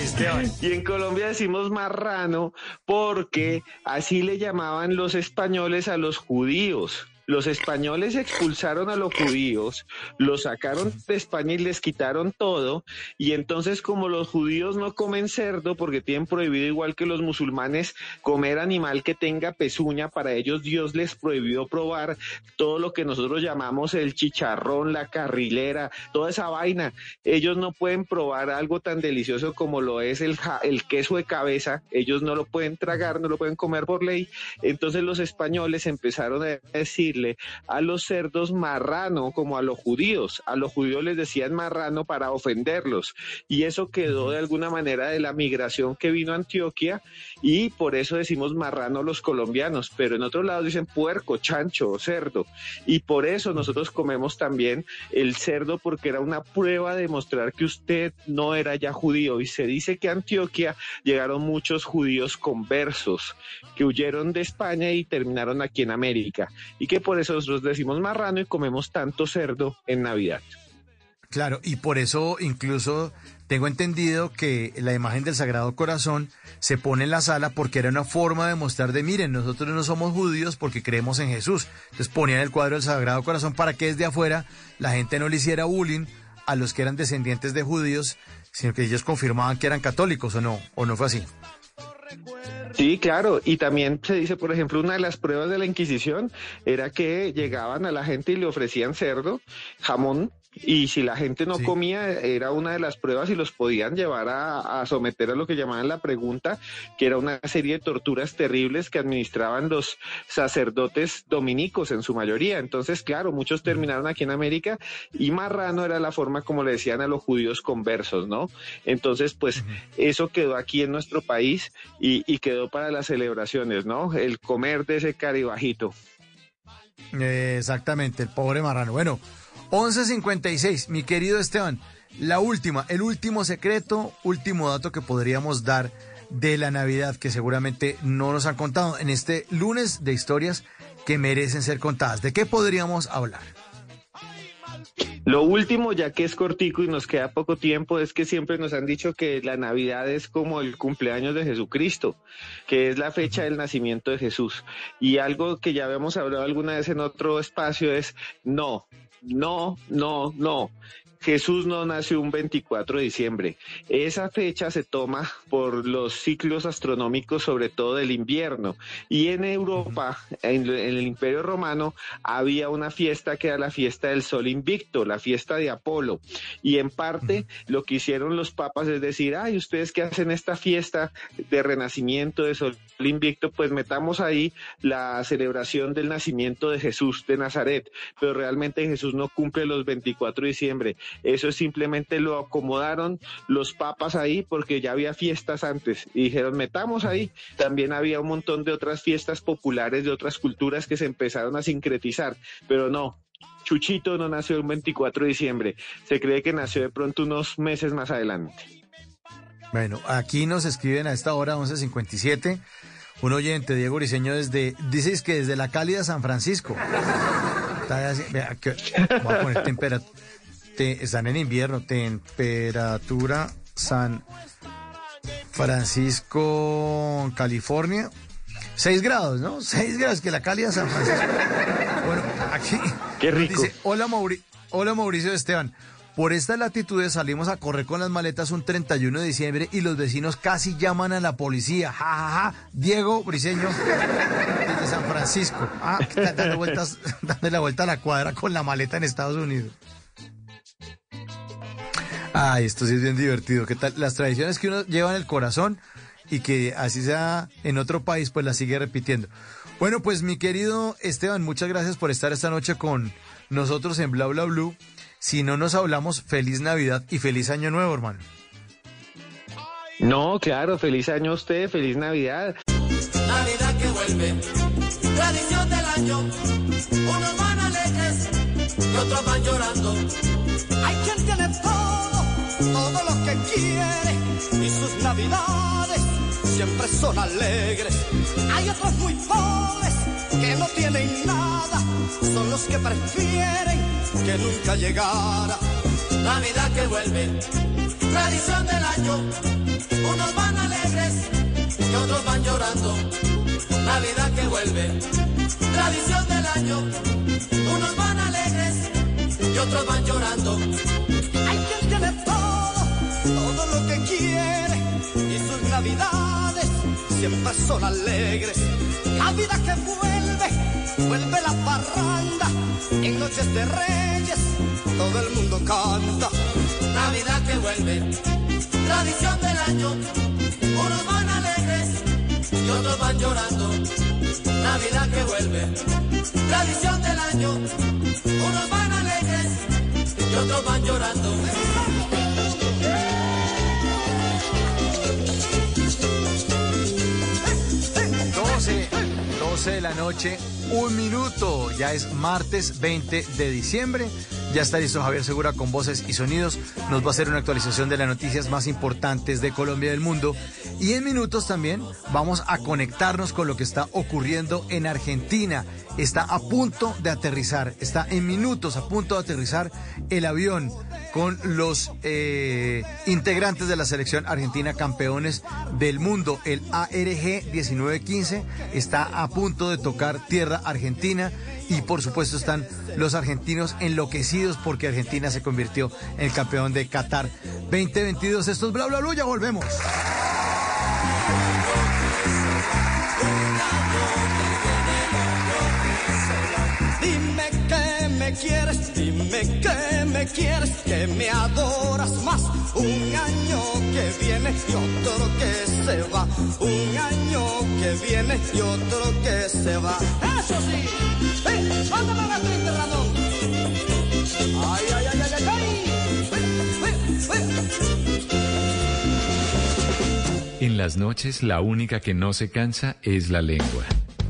S1: Esteban.
S23: Y en Colombia decimos marrano porque así le llamaban los españoles a los judíos. Los españoles expulsaron a los judíos, los sacaron de España y les quitaron todo. Y entonces como los judíos no comen cerdo porque tienen prohibido igual que los musulmanes comer animal que tenga pezuña, para ellos Dios les prohibió probar todo lo que nosotros llamamos el chicharrón, la carrilera, toda esa vaina. Ellos no pueden probar algo tan delicioso como lo es el, el queso de cabeza. Ellos no lo pueden tragar, no lo pueden comer por ley. Entonces los españoles empezaron a a los cerdos marrano como a los judíos. A los judíos les decían marrano para ofenderlos. Y eso quedó de alguna manera de la migración que vino a Antioquia y por eso decimos marrano los colombianos. Pero en otro lado dicen puerco, chancho, cerdo. Y por eso nosotros comemos también el cerdo porque era una prueba de mostrar que usted no era ya judío. Y se dice que a Antioquia llegaron muchos judíos conversos que huyeron de España y terminaron aquí en América. Y que por eso nosotros decimos marrano y comemos tanto cerdo en Navidad.
S1: Claro, y por eso incluso tengo entendido que la imagen del Sagrado Corazón se pone en la sala porque era una forma de mostrar de, miren, nosotros no somos judíos porque creemos en Jesús. Entonces ponían el cuadro del Sagrado Corazón para que desde afuera la gente no le hiciera bullying a los que eran descendientes de judíos, sino que ellos confirmaban que eran católicos o no, o no fue así.
S23: Sí, claro. Y también se dice, por ejemplo, una de las pruebas de la Inquisición era que llegaban a la gente y le ofrecían cerdo, jamón, y si la gente no comía, era una de las pruebas y los podían llevar a, someter a lo que llamaban la pregunta, que era una serie de torturas terribles que administraban los sacerdotes dominicos en su mayoría. Entonces, claro, muchos terminaron aquí en América y marrano era la forma como le decían a los judíos conversos, ¿no? Entonces, pues eso quedó aquí en nuestro país y, y quedó para las celebraciones, ¿no? El comer de ese caribajito.
S1: exactamente, el pobre marrano. Bueno. 11.56, mi querido Esteban, la última, el último secreto, último dato que podríamos dar de la Navidad que seguramente no nos han contado en este lunes de historias que merecen ser contadas. ¿De qué podríamos hablar?
S23: Lo último, ya que es cortico y nos queda poco tiempo, es que siempre nos han dicho que la Navidad es como el cumpleaños de Jesucristo, que es la fecha del nacimiento de Jesús. Y algo que ya habíamos hablado alguna vez en otro espacio es, no, no, no, no. Jesús no nació un 24 de diciembre. Esa fecha se toma por los ciclos astronómicos, sobre todo del invierno. Y en Europa, en, el Imperio Romano, había una fiesta que era la fiesta del Sol Invicto, la fiesta de Apolo. Y en parte lo que hicieron los papas es decir, ay, ustedes que hacen esta fiesta de renacimiento de Sol Invicto, pues metamos ahí la celebración del nacimiento de Jesús de Nazaret. Pero realmente Jesús no cumple los 24 de diciembre. Eso simplemente lo acomodaron los papas ahí porque ya había fiestas antes y dijeron metamos ahí. También había un montón de otras fiestas populares de otras culturas que se empezaron a sincretizar, pero no, Chuchito no nació el 24 de diciembre. Se cree que nació de pronto unos meses más adelante.
S1: Bueno, aquí nos escriben a esta hora 11.57. Un oyente, Diego Briseño, desde, dices que desde la cálida San Francisco. voy a poner temperatura están en invierno, temperatura San Francisco, California. 6 grados, ¿no? 6 grados, que la cálida San Francisco. Bueno, aquí
S23: Qué rico. dice,
S1: hola, hola Mauricio Esteban. Por estas latitudes salimos a correr con las maletas un 31 de diciembre y los vecinos casi llaman a la policía. Ja, ja, ja. Diego Briseño de San Francisco. Ah, dando, vueltas, dando la vuelta a la cuadra con la maleta en Estados Unidos. Ay, esto sí es bien divertido. ¿Qué tal? Las tradiciones que uno lleva en el corazón y que así sea en otro país, pues las sigue repitiendo. Bueno, pues mi querido Esteban, muchas gracias por estar esta noche con nosotros en Bla Bla Blue. Si no nos hablamos, feliz Navidad y feliz Año Nuevo, hermano.
S23: No, claro, feliz año a usted, feliz Navidad.
S20: Navidad que vuelve, tradición del año, unos van alegres y otros van llorando. Navidades siempre son alegres. Hay otros muy pobres que no tienen nada, son los que prefieren que nunca llegara. Navidad que vuelve, tradición del año, unos van alegres y otros van llorando. Navidad que vuelve tradición del año. Unos van alegres y otros van llorando. Hay quien tiene todo, todo lo que quiere navidades siempre son alegres. La vida que vuelve, vuelve la parranda en noches de reyes. Todo el mundo canta. Navidad que vuelve, tradición del año. Unos van alegres y otros van llorando. Navidad que vuelve, tradición del año. Unos van alegres y otros van llorando.
S1: 12 de la noche, un minuto. Ya es martes 20 de diciembre. Ya está listo Javier Segura con voces y sonidos. Nos va a hacer una actualización de las noticias más importantes de Colombia y del mundo. Y en minutos también vamos a conectarnos con lo que está ocurriendo en Argentina. Está a punto de aterrizar, está en minutos a punto de aterrizar el avión con los eh, integrantes de la selección argentina campeones del mundo. El ARG 1915 está a punto de tocar tierra argentina y por supuesto están los argentinos enloquecidos porque Argentina se convirtió en el campeón de Qatar 2022. Esto es bla bla bla, ya volvemos.
S20: Dime que me quieres, dime que me quieres, que me adoras más. Un año que viene y otro que se va. Un año que viene y otro que se va. Eso sí, ven, mándame la triste Ramón. Ay, ay, ay, ay, ay, ay.
S15: En las noches la única que no se cansa es la lengua.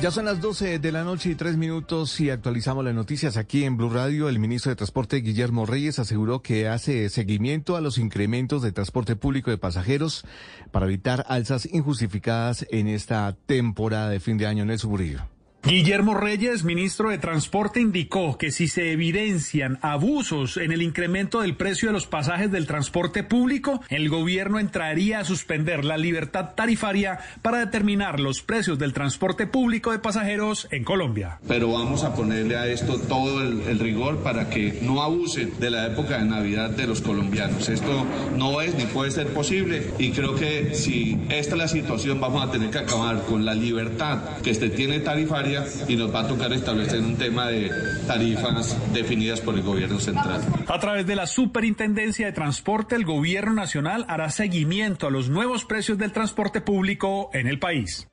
S5: Ya son las 12 de la noche y tres minutos y actualizamos las noticias aquí en Blue Radio. El ministro de Transporte Guillermo Reyes aseguró que hace seguimiento a los incrementos de transporte público de pasajeros para evitar alzas injustificadas en esta temporada de fin de año en el suburbio.
S6: Guillermo Reyes, ministro de Transporte, indicó que si se evidencian abusos en el incremento del precio de los pasajes del transporte público, el gobierno entraría a suspender la libertad tarifaria para determinar los precios del transporte público de pasajeros en Colombia.
S7: Pero vamos a ponerle a esto todo el, el rigor para que no abusen de la época de Navidad de los colombianos. Esto no es ni puede ser posible y creo que si esta es la situación vamos a tener que acabar con la libertad que este tiene tarifaria y nos va a tocar establecer un tema de tarifas definidas por el gobierno central.
S6: A través de la Superintendencia de Transporte, el gobierno nacional hará seguimiento a los nuevos precios del transporte público en el país.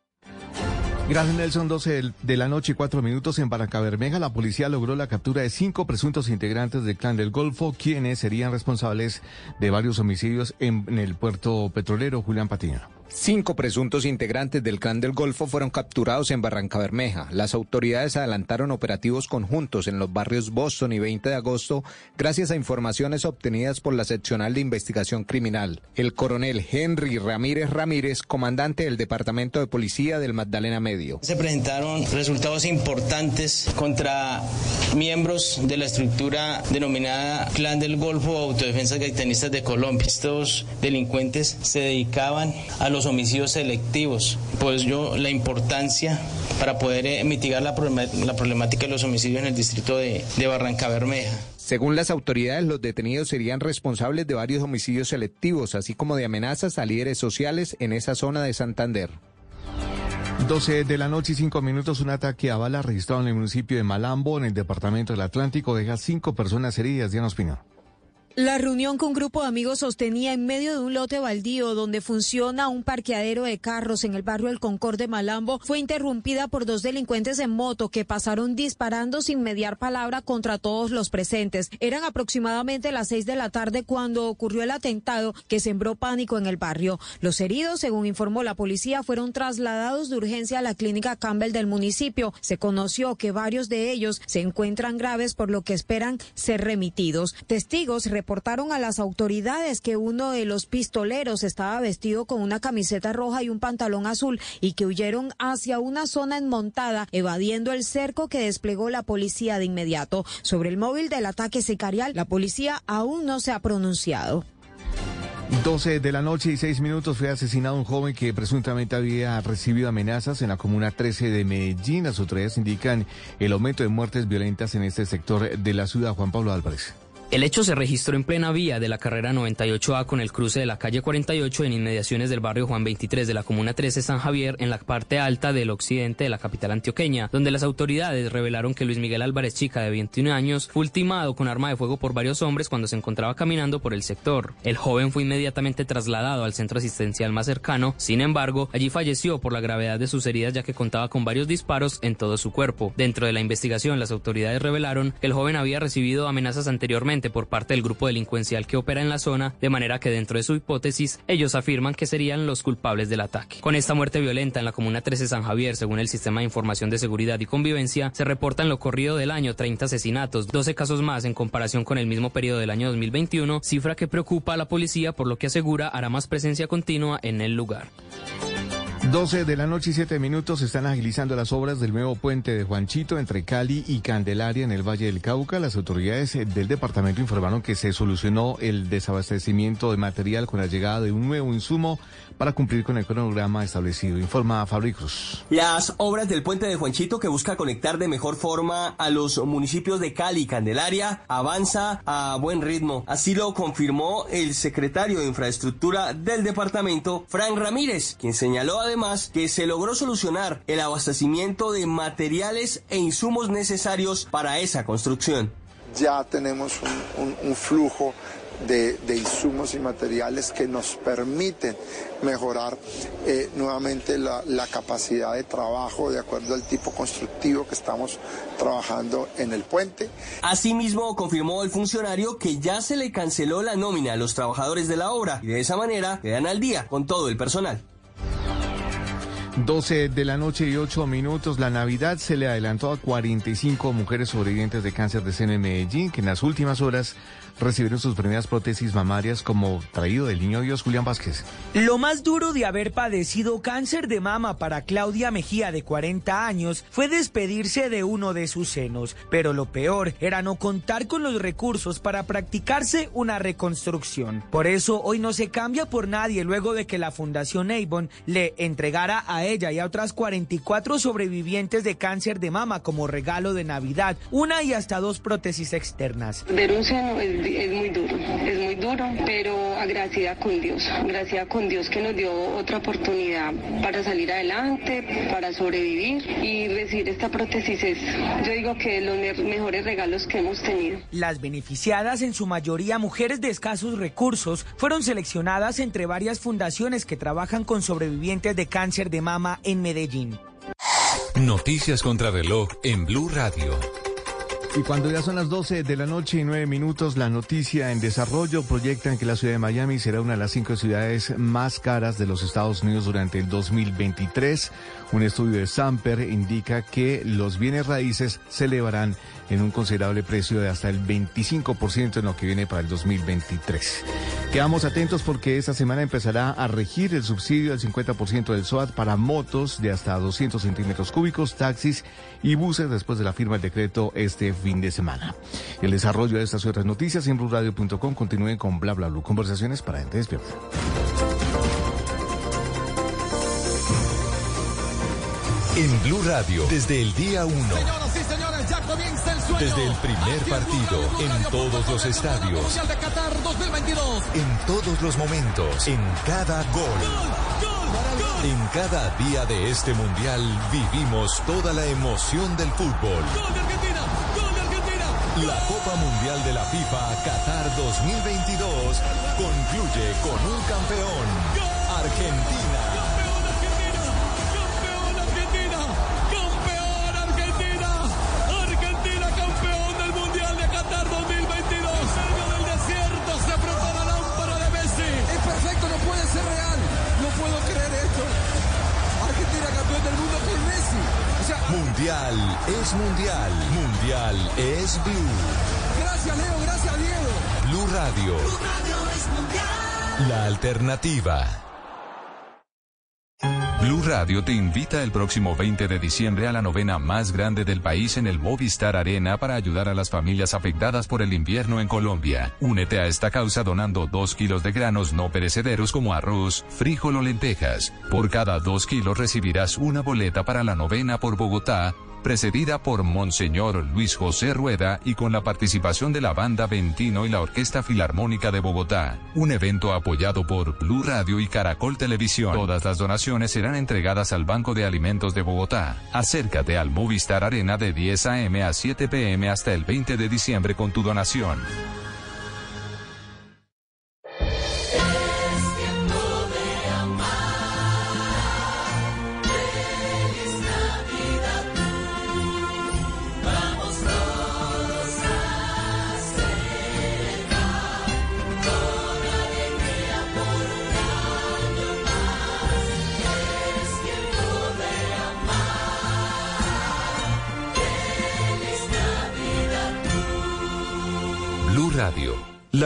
S5: Gracias, Nelson. 12 de la noche y cuatro minutos en Barranca Bermeja. La policía logró la captura de cinco presuntos integrantes del clan del Golfo, quienes serían responsables de varios homicidios en, en el puerto petrolero. Julián Patiño.
S25: Cinco presuntos integrantes del clan del Golfo fueron capturados en Barranca Bermeja. Las autoridades adelantaron operativos conjuntos en los barrios Boston y 20 de agosto gracias a informaciones obtenidas por la seccional de investigación criminal. El coronel Henry Ramírez Ramírez, comandante del Departamento de Policía del Magdalena Medio.
S26: Se presentaron resultados importantes contra miembros de la estructura denominada Clan del Golfo o Autodefensas Gaitanistas de Colombia. Estos delincuentes se dedicaban a los homicidios selectivos. Pues yo la importancia para poder eh, mitigar la, la problemática de los homicidios en el distrito de, de Barranca Bermeja.
S25: Según las autoridades, los detenidos serían responsables de varios homicidios selectivos, así como de amenazas a líderes sociales en esa zona de Santander.
S5: 12 de la noche y cinco minutos, un ataque a bala registrado en el municipio de Malambo, en el departamento del Atlántico, deja cinco personas heridas. Diana Ospina.
S27: La reunión con un grupo de amigos sostenía en medio de un lote baldío donde funciona un parqueadero de carros en el barrio El Concord de Malambo fue interrumpida por dos delincuentes en moto que pasaron disparando sin mediar palabra contra todos los presentes. Eran aproximadamente las seis de la tarde cuando ocurrió el atentado que sembró pánico en el barrio. Los heridos, según informó la policía, fueron trasladados de urgencia a la clínica Campbell del municipio. Se conoció que varios de ellos se encuentran graves por lo que esperan ser remitidos. Testigos reportaron a las autoridades que uno de los pistoleros estaba vestido con una camiseta roja y un pantalón azul y que huyeron hacia una zona enmontada, evadiendo el cerco que desplegó la policía de inmediato. Sobre el móvil del ataque sicarial, la policía aún no se ha pronunciado.
S5: 12 de la noche y 6 minutos fue asesinado un joven que presuntamente había recibido amenazas en la comuna 13 de Medellín. Las autoridades indican el aumento de muertes violentas en este sector de la ciudad. Juan Pablo Álvarez.
S28: El hecho se registró en plena vía de la carrera 98A con el cruce de la calle 48 en inmediaciones del barrio Juan 23 de la comuna 13 San Javier en la parte alta del occidente de la capital antioqueña, donde las autoridades revelaron que Luis Miguel Álvarez Chica de 21 años fue ultimado con arma de fuego por varios hombres cuando se encontraba caminando por el sector. El joven fue inmediatamente trasladado al centro asistencial más cercano, sin embargo, allí falleció por la gravedad de sus heridas ya que contaba con varios disparos en todo su cuerpo. Dentro de la investigación, las autoridades revelaron que el joven había recibido amenazas anteriormente por parte del grupo delincuencial que opera en la zona, de manera que dentro de su hipótesis ellos afirman que serían los culpables del ataque. Con esta muerte violenta en la comuna 13 San Javier, según el Sistema de Información de Seguridad y Convivencia, se reporta en lo corrido del año 30 asesinatos, 12 casos más en comparación con el mismo periodo del año 2021, cifra que preocupa a la policía por lo que asegura hará más presencia continua en el lugar.
S5: 12 de la noche y 7 minutos están agilizando las obras del nuevo puente de Juanchito entre Cali y Candelaria en el Valle del Cauca. Las autoridades del departamento informaron que se solucionó el desabastecimiento de material con la llegada de un nuevo insumo para cumplir con el cronograma establecido. Informa Fabri Cruz.
S29: Las obras del puente de Juanchito que busca conectar de mejor forma a los municipios de Cali y Candelaria avanza a buen ritmo. Así lo confirmó el secretario de Infraestructura del departamento, Fran Ramírez, quien señaló además que se logró solucionar el abastecimiento de materiales e insumos necesarios para esa construcción.
S30: Ya tenemos un, flujo de, insumos y materiales que nos permiten mejorar eh, nuevamente la, la, capacidad de trabajo de acuerdo al tipo constructivo que estamos trabajando en el puente.
S29: Asimismo, confirmó el funcionario que ya se le canceló la nómina a los trabajadores de la obra y de esa manera quedan al día con todo el personal.
S5: 12 de la noche y 8 minutos. La Navidad se le adelantó a 45 mujeres sobrevivientes de cáncer de seno en Medellín, que en las últimas horas recibieron sus primeras prótesis mamarias como traído del niño Dios Julián Vázquez.
S31: Lo más duro de haber padecido cáncer de mama para Claudia Mejía de 40 años fue despedirse de uno de sus senos, pero lo peor era no contar con los recursos para practicarse una reconstrucción. Por eso hoy no se cambia por nadie luego de que la Fundación Avon le entregara a ella y a otras 44 sobrevivientes de cáncer de mama como regalo de Navidad una y hasta dos prótesis externas
S32: es muy duro, es muy duro, pero agradecida con Dios, agradecida con Dios que nos dio otra oportunidad para salir adelante, para sobrevivir y recibir esta prótesis es, yo digo que los mejores regalos que hemos tenido.
S31: Las beneficiadas, en su mayoría mujeres de escasos recursos, fueron seleccionadas entre varias fundaciones que trabajan con sobrevivientes de cáncer de mama en Medellín.
S15: Noticias contra reloj en Blue Radio.
S5: Y cuando ya son las 12 de la noche y 9 minutos, la noticia en desarrollo proyectan que la ciudad de Miami será una de las cinco ciudades más caras de los Estados Unidos durante el 2023. Un estudio de Samper indica que los bienes raíces se elevarán en un considerable precio de hasta el 25% en lo que viene para el 2023. Quedamos atentos porque esta semana empezará a regir el subsidio del 50% del SOAT para motos de hasta 200 centímetros cúbicos, taxis y buses después de la firma del decreto este fin de semana. El desarrollo de estas y otras noticias en blurradio.com continúen con bla bla bla. Conversaciones para gente despierta.
S15: En Blue Radio, desde el día 1. Desde el primer partido, en todos los estadios. En todos los momentos, en cada gol. En cada día de este mundial vivimos toda la emoción del fútbol.
S33: La Copa Mundial de la FIFA Qatar 2022 concluye con un campeón, Argentina.
S34: Mundial
S35: es
S33: mundial. Mundial es Blue.
S35: gracias Leo, gracias Diego.
S33: Blue Radio. La alternativa. Blue Radio te invita el próximo 20 de diciembre a la novena más grande del país en el Movistar Arena para ayudar a las familias afectadas por el invierno en Colombia. Únete a esta causa donando dos kilos de granos no perecederos como arroz, frijol o lentejas. Por cada dos kilos recibirás una boleta para la novena por Bogotá precedida por Monseñor Luis José Rueda y con la participación de la banda Ventino y la Orquesta Filarmónica de Bogotá. Un evento apoyado por Blue Radio y Caracol Televisión. Todas las donaciones serán entregadas al Banco de Alimentos de Bogotá. Acércate al Movistar Arena de 10 a.m. a 7 p.m. hasta el 20 de diciembre con tu donación.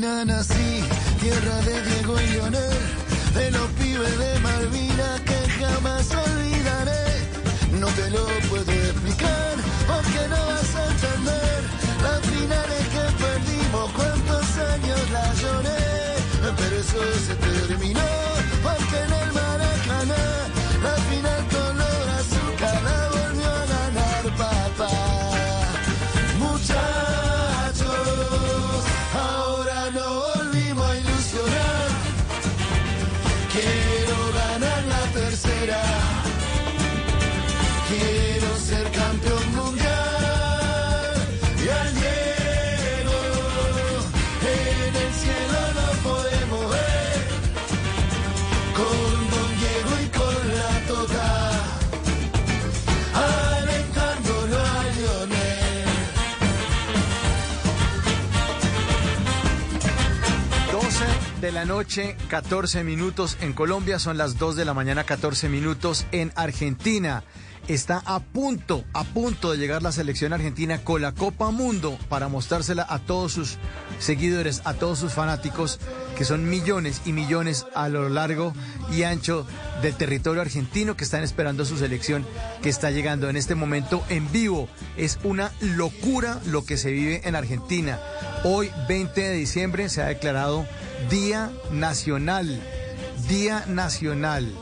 S34: Nací, tierra de Diego y Leonel, de los pibes de
S1: de la noche, 14 minutos en Colombia, son las 2 de la mañana, 14 minutos en Argentina. Está a punto, a punto de llegar la selección argentina con la Copa Mundo para mostrársela a todos sus seguidores, a todos sus fanáticos, que son millones y millones a lo largo y ancho del territorio argentino que están esperando su selección que está llegando en este momento en vivo. Es una locura lo que se vive en Argentina. Hoy, 20 de diciembre, se ha declarado Día Nacional. Día Nacional.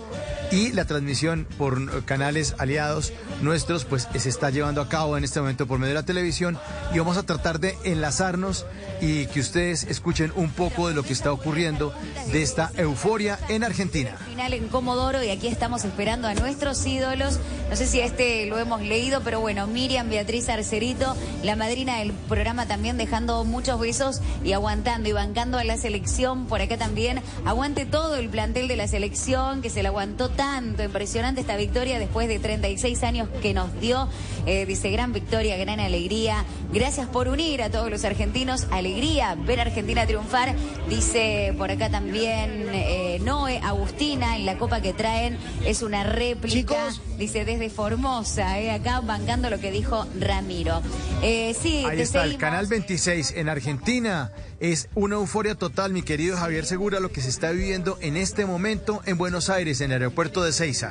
S1: Y la transmisión por canales aliados nuestros, pues se está llevando a cabo en este momento por medio de la televisión. Y vamos a tratar de enlazarnos y que ustedes escuchen un poco de lo que está ocurriendo de esta euforia en Argentina.
S36: final en Comodoro y aquí estamos esperando a nuestros ídolos. No sé si este lo hemos leído, pero bueno, Miriam Beatriz Arcerito, la madrina del programa también dejando muchos besos y aguantando y bancando a la selección. Por acá también aguante todo el plantel de la selección que se la aguantó tanto. Impresionante esta victoria después de 36 años que nos dio. Eh, dice, gran victoria, gran alegría. Gracias por unir a todos los argentinos. Alegría ver a Argentina triunfar. Dice por acá también eh, Noé, Agustina, y la copa que traen es una réplica. Dice desde Formosa, eh, acá bancando lo que dijo Ramiro. Eh, sí,
S1: Ahí
S36: te
S1: está, el canal 26 en Argentina. Es una euforia total, mi querido Javier Segura, lo que se está viviendo en este momento en Buenos Aires, en el aeropuerto de Ceiza.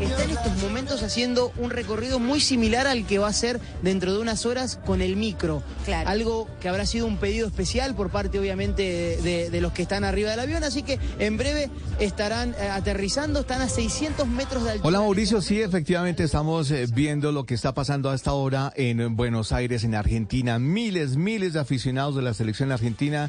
S37: está en estos momentos haciendo un recorrido muy similar al que va a hacer dentro de unas horas con el micro. Algo que habrá sido un pedido especial por parte, obviamente, de, de- de los que están arriba del avión. Así que en breve estarán eh, aterrizando, están a 600 metros de altura.
S5: Hola Mauricio, sí, efectivamente estamos eh, viendo lo que está pasando a esta hora en Buenos Aires, en Argentina. Miles, miles de aficionados de la selección argentina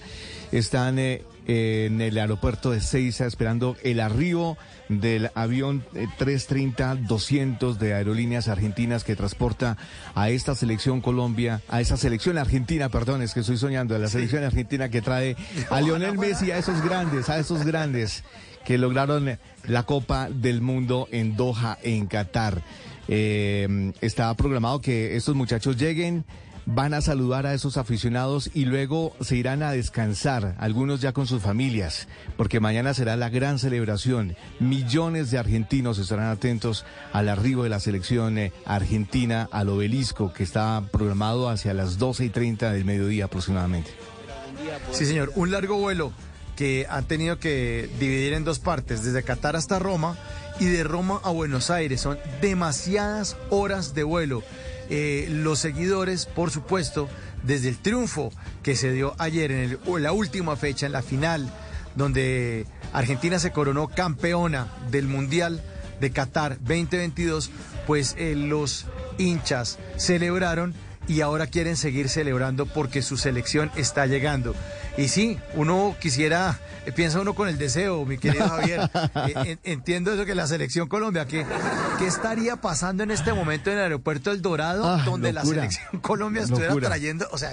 S5: están eh, en el aeropuerto de Ceiza esperando el arribo del avión eh, 330-200 de Aerolíneas Argentinas que transporta a esta selección Colombia, a esa selección argentina, perdón, es que estoy soñando, a la selección argentina que trae a Lionel Messi, a esos grandes, a esos grandes que lograron la Copa del Mundo en Doha, en Qatar. Eh, está programado que estos muchachos lleguen, van a saludar a esos aficionados y luego se irán a descansar, algunos ya con sus familias, porque mañana será la gran celebración. Millones de argentinos estarán atentos al arribo de la selección eh, argentina al obelisco que está programado hacia las 12 y 30 del mediodía aproximadamente.
S1: Sí, señor, un largo vuelo que han tenido que dividir en dos partes, desde Qatar hasta Roma y de Roma a Buenos Aires. Son demasiadas horas de vuelo. Eh, los seguidores, por supuesto, desde el triunfo que se dio ayer en la última fecha, en la final, donde Argentina se coronó campeona del Mundial de Qatar 2022, pues eh, los hinchas celebraron y ahora quieren seguir celebrando porque su selección está llegando. Y sí, uno quisiera, eh, piensa uno con el deseo, mi querido Javier. Eh, en- entiendo eso que la selección Colombia, ¿qué, ¿qué estaría pasando en este momento en el aeropuerto El Dorado,
S5: Ah,
S1: donde la selección Colombia estuviera trayendo, o sea,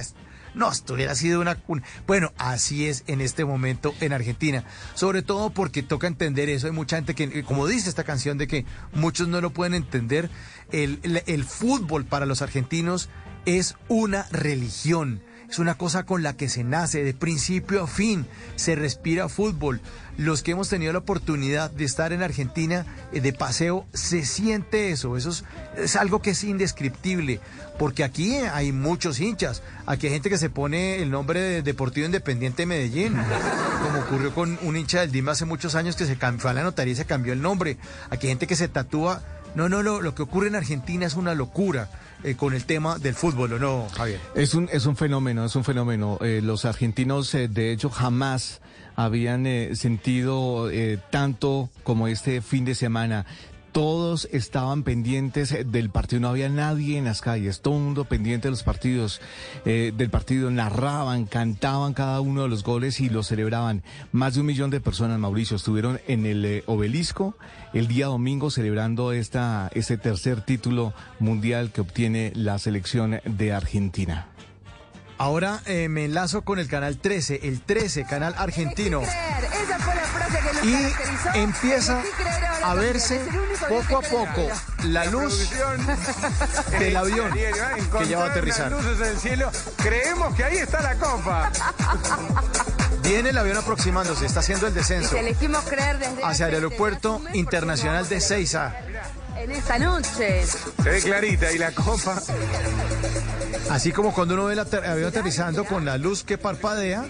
S1: no, esto hubiera sido una, un- Bueno, así es en este momento en Argentina. Sobre todo porque toca entender eso. Hay mucha gente que, eh, como dice esta canción, de que muchos no lo pueden entender. El, el- el fútbol para los argentinos es una religión. Es una cosa con la que se nace de principio a fin. Se respira fútbol. Los que hemos tenido la oportunidad de estar en Argentina eh, de paseo, se siente eso. Eso es, algo que es indescriptible. Porque aquí hay muchos hinchas. Aquí hay gente que se pone el nombre de Deportivo Independiente de Medellín. Como ocurrió con un hincha del DIMA hace muchos años que se cambió, a la notaría y se cambió el nombre. Aquí hay gente que se tatúa. No, no, lo, lo que ocurre en Argentina es una locura eh, con el tema del fútbol, ¿o no, Javier?
S5: Es un, es un fenómeno, es un fenómeno. Eh, los argentinos, eh, de hecho, jamás habían eh, sentido eh, tanto como este fin de semana. Todos estaban pendientes eh, del partido, no había nadie en las calles, todo el mundo pendiente de los partidos, eh, del partido, narraban, cantaban cada uno de los goles y los celebraban. Más de un millón de personas, Mauricio, estuvieron en el eh, obelisco el día domingo celebrando esta, este tercer título mundial que obtiene la selección de Argentina.
S1: Ahora eh, me enlazo con el canal 13, el 13, canal argentino.
S20: Esa fue la frase que nos
S1: Y empieza a verse
S20: Es el único
S1: poco a poco la luz del avión que ya va a aterrizar.
S38: luces del cielo. Creemos que ahí está la copa.
S1: Viene el avión aproximándose, está haciendo el descenso
S20: si elegimos creer desde
S1: hacia el aeropuerto internacional de Ceiza.
S20: En esta noche.
S38: Se ve clarita y la copa.
S1: Así como cuando uno ve el avión aterrizando con la luz que parpadea,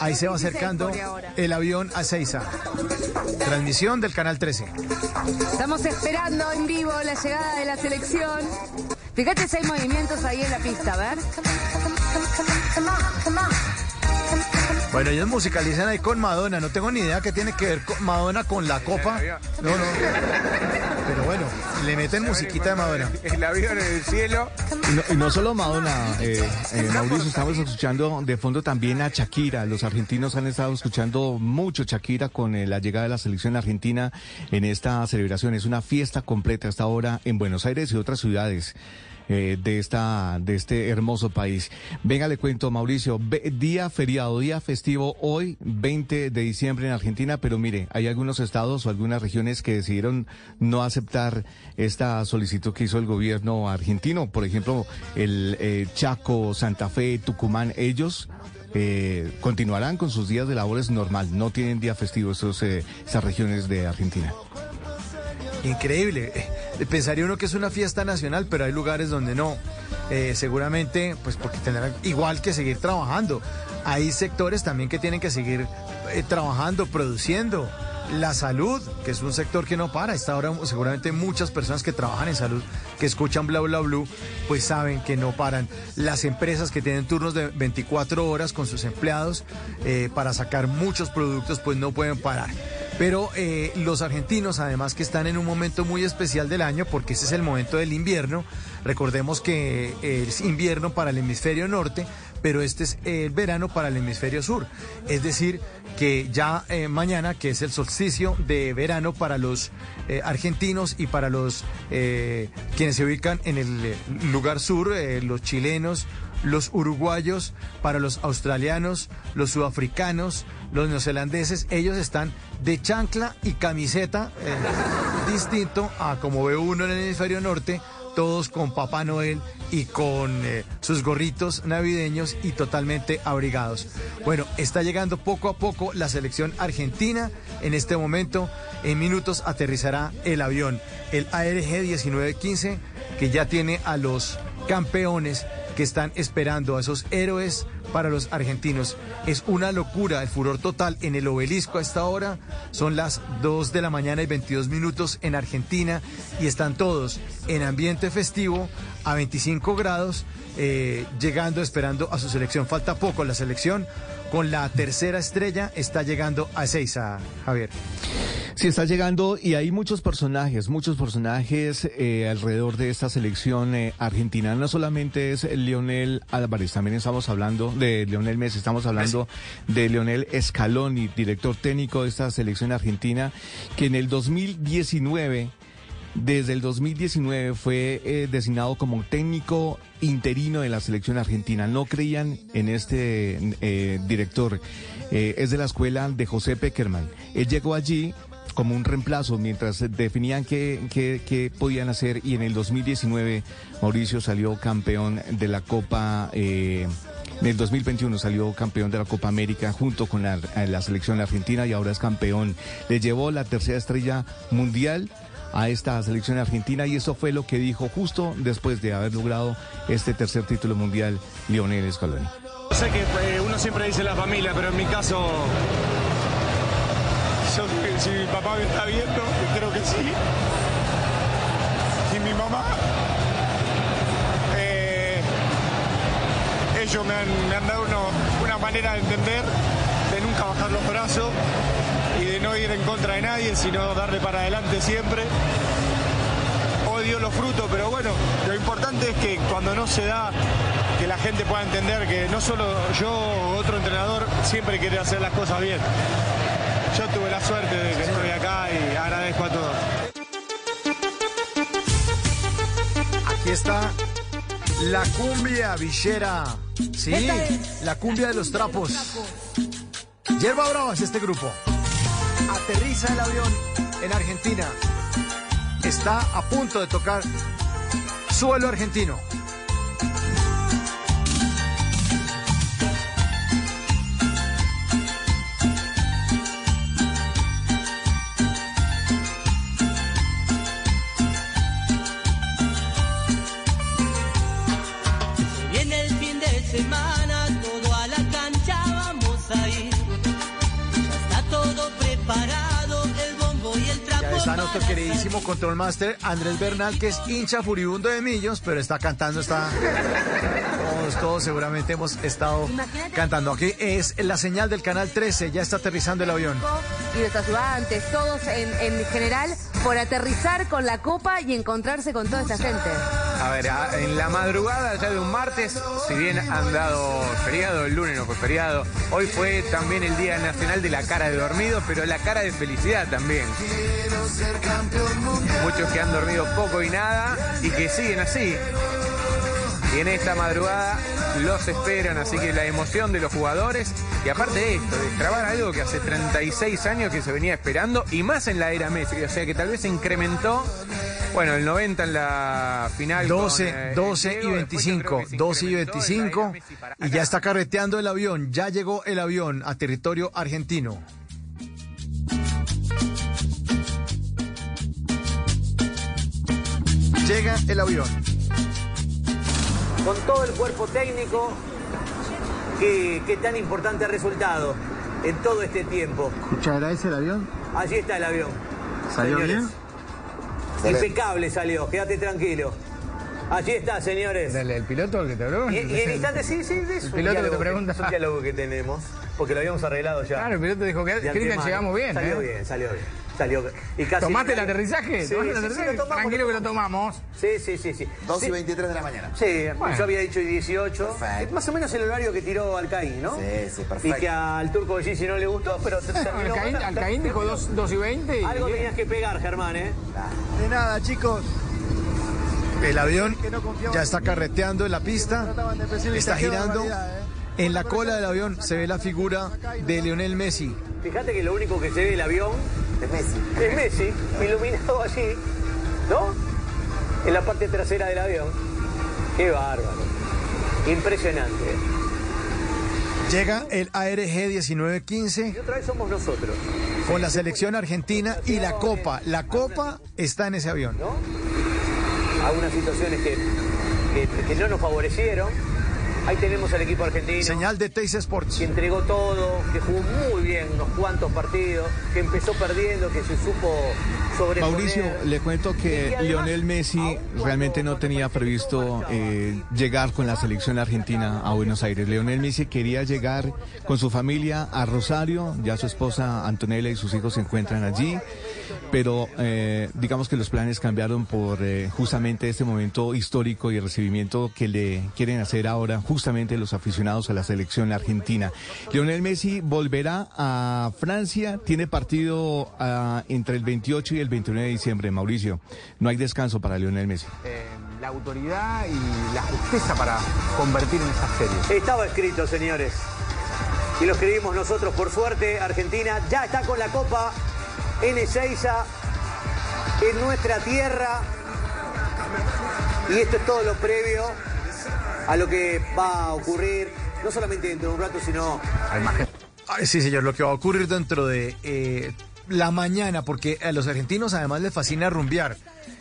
S1: ahí se va acercando el avión a Ceiza. Transmisión del canal 13.
S20: Estamos esperando en vivo la llegada de la selección. Fíjate si hay movimientos ahí en la pista, a ver.
S1: Bueno, ellos musicalizan ahí con Madonna. No tengo ni idea qué tiene que ver con Madonna con la copa. No, no. Pero bueno, le meten musiquita de Madonna.
S38: El avión en el cielo.
S5: Y no, y no solo Madonna, eh, eh, Mauricio, estamos escuchando de fondo también a Shakira. Los argentinos han estado escuchando mucho Shakira con eh, la llegada de la selección argentina en esta celebración. Es una fiesta completa hasta ahora en Buenos Aires y otras ciudades. Eh, de, esta, de este hermoso país. Venga, le cuento, Mauricio, día feriado, día festivo hoy, 20 de diciembre en Argentina, pero mire, hay algunos estados o algunas regiones que decidieron no aceptar esta solicitud que hizo el gobierno argentino. Por ejemplo, el eh, Chaco, Santa Fe, Tucumán, ellos eh, continuarán con sus días de labores normal, no tienen día festivo esos, esas regiones de Argentina.
S1: Increíble. Eh, pensaría uno que es una fiesta nacional, pero hay lugares donde no. Eh, seguramente, pues porque tendrán igual que seguir trabajando. Hay sectores también que tienen que seguir eh, trabajando, produciendo. La salud, que es un sector que no para. Está ahora seguramente muchas personas que trabajan en salud, que escuchan bla bla blue, pues saben que no paran. Las empresas que tienen turnos de 24 horas con sus empleados para sacar muchos productos, pues no pueden parar. Pero eh, los argentinos, además que están en un momento muy especial del año, porque ese es el momento del invierno, recordemos que es invierno para el hemisferio norte, pero este es el verano para el hemisferio sur. Es decir, que ya eh, mañana, que es el solsticio de verano para los eh, argentinos y para los quienes se ubican en el lugar sur, los chilenos, los uruguayos, para los australianos, los sudafricanos, los neozelandeses, ellos están de chancla y camiseta, eh, distinto a como ve uno en el hemisferio norte, todos con Papá Noel y con eh, sus gorritos navideños y totalmente abrigados. Bueno, está llegando poco a poco la selección argentina. En este momento, en minutos, aterrizará el avión, el ARG 1915, que ya tiene a los campeones que están esperando a esos héroes para los argentinos. Es una locura, el furor total en el obelisco a esta hora. Son las 2 de la mañana y 22 minutos en Argentina y están todos en ambiente festivo a 25 grados, eh, llegando, esperando a su selección. Falta poco la selección. Con la tercera estrella está llegando a a Javier.
S5: Sí, está llegando y hay muchos personajes, muchos personajes eh, alrededor de esta selección eh, argentina. No solamente es Leonel Álvarez, también estamos hablando de Leonel Messi, estamos hablando de Leonel Scaloni, director técnico de esta selección argentina, que en el 2019 desde el 2019 fue eh, designado como técnico interino de la selección argentina. No creían en este director. es de la escuela de José Peckerman. Él llegó allí como un reemplazo mientras definían qué, podían hacer y en el 2019 Mauricio salió campeón de la Copa. Eh, en el 2021 salió campeón de la Copa América junto con la selección argentina y ahora es campeón. Le llevó la tercera estrella mundial a esta selección argentina y eso fue lo que dijo justo después de haber logrado este tercer título mundial Lionel Scaloni.
S39: Sé que eh, uno siempre dice la familia, pero en mi caso si mi papá me está viendo, creo que sí. Y mi mamá. Eh, ellos me han, dado una manera de entender, de nunca bajar los brazos de no ir en contra de nadie, sino darle para adelante siempre. Odio los frutos, pero bueno, lo importante es que cuando no se da, que la gente pueda entender que no solo yo o otro entrenador siempre quiere hacer las cosas bien yo tuve la suerte de que estoy acá y agradezco a todos.
S1: Aquí está la cumbia villera. Sí, la cumbia de los trapos. Yerba Brava es este grupo. Aterriza el avión en Argentina. Está a punto de tocar suelo argentino. Nuestro queridísimo Control Master Andrés Bernal, que es hincha furibundo de Millos, pero está cantando, está. Todos, todos seguramente hemos estado cantando. Aquí es la señal del canal 13, ya está aterrizando el avión.
S40: Y los ayudantes, todos en, en general, por aterrizar con la copa y encontrarse con toda esta gente.
S38: A ver, en la madrugada ya de un martes, si bien han dado feriado, el lunes no fue feriado, hoy fue también el Día Nacional de la Cara de Dormido, pero la cara de felicidad también. Muchos que han dormido poco y nada y que siguen así. Y en esta madrugada los esperan, así que la emoción de los jugadores y aparte de esto, de grabar algo que hace 36 años que se venía esperando y más en la era Messi, o sea que tal vez se incrementó, bueno, el 90 en la final.
S1: 12,
S38: con, eh,
S1: 12
S38: el
S1: y
S38: Diego, después yo
S1: 25,
S38: creo que se
S1: 12 y
S38: incrementó en la era
S1: 25
S38: Messi para
S1: y ya está carreteando el avión, ya llegó el avión a territorio argentino. Llega el avión.
S41: Con todo el cuerpo técnico que, que tan importante ha resultado en todo este tiempo.
S1: ¿Escuchará ese el avión?
S41: Allí está el avión.
S1: ¿Salió
S41: señores.
S1: bien?
S41: Impecable salió, quédate tranquilo. Allí está, señores.
S38: ¿El piloto el que te habló?
S41: Y, y en instantes, sí, sí, es un
S38: piloto que te pregunta.
S41: Es un diálogo que tenemos, porque lo habíamos arreglado ya.
S38: Claro, el piloto dijo que Cristian llegamos bien,
S41: Salió
S38: ¿eh?
S41: bien, salió bien. Salió y casi
S38: ¿Tomaste el aterrizaje?
S41: Sí,
S38: ¿Tomaste el
S41: sí, sí,
S38: aterrizaje?
S41: lo tomamos,
S38: Tranquilo que lo tomamos.
S41: Sí, sí, sí, sí.
S42: 2 y
S41: Sí.
S42: 23 de la mañana.
S41: Sí,
S42: Bueno.
S41: yo había dicho y 18. Es más o menos el horario que tiró Alcaín, ¿no?
S42: Sí, sí,
S41: Y
S42: perfecto.
S41: que al turco de Gigi no le gustó, pero terminó.
S38: Alcaín, Alcaín dijo 2, y 20. Y
S41: Algo tenías que pegar, Germán, ¿eh?
S1: De nada, chicos. El avión ya está carreteando en la pista, está girando. En la cola del avión se ve la figura de Lionel Messi.
S41: Fíjate que lo único que se ve del avión
S42: Es Messi.
S41: es Messi, iluminado allí, ¿no? En la parte trasera del avión. Qué bárbaro. Impresionante.
S1: Llega el ARG 1915
S41: Y otra vez somos nosotros.
S1: con la selección argentina y la copa. La copa está en ese avión.
S41: ¿no? Algunas situaciones que, que, que no nos favorecieron. Ahí tenemos al equipo argentino.
S1: Señal de Teis Sports.
S41: que entregó todo, que jugó muy bien unos cuantos partidos, que empezó perdiendo, que se supo sobreponer.
S5: Mauricio, le cuento que Lionel Messi realmente no tenía previsto eh, llegar con la selección argentina a Buenos Aires. Lionel Messi quería llegar con su familia a Rosario, ya su esposa Antonella y sus hijos se encuentran allí, pero eh, digamos que los planes cambiaron por eh, justamente este momento histórico y el recibimiento que le quieren hacer ahora justamente los aficionados a la selección argentina. Lionel Messi volverá a Francia, tiene partido ah, entre el 28 y el 29 de diciembre, Mauricio. No hay descanso para Lionel Messi.
S38: Eh, la autoridad y la justicia para convertir en esta serie.
S41: Estaba escrito, señores. Y lo escribimos nosotros, por suerte, Argentina ya está con la Copa en Ezeiza, en nuestra tierra. Y esto es todo lo previo a lo que va a ocurrir, no solamente dentro de un rato, sino
S1: Ay, sí, señor, lo que va a ocurrir dentro de eh, la mañana, porque a los argentinos además les fascina rumbear.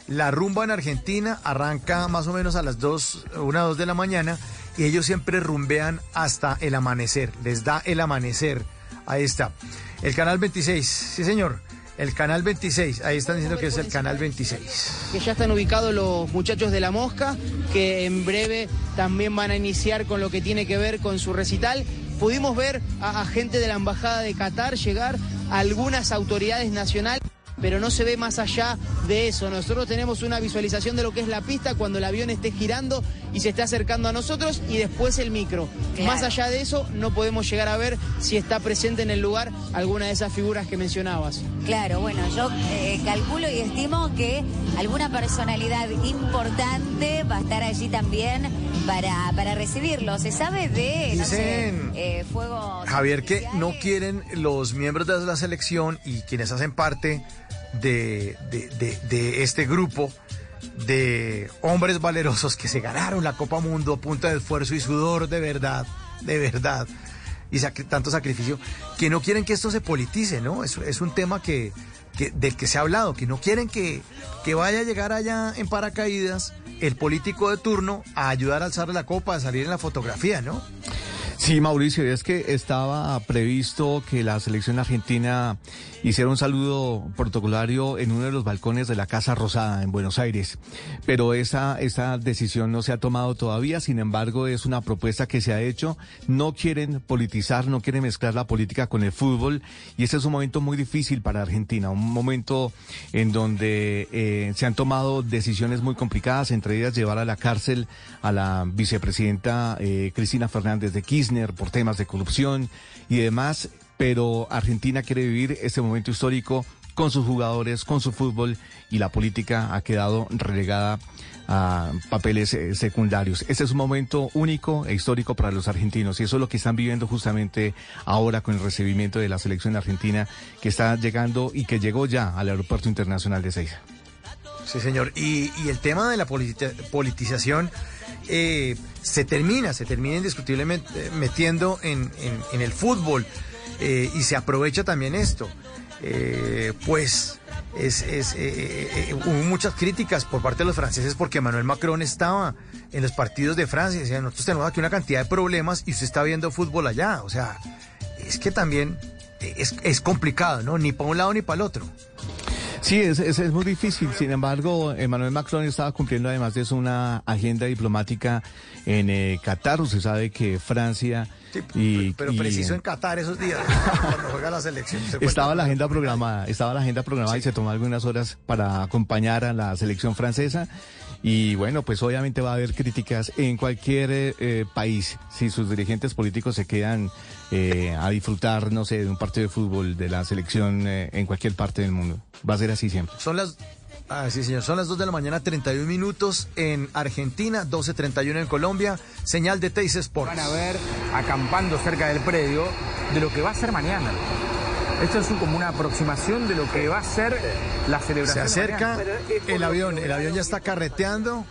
S1: La rumba en Argentina arranca más o menos a las 2, una o 2 de la mañana y ellos siempre rumbean hasta el amanecer, les da el amanecer. Ahí está. El canal 26, sí señor, el canal 26, ahí están diciendo que es el canal 26.
S37: que ya están ubicados los muchachos de la mosca, que en breve también van a iniciar con lo que tiene que ver con su recital. Pudimos ver a, a gente de la Embajada de Qatar llegar, a algunas autoridades nacionales, pero no se ve más allá de eso. Nosotros tenemos una visualización de lo que es la pista cuando el avión esté girando y se esté acercando a nosotros y después el micro.
S36: Claro.
S37: Más allá de eso, no podemos llegar a ver si está presente en el lugar alguna de esas figuras que mencionabas.
S36: Claro, bueno, yo eh, calculo y estimo que alguna personalidad importante va a estar allí también para, para recibirlo. ¿Se sabe de, no sé,
S1: Dicen,
S36: eh, fuego...
S1: Javier, que no quieren los miembros de la selección y quienes hacen parte de, de- de- este grupo de hombres valerosos que se ganaron la Copa Mundo a punta de esfuerzo y sudor de verdad, de verdad, y tanto sacrificio, que no quieren que esto se politice, ¿no? Es, es un tema que- del que se ha hablado, que no quieren que, que vaya a llegar allá en paracaídas el político de turno a ayudar a alzar la copa, a salir en la fotografía, ¿no?
S5: Sí, Mauricio, es que estaba previsto que la selección argentina hiciera un saludo protocolario en uno de los balcones de la Casa Rosada en Buenos Aires, pero esa, esa decisión no se ha tomado todavía, sin embargo es una propuesta que se ha hecho, no quieren politizar, no quieren mezclar la política con el fútbol y ese es un momento muy difícil para Argentina, un momento en donde eh, se han tomado decisiones muy complicadas, entre ellas llevar a la cárcel a la vicepresidenta eh, Cristina Fernández de Kirchner por temas de corrupción y demás, pero Argentina quiere vivir este momento histórico con sus jugadores, con su fútbol y la política ha quedado relegada a papeles eh, secundarios. Este es un momento único e histórico para los argentinos y eso es lo que están viviendo justamente ahora con el recibimiento de la selección argentina que está llegando y que llegó ya al Aeropuerto Internacional de Seiza.
S1: Sí, señor. Y, el tema de la politi- politización eh, se termina, se termina indiscutiblemente metiendo en, en- en el fútbol eh, y se aprovecha también esto. Eh, pues es, es, eh, eh, eh, hubo muchas críticas por parte de los franceses porque Emmanuel Macron estaba en los partidos de Francia y decía, nosotros tenemos aquí una cantidad de problemas y usted está viendo fútbol allá. O sea, es que también es, es complicado, ¿no? Ni para un lado ni para el otro.
S5: Sí, es, es, es muy difícil. Sin embargo, Emmanuel Macron estaba cumpliendo además de eso una agenda diplomática en eh, Qatar. Usted sabe que Francia y...
S1: Pero
S5: y,
S1: preciso en Qatar esos días, cuando juega la selección. Se
S5: Estaba la agenda programada, estaba la agenda programada y se tomó algunas horas para acompañar a la selección francesa. Y bueno, pues obviamente va a haber críticas en cualquier eh, eh, país si sus dirigentes políticos se quedan eh, a disfrutar, no sé, de un partido de fútbol de la selección eh, en cualquier parte del mundo. Va a ser así siempre.
S1: Son las... Ah, sí, señor. Son las 2 de la mañana, 31 minutos en Argentina, 12.31 en Colombia. Señal de Teis Sports.
S42: Van a ver acampando cerca del predio de lo que va a ser mañana. Esto es un- como una aproximación de lo que va a ser la
S1: Se
S42: celebración.
S1: acerca
S42: mañana.
S1: el avión. El avión ya está carreteando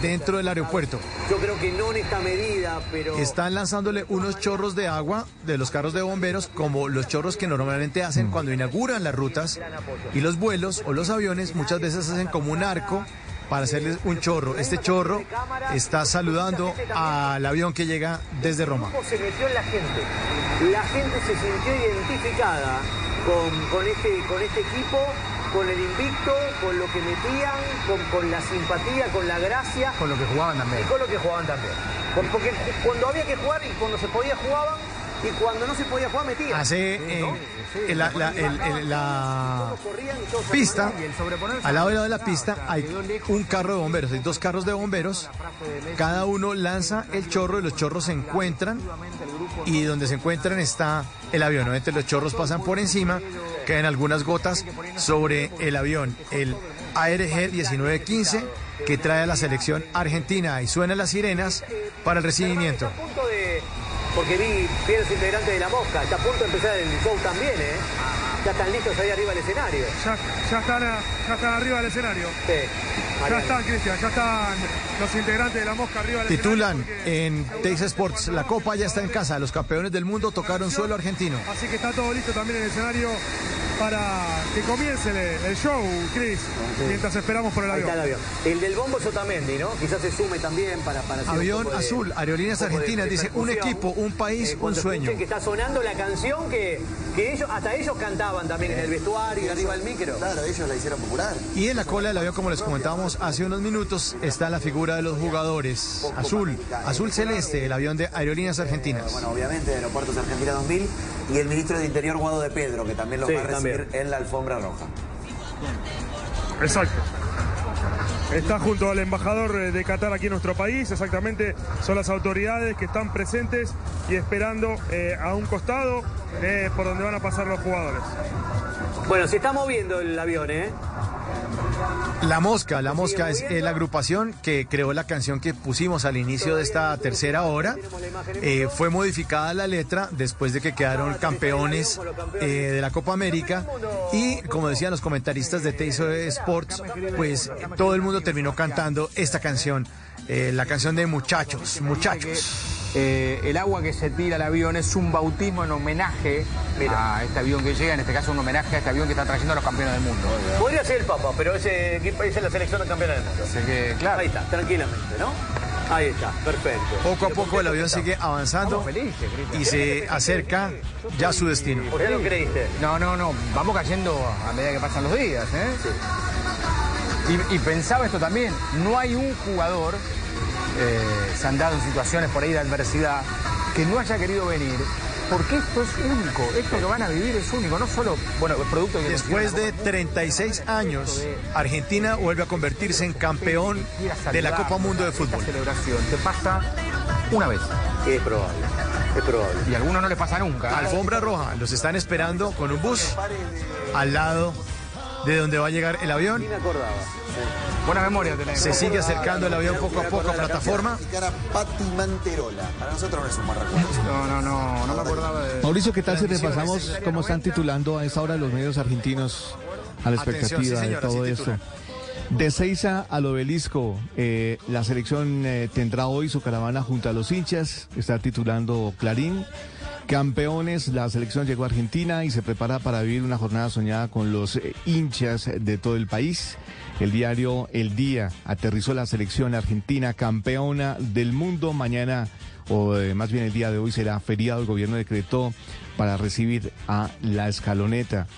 S1: dentro del aeropuerto.
S41: Yo creo que no en esta medida, pero...
S1: Están lanzándole unos chorros de agua de los carros de bomberos, como los chorros que normalmente hacen cuando inauguran las rutas. Y los vuelos o los aviones muchas veces hacen como un arco para hacerles un chorro. Este chorro está saludando al avión que llega desde Roma.
S41: ¿Cómo se metió en la gente? La gente se sintió identificada con, con este, con este equipo, con el invicto, con lo que metían, con, con la simpatía, con la gracia.
S42: Con lo que jugaban también.
S41: Y con lo que jugaban también. Por- Porque cuando había que jugar y cuando se podía jugaban y cuando no se podía jugar metían.
S1: Hace eh, en la, la- el- el- la pista, al lado de la, de la pista hay un carro de bomberos, hay dos carros de bomberos, cada uno lanza el chorro y los chorros se encuentran. y donde se encuentran está el avión. Obviamente los chorros pasan por encima, caen algunas gotas sobre el avión, el ARG 1915 que trae a la selección argentina. Y suenan las sirenas para el recibimiento.
S41: Porque vi fieles integrantes de la mosca, está a punto de empezar el show también, ¿eh? Ya están listos ahí arriba del escenario.
S43: Ya, ya están, a- ya están arriba del escenario.
S41: Sí.
S43: Ya están, Cristian, ya están los integrantes de la mosca arriba del
S1: Titulan en Teis Sports, la copa ya está en casa, los campeones del mundo tocaron suelo argentino.
S43: Así que está todo listo también en el escenario para que comience el, el show, Chris, mientras esperamos por el
S41: Ahí
S43: avión.
S41: está el avión. El del bombo es Otamendi, ¿no? Quizás se sume también para... para hacer
S1: Avión
S41: de-
S1: azul, Aerolíneas Argentinas, dice un equipo, un país,
S41: Eh,
S1: un sueño.
S41: que está sonando la canción que, que ellos, hasta ellos cantaban también en el vestuario y arriba del micro. Claro, ellos la hicieron popular.
S1: Y en la cola del avión, como les comentábamos hace unos minutos, está la figura de los jugadores. Azul, azul celeste, el avión de Aerolíneas Argentinas.
S44: Bueno, obviamente, Aeropuertos Argentina 2000 y el ministro de Interior, Guado de Pedro, que también lo
S41: Sí,
S44: va a recibir
S41: también.
S44: en la alfombra roja.
S43: Exacto. Está junto al embajador eh, de Qatar aquí en nuestro país, exactamente son las autoridades que están presentes y esperando eh, a un costado eh, por donde van a pasar los jugadores.
S41: Bueno, se está moviendo el avión, ¿eh?
S1: La Mosca, La Mosca es eh, la agrupación que creó la canción que pusimos al inicio de esta tercera hora. Eh, fue modificada la letra después de que quedaron campeones eh, de la Copa América. y como decían los comentaristas de Teiso Sports, pues todo el mundo terminó cantando esta canción, eh, la canción de Muchachos, Muchachos.
S42: Eh, el agua que se tira al avión es un bautismo en homenaje a este avión que llega, en este caso un homenaje a este avión que está trayendo a los campeones del mundo.
S41: Podría ser el Papa, pero ese equipo esa es la selección de campeones del mundo.
S42: Así que, claro.
S41: Ahí está, tranquilamente, ¿no? Ahí está, perfecto.
S1: Poco a poco el avión sigue avanzando y se acerca ya a su destino.
S41: ¿Por qué lo creíste?
S42: No, no, no. Vamos cayendo a medida que pasan los días, ¿eh? Y, y pensaba esto también. No hay un jugador, eh, se han dado en situaciones por ahí de adversidad, que no haya querido venir. Porque esto es único. Esto que van a vivir es único. No solo, bueno, el producto que
S1: Después de 36 años, Argentina vuelve a convertirse en campeón de la Copa Mundo de Fútbol.
S42: celebración te pasa una vez.
S41: Es probable. Es probable.
S42: Y a algunos no les pasa nunca.
S1: Alfombra roja, los están esperando con un bus al lado de donde va a llegar el avión.
S41: Ni me acordaba.
S42: Buena memoria tenés.
S1: Se sigue acercando el avión poco a poco a plataforma.
S44: Cara Pati Manterola. Para nosotros no es un recuerdo.
S42: No, no, no, no me acordaba de.
S5: Mauricio, ¿qué tal si repasamos cómo están titulando a esta hora los medios argentinos a la
S1: Atención,
S5: expectativa
S1: sí,
S5: de todo
S1: sí
S5: esto? De Seiza al obelisco, eh, la selección eh, tendrá hoy su caravana junto a los hinchas, está titulando Clarín. Campeones, la selección llegó a Argentina y se prepara para vivir una jornada soñada con los eh, hinchas de todo el país. El diario El Día aterrizó la selección argentina campeona del mundo. Mañana, o eh, más bien el día de hoy, será feriado. El gobierno decretó para recibir a la escaloneta.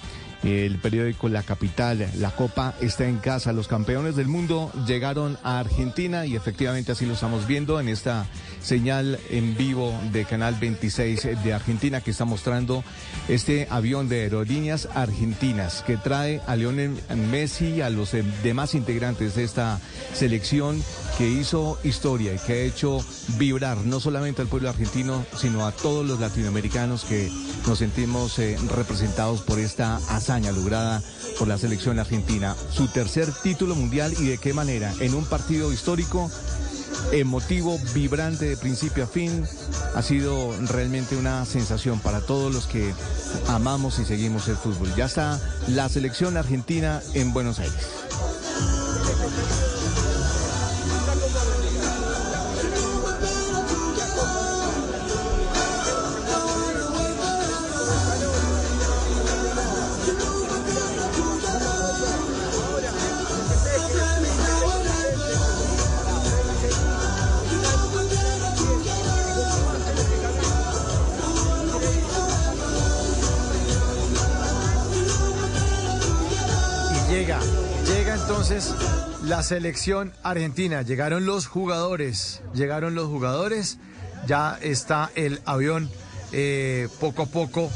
S5: El periódico La Capital, la Copa está en casa. Los campeones del mundo llegaron a Argentina y efectivamente así lo estamos viendo en esta señal en vivo de Canal 26 de Argentina que está mostrando este avión de aerolíneas argentinas que trae a Lionel Messi y a los eh, demás integrantes de esta selección que hizo historia y que ha hecho vibrar no solamente al pueblo argentino, sino a todos los latinoamericanos que nos sentimos eh, representados por esta lograda por la selección argentina. Su tercer título mundial y de qué manera, en un partido histórico emotivo, vibrante de principio a fin. Ha sido realmente una sensación para todos los que amamos y seguimos el fútbol. Ya está la selección argentina en Buenos Aires.
S1: La selección argentina. Llegaron los jugadores, llegaron los jugadores. Ya está el avión eh, poco a poco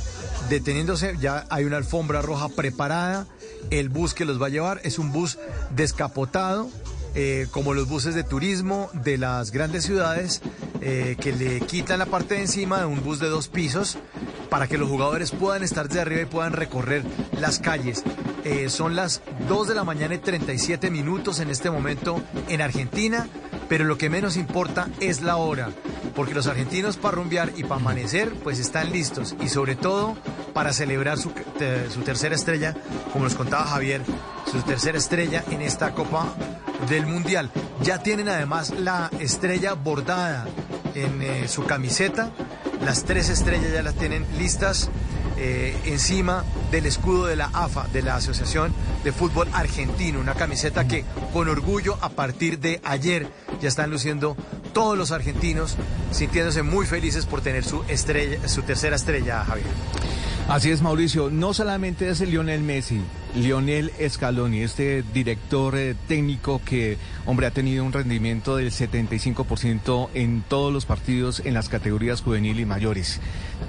S1: deteniéndose. Ya hay una alfombra roja preparada. El bus que los va a llevar es un bus descapotado. Eh, como los buses de turismo de las grandes ciudades, eh, que le quitan la parte de encima de un bus de dos pisos para que los jugadores puedan estar de arriba y puedan recorrer las calles. Eh, son las 2 de la mañana y 37 minutos en este momento en Argentina, pero lo que menos importa es la hora, porque los argentinos para rumbear y para amanecer pues están listos y sobre todo para celebrar su, su tercera estrella, como nos contaba Javier, su tercera estrella en esta Copa del Mundial. Ya tienen además la estrella bordada en eh, su camiseta, las tres estrellas ya las tienen listas eh, encima del escudo de la AFA, de la Asociación de Fútbol Argentino, una camiseta que con orgullo a partir de ayer ya están luciendo todos los argentinos, sintiéndose muy felices por tener su estrella, su tercera estrella, Javier.
S5: Así es, Mauricio. No solamente es el Lionel Messi, Lionel Scaloni, este director eh, técnico que, hombre, ha tenido un rendimiento del 75% en todos los partidos en las categorías juvenil y mayores.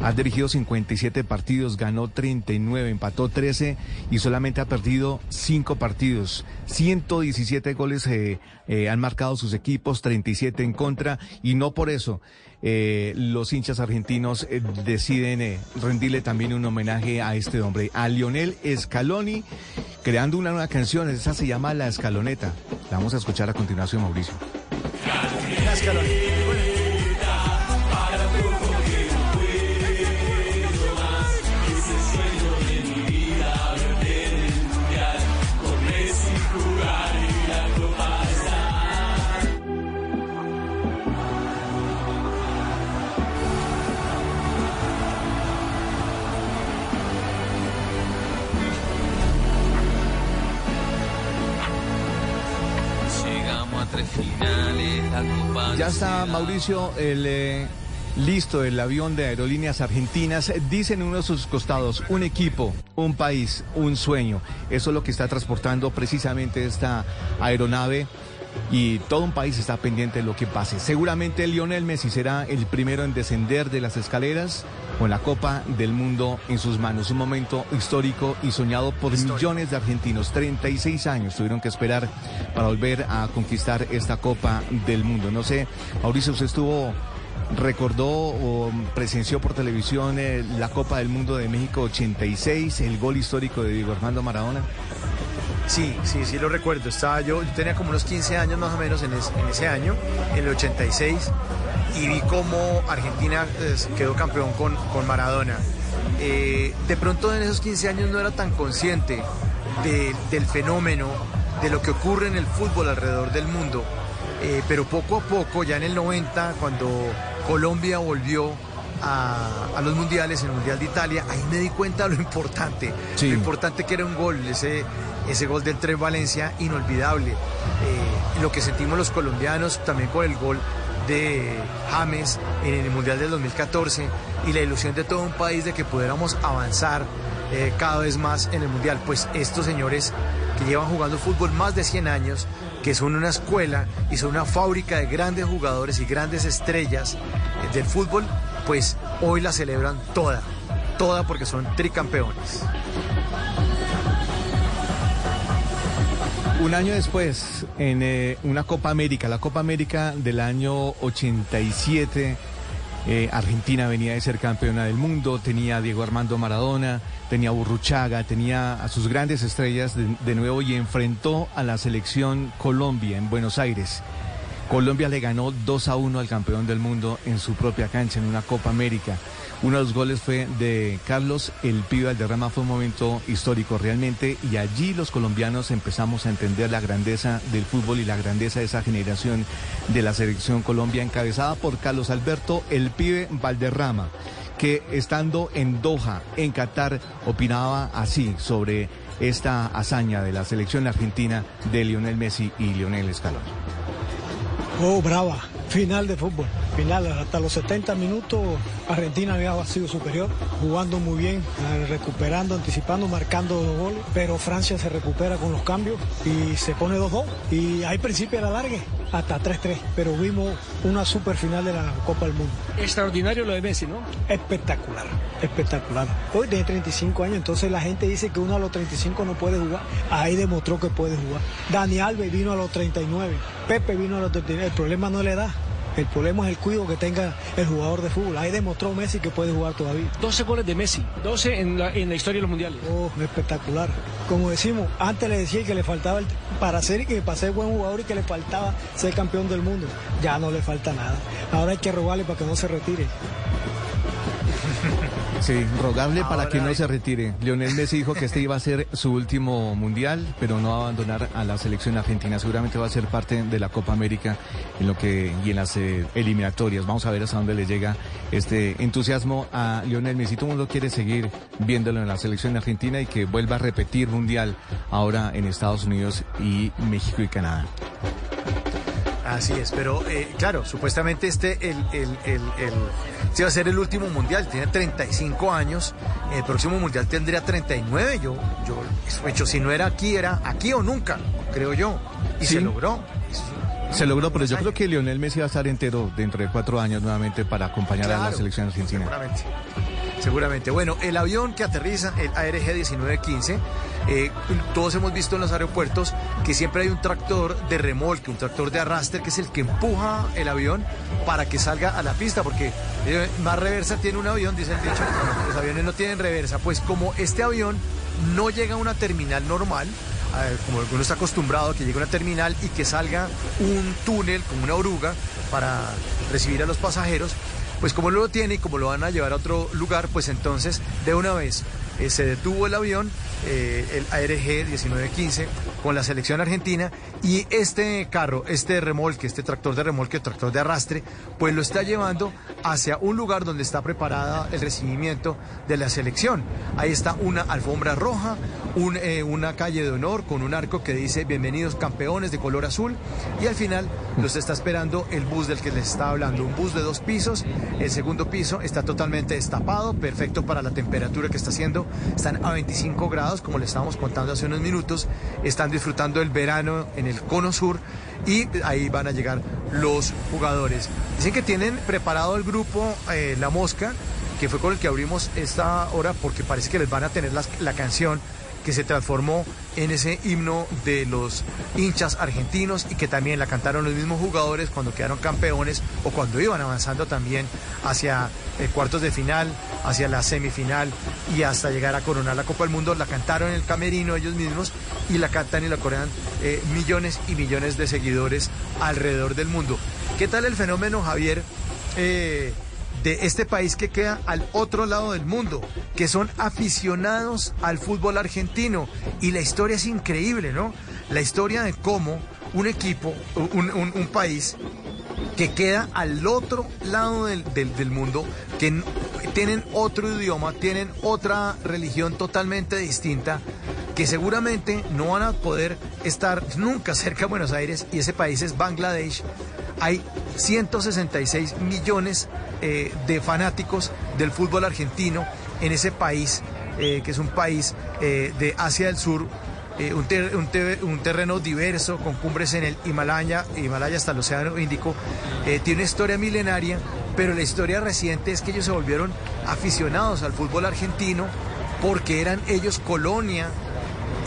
S5: Ha dirigido 57 partidos, ganó 39, empató 13 y solamente ha perdido 5 partidos. 117 goles eh, eh, han marcado sus equipos, 37 en contra y no por eso eh, los hinchas argentinos eh, deciden eh, rendirle también un homenaje a este hombre, a Lionel Scaloni, creando una nueva canción, esa se llama La Escaloneta. La vamos a escuchar a continuación, Mauricio.
S20: Llegamos
S5: Ya está, Mauricio, el... eh, Listo, el avión de aerolíneas argentinas dice en uno de sus costados, un equipo, un país, un sueño. Eso es lo que está transportando precisamente esta aeronave y todo un país está pendiente de lo que pase. Seguramente Lionel Messi será el primero en descender de las escaleras con la Copa del Mundo en sus manos. Un momento histórico y soñado por millones de argentinos. 36 años tuvieron que esperar para volver a conquistar esta Copa del Mundo. No sé, Mauricio, usted estuvo recordó o presenció por televisión eh, la Copa del Mundo de México 86, el gol histórico de Diego Armando Maradona.
S1: Sí, sí, sí lo recuerdo. Estaba yo, yo tenía como unos 15 años más o menos en, es- en ese año, en el 86, y vi cómo Argentina eh, quedó campeón con, con Maradona. Eh, de pronto en esos 15 años no era tan consciente de- del fenómeno, de lo que ocurre en el fútbol alrededor del mundo. Eh, pero poco a poco, ya en el 90, cuando Colombia volvió a, a los mundiales, en el Mundial de Italia, ahí me di cuenta de lo importante,
S5: Sí.
S1: lo importante que era un gol, ese, ese gol del Tres Valencia, inolvidable. Eh, lo que sentimos los colombianos también con el gol de James en el Mundial del 2014 y la ilusión de todo un país de que pudiéramos avanzar eh, cada vez más en el Mundial. Pues estos señores que llevan jugando fútbol más de 100 años, que son una escuela y son una fábrica de grandes jugadores y grandes estrellas del fútbol, pues hoy la celebran toda, toda porque son tricampeones.
S5: Un año después, en eh, una Copa América, la Copa América del año 87, eh, Argentina venía de ser campeona del mundo, tenía a Diego Armando Maradona, tenía a Burruchaga, tenía a sus grandes estrellas de, de nuevo y enfrentó a la selección Colombia en Buenos Aires. Colombia le ganó 2 a 1 al campeón del mundo en su propia cancha, en una Copa América. Uno de los goles fue de Carlos El Pibe Valderrama, fue un momento histórico realmente y allí los colombianos empezamos a entender la grandeza del fútbol y la grandeza de esa generación de la selección Colombia encabezada por Carlos Alberto El Pibe Valderrama, que estando en Doha, en Qatar, opinaba así sobre esta hazaña de la selección argentina de Lionel Messi y Lionel Scaloni.
S45: Oh, brava. Final de fútbol. Final, hasta los 70 minutos Argentina había sido superior, jugando muy bien, eh, recuperando, anticipando, marcando dos goles, pero Francia se recupera con los cambios y se pone 2-2 y ahí principio la largue hasta 3-3, pero vimos una super final de la Copa del Mundo.
S46: Extraordinario lo de Messi, ¿no?
S45: Espectacular, espectacular. Hoy tiene 35 años, entonces la gente dice que uno a los 35 no puede jugar. Ahí demostró que puede jugar. Dani Alves vino a los 39, Pepe vino a los 39. El problema no es la edad. El problema es el cuidado que tenga el jugador de fútbol. Ahí demostró Messi que puede jugar todavía.
S46: 12 goles de Messi, 12 en la, en la historia de los mundiales.
S45: Oh, espectacular. Como decimos, antes le decía que le faltaba el- para ser y que para ser buen jugador y que le faltaba ser campeón del mundo. Ya no le falta nada. Ahora hay que rogarle para que no se retire.
S5: Sí, rogarle para
S45: Ahora
S5: que no se retire. Lionel Messi dijo que este iba a ser su último mundial, pero no va a abandonar a la selección argentina. Seguramente va a ser parte de la Copa América en lo que y en las eh, eliminatorias. Vamos a ver hasta dónde le llega este entusiasmo a Lionel Messi. Todo el mundo quiere seguir viéndolo en la selección argentina y que vuelva a repetir mundial ahora en Estados Unidos y México y Canadá.
S1: Así es, pero eh, claro, supuestamente este el, el, el, el- este va a ser el último mundial, tiene 35 años, el próximo mundial tendría 39, yo, yo, eso hecho, si no era aquí, era aquí o nunca, creo yo, y
S5: Sí.
S1: se logró.
S5: Se logró, pero yo creo que Lionel Messi va a estar entero dentro de cuatro años nuevamente para acompañar a la
S1: Claro,
S5: selección argentina.
S1: Seguramente. Seguramente. Bueno, el avión que aterriza, el ARG 1915, eh, todos hemos visto en los aeropuertos que siempre hay un tractor de remolque, un tractor de arrastre, que es el que empuja el avión para que salga a la pista, porque eh, más reversa tiene un avión, dice el dicho, los aviones no tienen reversa. Pues como este avión no llega a una terminal normal, como uno está acostumbrado que llegue a una terminal y que salga un túnel como una oruga para recibir a los pasajeros, pues como lo tiene y como lo van a llevar a otro lugar, pues entonces de una vez eh, se detuvo el avión, eh, el ARG 1915, con la selección argentina y este carro, este remolque, este tractor de remolque, tractor de arrastre, pues lo está llevando hacia un lugar donde está preparada el recibimiento de la selección. Ahí está una alfombra roja, eh, una calle de honor con un arco que dice bienvenidos campeones de color azul y al final los está esperando el bus del que les estaba hablando, un bus de dos pisos, el segundo piso está totalmente destapado, perfecto para la temperatura que está haciendo, están a 25 grados como les estábamos contando hace unos minutos, están disfrutando el verano en el cono sur y ahí van a llegar los jugadores. Dicen que tienen preparado el grupo eh, La Mosca, que fue con el que abrimos esta hora porque parece que les van a tener la canción que se transformó en ese himno de los hinchas argentinos y que también la cantaron los mismos jugadores cuando quedaron campeones o cuando iban avanzando también hacia eh, cuartos de final, hacia la semifinal y hasta llegar a coronar la Copa del Mundo. La cantaron en el camerino ellos mismos y la cantan y la corean eh, millones y millones de seguidores alrededor del mundo. ¿Qué tal el fenómeno, Javier? Eh, de este país que queda al otro lado del mundo, que son aficionados al fútbol argentino. Y la historia es increíble, ¿no? La historia de cómo un equipo, un, un- país que queda al otro lado del, del- mundo, que tienen otro idioma, tienen otra religión totalmente distinta, que seguramente no van a poder estar nunca cerca de Buenos Aires, y ese país es Bangladesh. Hay 166 millones eh, de fanáticos del fútbol argentino en ese país, eh, que es un país eh, de Asia del Sur, eh, un, ter- un te- un terreno diverso, con cumbres en el Himalaya, Himalaya hasta el Océano Índico. Eh, tiene una historia milenaria, pero la historia reciente es que ellos se volvieron aficionados al fútbol argentino porque eran ellos colonia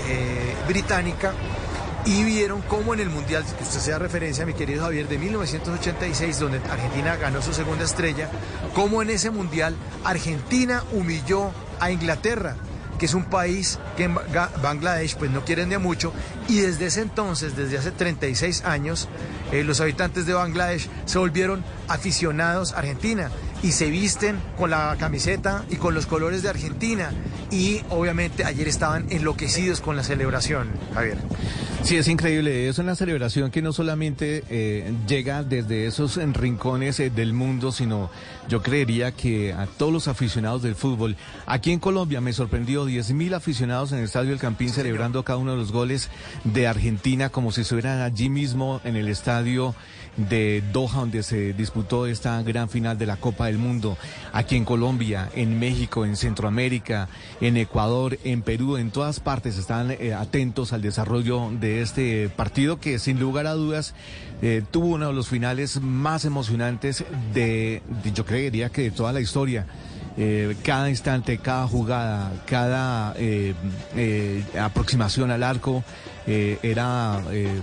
S1: eh, británica y vieron cómo en el Mundial, que usted sea referencia, mi querido Javier, de 1986, donde Argentina ganó su segunda estrella, cómo en ese Mundial Argentina humilló a Inglaterra, que es un país que en Ba- Bangladesh pues no quieren de mucho, y desde ese entonces, desde hace 36 años, eh, los habitantes de Bangladesh se volvieron aficionados a Argentina y se visten con la camiseta y con los colores de Argentina. Y obviamente ayer estaban enloquecidos con la celebración, Javier.
S5: Sí, es increíble. Es una celebración que no solamente eh, llega desde esos rincones eh, del mundo, sino yo creería que a todos los aficionados del fútbol. Aquí en Colombia me sorprendió 10.000 aficionados en el Estadio del Campín celebrando cada uno de los goles de Argentina como si estuvieran allí mismo en el estadio de Doha, donde se disputó esta gran final de la Copa del Mundo. Aquí en Colombia, en México, en Centroamérica, en Ecuador, en Perú, en todas partes están eh, atentos al desarrollo de este partido que sin lugar a dudas eh, tuvo uno de los finales más emocionantes de, yo creería que de toda la historia. Eh, cada instante, cada jugada, cada aproximación al arco eh, era eh,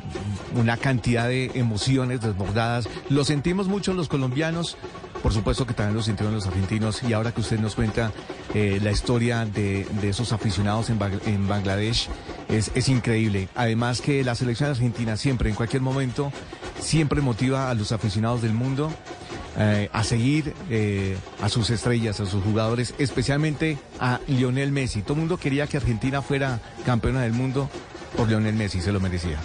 S5: una cantidad de emociones desbordadas. Lo sentimos mucho los colombianos, por supuesto que también lo sintieron los argentinos y ahora que usted nos cuenta eh, la historia de, de esos aficionados en, en Bangladesh es, es increíble. Además que la selección argentina siempre, en cualquier momento, siempre motiva a los aficionados del mundo a seguir a sus estrellas, a sus jugadores, especialmente a Lionel Messi. Todo el mundo quería que Argentina fuera campeona del mundo por Lionel Messi, se lo merecía.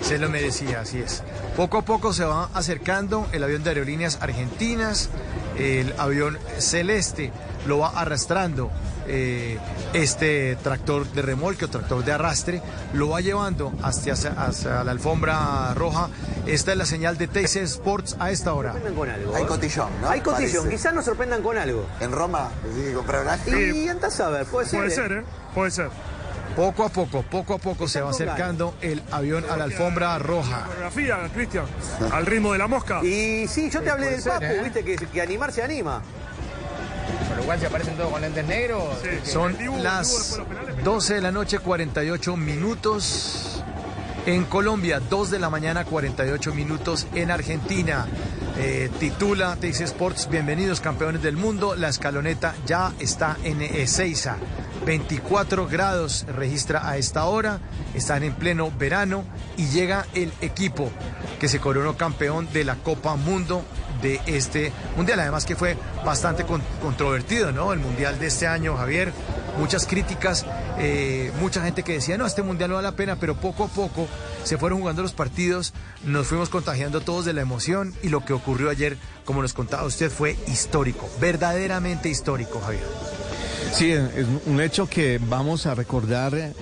S1: Se lo merecía, así es. Poco a poco se va acercando el avión de aerolíneas argentinas, el avión celeste lo va arrastrando eh, este tractor de remolque o tractor de arrastre, lo va llevando hacia, hacia la alfombra roja. Esta es la señal de TC Sports a esta hora.
S41: con algo.
S44: Hay
S41: ¿eh?
S44: cotillón, ¿no?
S41: Hay cotillón,
S44: Parece.
S41: quizás nos sorprendan con algo.
S44: En Roma, sí, compraron.
S41: Y andás a ver, puede ser.
S43: Puede
S41: ¿eh?
S43: ser, ¿eh? Puede ser.
S1: Poco a poco, poco a poco se va acercando el avión a la alfombra roja.
S43: Coreografía, Cristian. Al ritmo de la mosca.
S41: Y sí, yo te hablé del Papu,
S42: ¿eh?
S41: viste, que, que animar se anima.
S42: Pero igual se aparecen todos con lentes negros.
S1: Son
S43: El dibujo,
S1: las
S43: después de los penales.
S1: 12 de la noche, 48 minutos. En Colombia, 2 de la mañana, 48 minutos en Argentina. Eh, titula TX Sports, bienvenidos campeones del mundo. La escaloneta ya está en Ezeiza. 24 grados registra a esta hora. Están en pleno verano y llega el equipo que se coronó campeón de la Copa Mundo de este mundial. Además que fue bastante con- controvertido, ¿no? El mundial de este año, Javier. Muchas críticas, eh, mucha gente que decía, no, este mundial no vale la pena, pero poco a poco se fueron jugando los partidos, nos fuimos contagiando todos de la emoción y lo que ocurrió ayer, como nos contaba usted, fue histórico, verdaderamente histórico, Javier.
S5: Sí, es un hecho que vamos a recordar eh,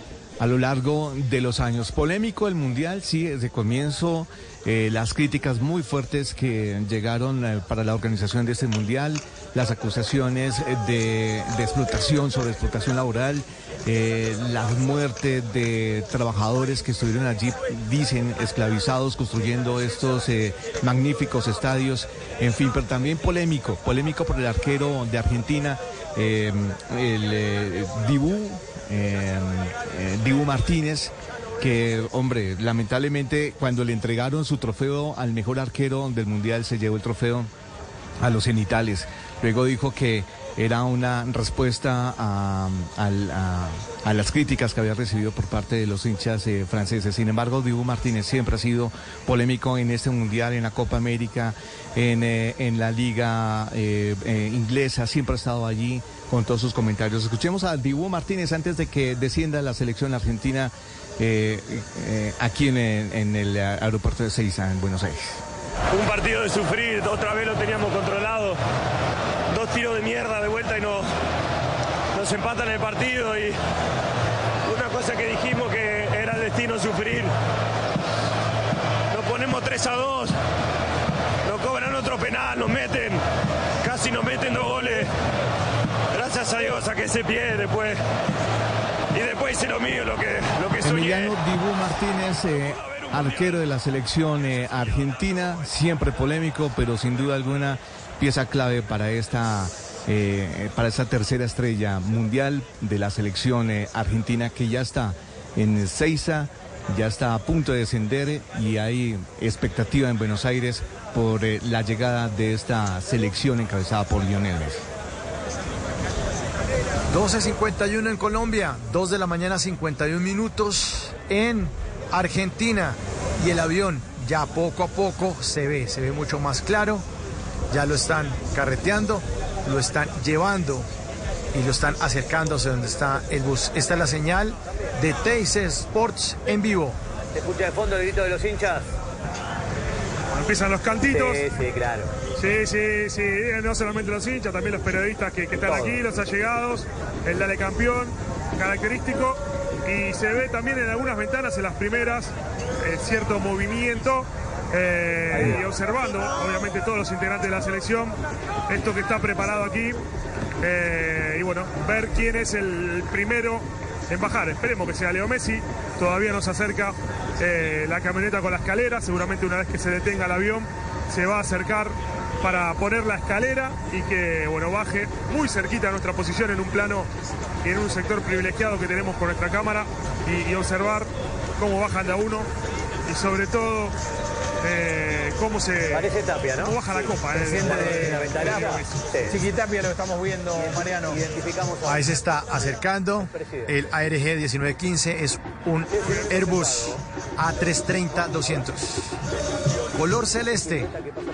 S5: a lo largo de los años. Polémico el Mundial, sí, desde comienzo eh, las críticas muy fuertes que llegaron eh, para la organización de este Mundial, las acusaciones eh, de, explotación, sobre explotación laboral, eh, la muerte de trabajadores que estuvieron allí, dicen, esclavizados, construyendo estos magníficos estadios, en fin, pero también polémico, polémico por el arquero de Argentina, el eh, Dibu Martínez, que, hombre, lamentablemente cuando le entregaron su trofeo al mejor arquero del Mundial, se llevó el trofeo a los cenitales. Luego dijo que era una respuesta a, las críticas que había recibido por parte de los hinchas eh, franceses. Sin embargo, Dibu Martínez siempre ha sido polémico en este mundial, en la Copa América, en, eh, la liga eh, inglesa, siempre ha estado allí con todos sus comentarios. Escuchemos a Dibu Martínez antes de que descienda la selección argentina eh, eh, aquí en, el aeropuerto de Seiza, en Buenos Aires.
S43: Un partido de sufrir, otra vez lo teníamos controlado. Dos tiros de mierda de vuelta y no, nos empatan el partido. Y una cosa que dijimos que era el destino sufrir. Nos ponemos 3 a 2. Nos cobran otro penal, nos meten. Casi nos meten dos goles. Gracias a Dios saqué ese pie después. Después hice lo mío, lo que, lo que soñé.
S5: Emiliano Dibu Martínez, eh, arquero de la selección eh, argentina, siempre polémico, pero sin duda alguna pieza clave para esta, eh, para esta tercera estrella mundial de la selección eh, argentina que ya está en Seiza, ya está a punto de descender y hay expectativa en Buenos Aires por la llegada de esta selección encabezada por Lionel Messi.
S1: 12.51 en Colombia, 2 de la mañana 51 minutos en Argentina y el avión ya poco a poco se ve, se ve mucho más claro, ya lo están carreteando, lo están llevando y lo están acercando hacia donde está el bus. Esta es la señal de Teis Sports en vivo.
S41: ¿Se escucha de fondo el grito de los hinchas?
S43: Empiezan los cantitos.
S41: Sí, sí, claro.
S43: Sí, sí, sí, eh, no solamente los hinchas, también los periodistas que, que están aquí, los allegados, el Dale Campeón, característico, y se ve también en algunas ventanas, en las primeras, eh, cierto movimiento, eh, y observando, obviamente, todos los integrantes de la selección, esto que está preparado aquí, eh, y bueno, ver quién es el primero en bajar. Esperemos que sea Leo Messi, todavía nos acerca eh, la camioneta con la escalera, seguramente una vez que se detenga el avión, se va a acercar para poner la escalera y que bueno baje muy cerquita a nuestra posición en un plano y en un sector privilegiado que tenemos con nuestra cámara y, y observar cómo bajan de a uno y sobre todo eh, cómo se
S41: Parece Tapia, ¿no?
S43: cómo baja la copa. eh,
S42: Presidente de
S41: la ventana. Sí.
S42: Chiquitapia lo estamos viendo, Mariano.
S41: Identificamos a...
S1: Ahí se está acercando el ARG 1915, es un Airbus A330-200. Color celeste,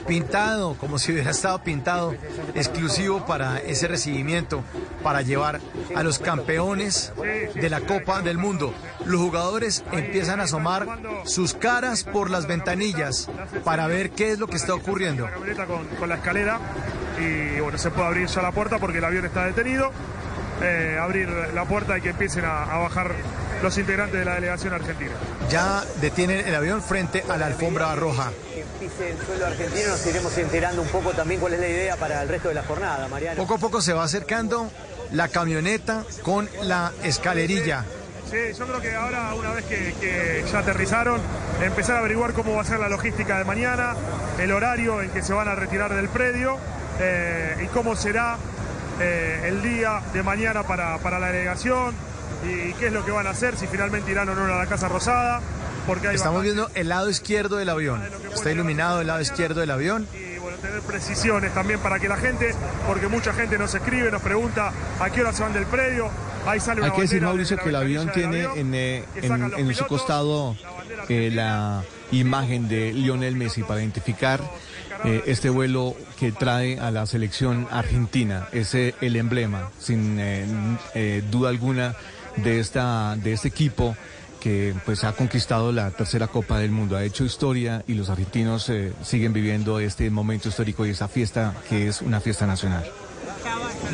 S1: pintado como si hubiera estado pintado, exclusivo para ese recibimiento, para llevar a los campeones de la Copa del Mundo. Los jugadores empiezan a asomar sus caras por las ventanillas para ver qué es lo que está ocurriendo.
S43: Con, la escalera y bueno, se puede abrir ya la puerta porque el avión está detenido. Eh, abrir la puerta y que empiecen a bajar los integrantes de la delegación argentina.
S1: Ya detienen el avión frente a la alfombra roja.
S41: Que pise el suelo argentino, nos iremos enterando un poco también cuál es la idea para el resto de la jornada, Mariano.
S1: Poco a poco se va acercando la camioneta con la escalerilla.
S43: Sí, yo creo que ahora, una vez que, que ya aterrizaron, empezar a averiguar cómo va a ser la logística de mañana, el horario en que se van a retirar del predio eh, y cómo será eh, el día de mañana para, para la delegación y, qué es lo que van a hacer, si finalmente irán o no a la Casa Rosada. Porque hay
S1: Estamos viendo el lado izquierdo del avión. Está iluminado el lado izquierdo del avión.
S43: y bueno, tener precisiones también para que la gente, porque mucha gente nos escribe, nos pregunta a qué hora se van del predio. Ahí sale una
S5: Hay que decir, Mauricio, que el avión tiene
S43: avión,
S5: en, eh, en- su costado eh, la imagen de Lionel Messi para identificar eh, este vuelo que trae a la selección argentina. Es eh, el emblema, sin eh, eh, duda alguna, de, esta, de este equipo que pues ha conquistado la tercera Copa del Mundo, ha hecho historia y los argentinos eh, siguen viviendo este momento histórico y esa fiesta que es una fiesta nacional.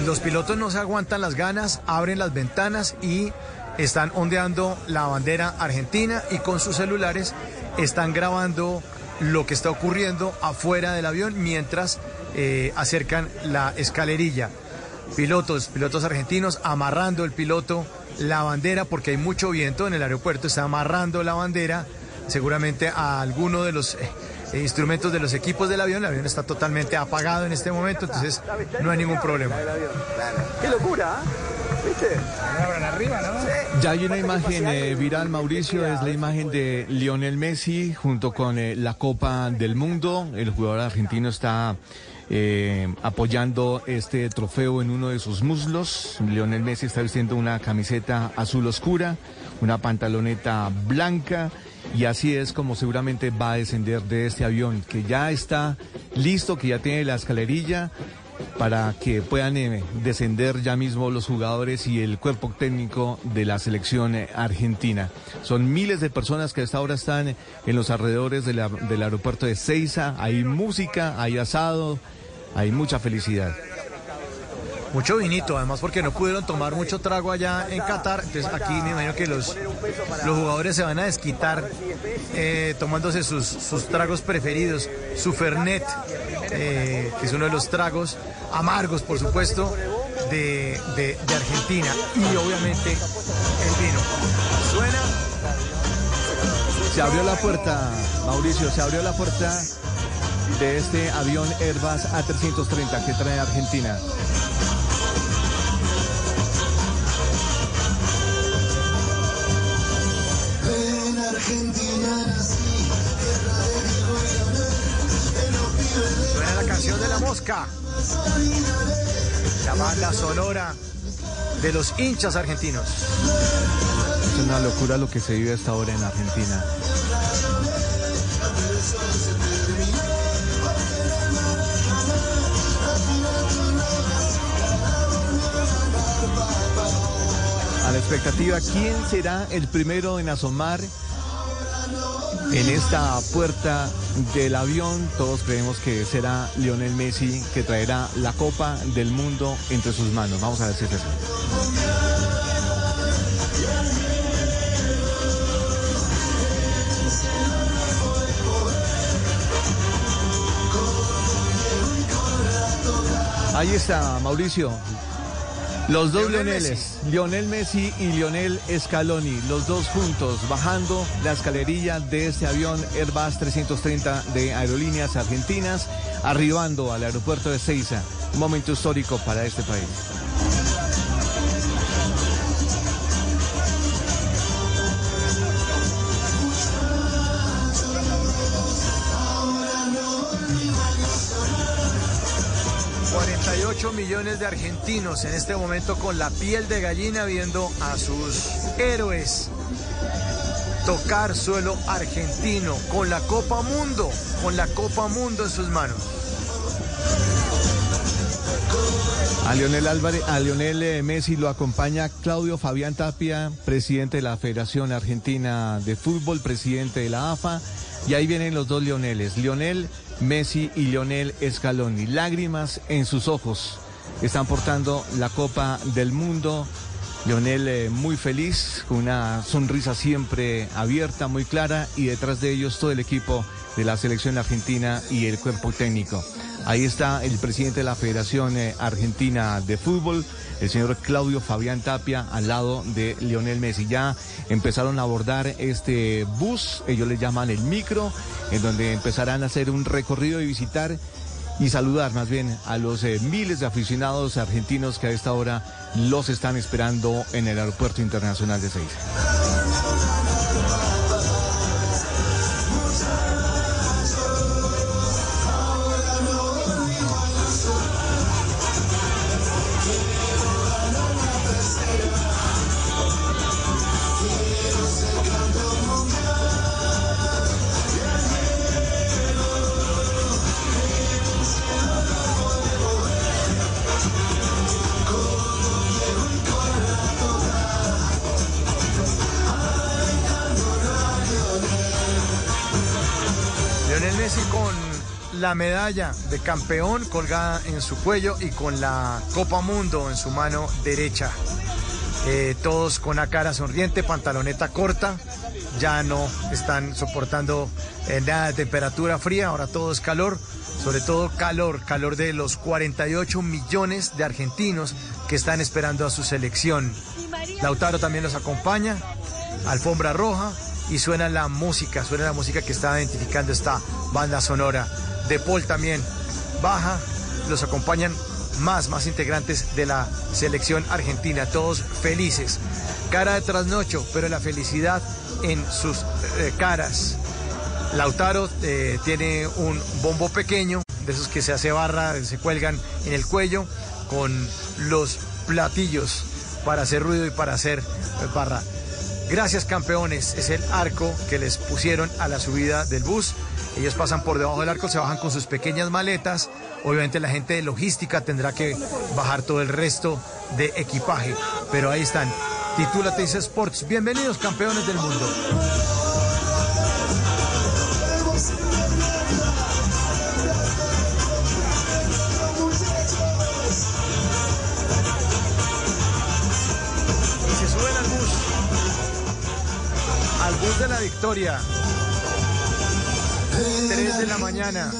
S1: Los pilotos no se aguantan las ganas, abren las ventanas y están ondeando la bandera argentina y con sus celulares están grabando lo que está ocurriendo afuera del avión mientras eh, acercan la escalerilla. Pilotos, pilotos argentinos amarrando el piloto la bandera porque hay mucho viento en el aeropuerto, está amarrando la bandera seguramente a alguno de los eh, instrumentos de los equipos del avión. El avión está totalmente apagado en este momento, entonces no hay ningún problema.
S41: Qué locura, ¿eh?
S44: ¿Viste?
S42: arriba, ¿no?
S5: Ya hay una imagen eh, viral, Mauricio, es la imagen de Lionel Messi junto con eh, la Copa del Mundo. El jugador argentino está eh, apoyando este trofeo en uno de sus muslos. Lionel Messi está vistiendo una camiseta azul oscura, una pantaloneta blanca. Y así es como seguramente va a descender de este avión, que ya está listo, que ya tiene la escalerilla para que puedan eh, descender ya mismo los jugadores y el cuerpo técnico de la selección argentina. Son miles de personas que a esta hora están en los alrededores del aeropuerto de Ceiza. Hay música, hay asado, hay mucha felicidad.
S1: Mucho vinito, además porque no pudieron tomar mucho trago allá en Qatar. Entonces aquí me imagino que los, los jugadores se van a desquitar eh, tomándose sus, sus tragos preferidos. Su Fernet, eh, que es uno de los tragos amargos, por supuesto, de, de- de Argentina. Y obviamente el vino. Suena.
S5: Se abrió la puerta, Mauricio, se abrió la puerta de este avión Airbus A330 que trae Argentina.
S20: En Argentina nací, tierra de Diego y Leonel, en los pibes de
S1: Suena la canción de la mosca. La banda sonora de los hinchas argentinos.
S5: Es una locura lo que se vive hasta ahora en Argentina. La expectativa, ¿quién será el primero en asomar en esta puerta del avión? Todos creemos que será Lionel Messi que traerá la Copa del Mundo entre sus manos. Vamos a ver si es eso. Ahí está, Mauricio. Los dos
S1: Lionel
S5: Lioneles, Lionel Messi y Lionel Scaloni, los dos juntos, bajando la escalerilla de este avión Airbus 330 de Aerolíneas Argentinas, arribando al aeropuerto de Ceiza. Un momento histórico para este país.
S1: 48 millones de argentinos en este momento con la piel de gallina viendo a sus héroes tocar suelo argentino con la Copa Mundo, con la Copa Mundo en sus manos.
S5: A Lionel Álvarez, Lionel eh, Messi lo acompaña Claudio Fabián Tapia, presidente de la Federación Argentina de Fútbol, presidente de la AFA, y ahí vienen los dos Lioneles, Lionel Messi y Lionel Scaloni. Lágrimas en sus ojos. Están portando la Copa del Mundo. Lionel eh, muy feliz, con una sonrisa siempre abierta, muy clara, y detrás de ellos todo el equipo de la selección argentina y el cuerpo técnico. Ahí está el presidente de la Federación eh, Argentina de Fútbol, el señor Claudio Fabián Tapia, al lado de Lionel Messi. Ya empezaron a abordar este bus, ellos le llaman el micro, en donde empezarán a hacer un recorrido y visitar y saludar más bien a los eh, miles de aficionados argentinos que a esta hora los están esperando en el Aeropuerto Internacional de Seiza.
S1: La medalla de campeón colgada en su cuello y con la Copa Mundo en su mano derecha. Eh, todos con la cara sonriente, pantaloneta corta, ya no están soportando eh, nada de temperatura fría, ahora todo es calor, sobre todo calor, calor de los 48 millones de argentinos que están esperando a su selección. Lautaro también los acompaña, alfombra roja y suena la música, suena la música que está identificando esta banda sonora. De Paul también baja, los acompañan más, más integrantes de la selección argentina, todos felices. Cara de trasnocho, pero la felicidad en sus eh, caras. Lautaro eh, tiene un bombo pequeño, de esos que se hace barra, se cuelgan en el cuello, con los platillos para hacer ruido y para hacer eh, barra. Gracias campeones, es el arco que les pusieron a la subida del bus. Ellos pasan por debajo del arco, se bajan con sus pequeñas maletas. Obviamente la gente de logística tendrá que bajar todo el resto de equipaje. Pero ahí están. Titula Teis Sports. Bienvenidos campeones del mundo. Y se suben al bus. Al bus de la victoria. 3 de la mañana.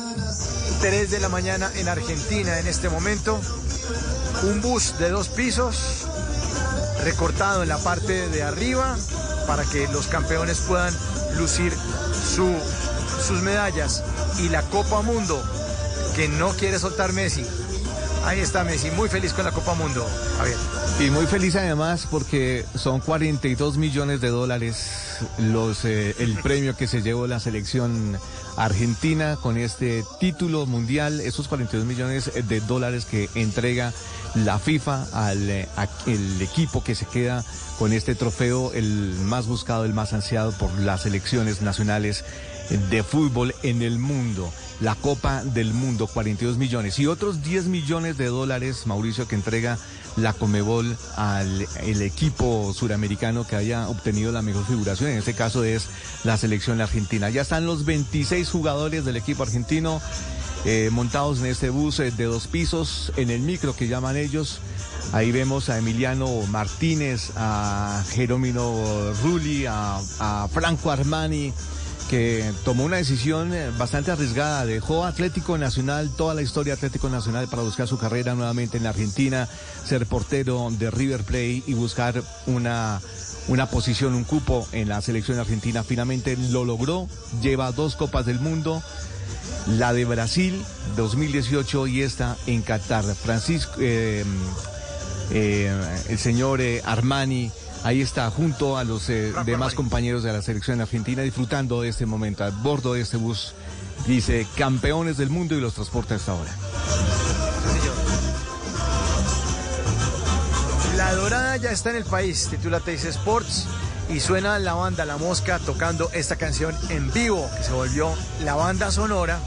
S1: 3 de la mañana en Argentina en este momento. Un bus de dos pisos recortado en la parte de arriba para que los campeones puedan lucir su, sus medallas. Y la Copa Mundo, que no quiere soltar Messi. Ahí está Messi, muy feliz con la Copa Mundo.
S5: Y muy feliz además porque son 42 millones de dólares eh, el premio que se llevó la selección argentina con este título mundial, esos 42 millones de dólares que entrega la FIFA al eh, el equipo que se queda con este trofeo, el más buscado, el más ansiado por las selecciones nacionales de fútbol en el mundo. La Copa del Mundo, 42 millones. Y otros 10 millones de dólares, Mauricio, que entrega la Comebol al el equipo suramericano que haya obtenido la mejor figuración. En este caso es la selección argentina. Ya están los 26 jugadores del equipo argentino eh, montados en este bus eh, de dos pisos, en el micro que llaman ellos. Ahí vemos a Emiliano Martínez, a Jerómino Rulli, a Franco Armani, que tomó una decisión eh, bastante arriesgada. Dejó Atlético Nacional, toda la historia Atlético Nacional para buscar su carrera nuevamente en la Argentina, ser portero de River Plate y buscar una, una posición, un cupo en la selección argentina. Finalmente lo logró, lleva dos Copas del Mundo. La de Brasil 2018 y esta en Qatar. Francisco, eh, eh, el señor Armani, ahí está junto a los eh, demás compañeros de la selección argentina disfrutando de este momento a bordo de este bus. Dice campeones del mundo y los transporta hasta ahora.
S1: La Dorada ya está en el país, titula Teis Sports y suena la banda La Mosca tocando esta canción en vivo, que se volvió la banda sonora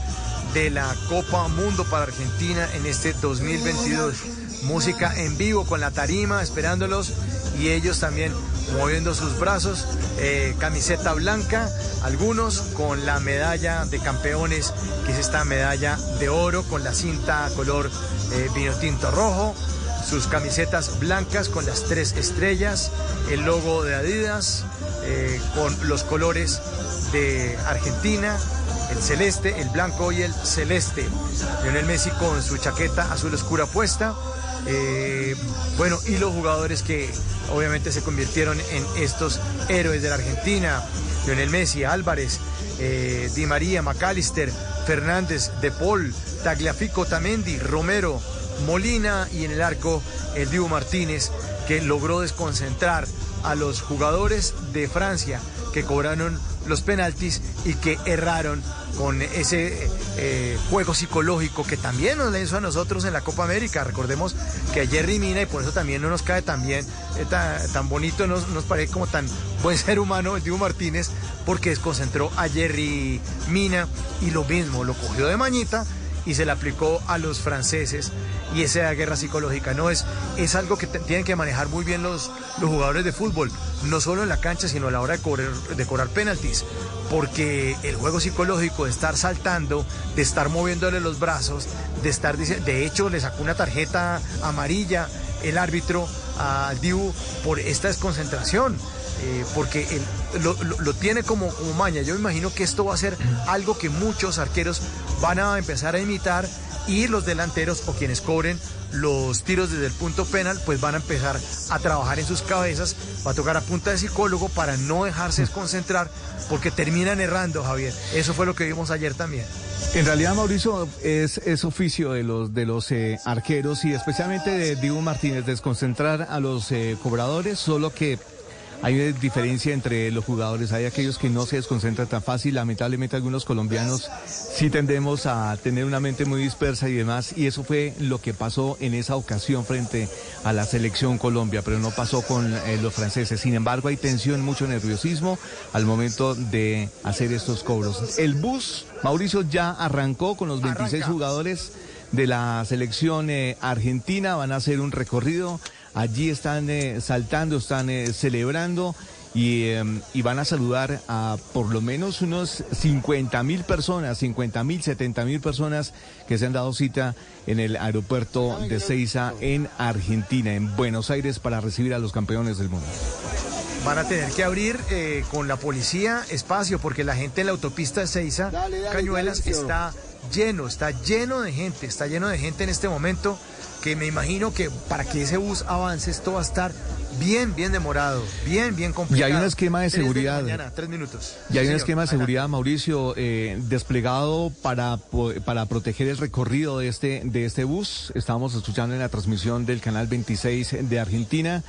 S1: de la Copa Mundo para Argentina en este 2022. Música en vivo con la tarima esperándolos y ellos también moviendo sus brazos, eh, camiseta blanca, algunos con la medalla de campeones, que es esta medalla de oro con la cinta color eh, vino tinto rojo, sus camisetas blancas con las tres estrellas, el logo de Adidas, eh, con los colores de Argentina, el celeste, el blanco y el celeste. Lionel Messi con su chaqueta azul oscura puesta. Eh, bueno, y los jugadores que obviamente se convirtieron en estos héroes de la Argentina. Lionel Messi, Álvarez, eh, Di María, McAllister, Fernández, De Paul, Tagliafico, Tamendi, Romero, Molina y en el arco el Dibu Martínez que logró desconcentrar a los jugadores de Francia que cobraron los penaltis y que erraron con ese eh, juego psicológico que también nos le hizo a nosotros en la Copa América. Recordemos que Jerry Mina, y por eso también no nos cae tan bien, eh, tan, tan bonito, nos, nos parece como tan buen ser humano el Dibu Martínez, porque desconcentró a Jerry Mina y lo mismo, lo cogió de mañita y se le aplicó a los franceses. Y esa guerra psicológica no es es algo que tienen que manejar muy bien los, los jugadores de fútbol no solo en la cancha sino a la hora de cobrar, de cobrar penaltis. Porque el juego psicológico de estar saltando de estar moviéndole los brazos de estar de hecho le sacó una tarjeta amarilla el árbitro al Dibu por esta desconcentración eh, porque él lo, lo- lo tiene como, como maña. Yo me imagino que esto va a ser algo que muchos arqueros van a empezar a imitar y los delanteros o quienes cobren los tiros desde el punto penal, pues van a empezar a trabajar en sus cabezas, va a tocar a punta de psicólogo para no dejarse desconcentrar porque terminan errando, Javier. Eso fue lo que vimos ayer también.
S5: En realidad, Mauricio, es, es oficio de los, de los eh, arqueros y especialmente de Diego Martínez desconcentrar a los eh, cobradores, solo que hay una diferencia entre los jugadores. Hay aquellos que no se desconcentran tan fácil. Lamentablemente algunos colombianos sí tendemos a tener una mente muy dispersa y demás. Y eso fue lo que pasó en esa ocasión frente a la selección Colombia, pero no pasó con eh, los franceses. Sin embargo, hay tensión, mucho nerviosismo al momento de hacer estos cobros. El bus, Mauricio, ya arrancó con los 26 jugadores de la selección eh, argentina. Van a hacer un recorrido Allí están eh, saltando, están eh, celebrando y, em, y, van a saludar a por lo menos unos 50 mil personas, 50 mil, 70 mil personas que se han dado cita en el aeropuerto de Ceiza en Argentina, en Buenos Aires, para recibir a los campeones del mundo.
S1: Van a tener que abrir eh, con la policía espacio porque la gente en la autopista de Ceiza, Cañuelas, está lleno, está lleno de gente, está lleno de gente en este momento que me imagino que para que ese bus avance esto va a estar bien, bien demorado, bien, bien complicado.
S5: Y hay un esquema de seguridad.
S1: tres minutos.
S5: Y hay un esquema de seguridad, Mauricio, eh, desplegado para, para proteger el recorrido de este, de este bus. Estábamos escuchando en la transmisión del canal 26 de Argentina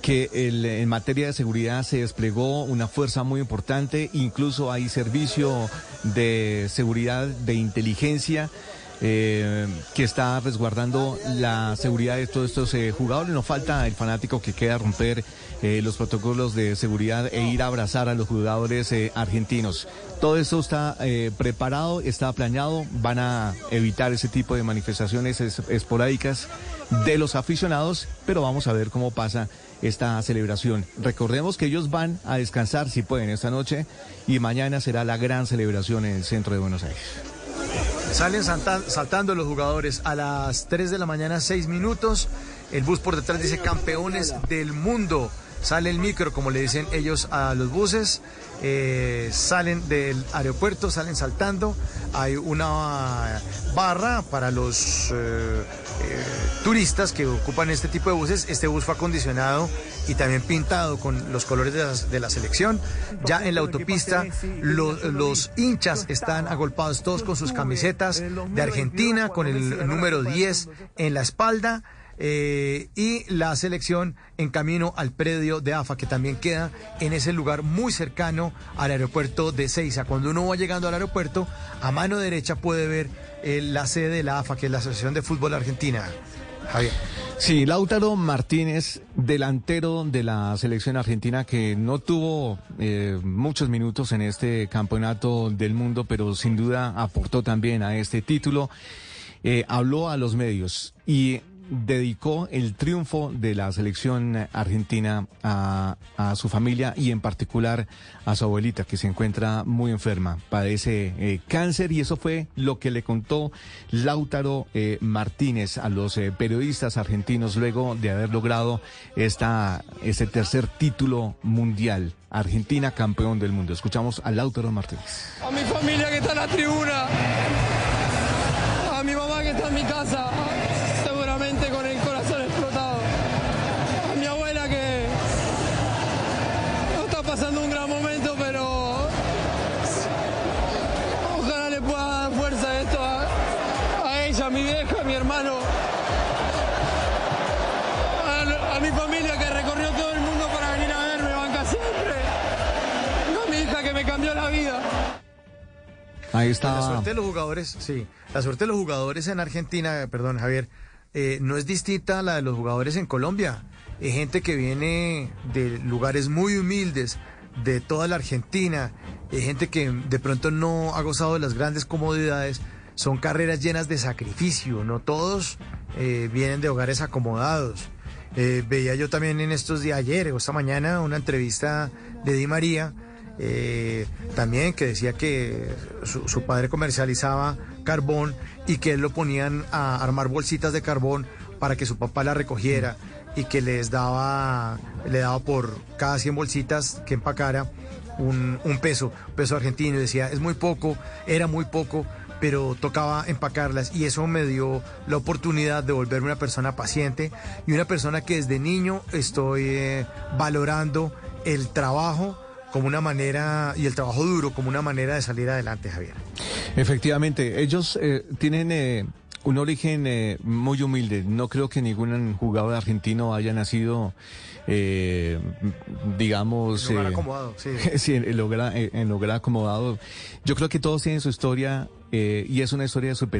S5: que en materia de seguridad se desplegó una fuerza muy importante, incluso hay servicio de seguridad de inteligencia eh, que está resguardando la seguridad de todos estos eh, jugadores. No falta el fanático que queda romper eh, los protocolos de seguridad e ir a abrazar a los jugadores argentinos. Todo esto está preparado, está planeado, van a evitar ese tipo de manifestaciones esporádicas de los aficionados, pero vamos a ver cómo pasa esta celebración. Recordemos que ellos van a descansar si pueden esta noche y mañana será la gran celebración en el centro de Buenos Aires.
S1: Salen saltando los jugadores a las 3 de la mañana, 6 minutos. El bus por detrás dice campeones del mundo. Sale el micro, como le dicen ellos a los buses. Eh, salen del aeropuerto, salen saltando. Hay una barra para los eh, eh, turistas que ocupan este tipo de buses. Este bus fue acondicionado y también pintado con los colores de la, selección. Ya en la autopista los, hinchas están agolpados todos con sus camisetas de Argentina, con el número 10 en la espalda. Eh, y la selección en camino al predio de AFA, que también queda en ese lugar muy cercano al aeropuerto de Ceiza. Cuando uno va llegando al aeropuerto, a mano derecha puede ver eh, la sede de la AFA, que es la Asociación de Fútbol Argentina. Javier.
S5: Sí, Lautaro Martínez, delantero de la selección argentina que no tuvo eh, muchos minutos en este campeonato del mundo, pero sin duda aportó también a este título. Habló a los medios y dedicó el triunfo de la selección argentina a, su familia y en particular a su abuelita que se encuentra muy enferma, padece eh, cáncer y eso fue lo que le contó Lautaro eh, Martínez a los eh, periodistas argentinos luego de haber logrado esta, este tercer título mundial. Argentina campeón del mundo. Escuchamos a Lautaro Martínez.
S46: A mi familia que está en la tribuna,
S5: Ahí está.
S1: La suerte de los jugadores, sí. La suerte de los jugadores en Argentina, perdón, Javier, eh, no es distinta a la de los jugadores en Colombia. Hay gente que viene de lugares muy humildes, de toda la Argentina, hay gente que de pronto no ha gozado de las grandes comodidades. Son carreras llenas de sacrificio, no todos eh, vienen de hogares acomodados. Eh, veía yo también en estos días, ayer o esta mañana, una entrevista de Di María, también que decía que su padre comercializaba carbón y que él lo ponían a armar bolsitas de carbón para que su papá la recogiera y que les daba, le daba por cada 100 bolsitas que empacara un, peso, peso argentino. Y decía, es muy poco, era muy poco, pero tocaba empacarlas y eso me dio la oportunidad de volverme una persona paciente y una persona que desde niño estoy eh, valorando el trabajo como una manera, y el trabajo duro como una manera de salir adelante, Javier.
S5: Efectivamente, ellos eh, tienen eh, un origen eh, muy humilde. No creo que ningún jugador argentino haya nacido, eh, digamos...
S1: En lugar
S5: eh,
S1: acomodado, sí.
S5: sí, en lugar, en lugar acomodado. Yo creo que todos tienen su historia eh, y es una historia de superación.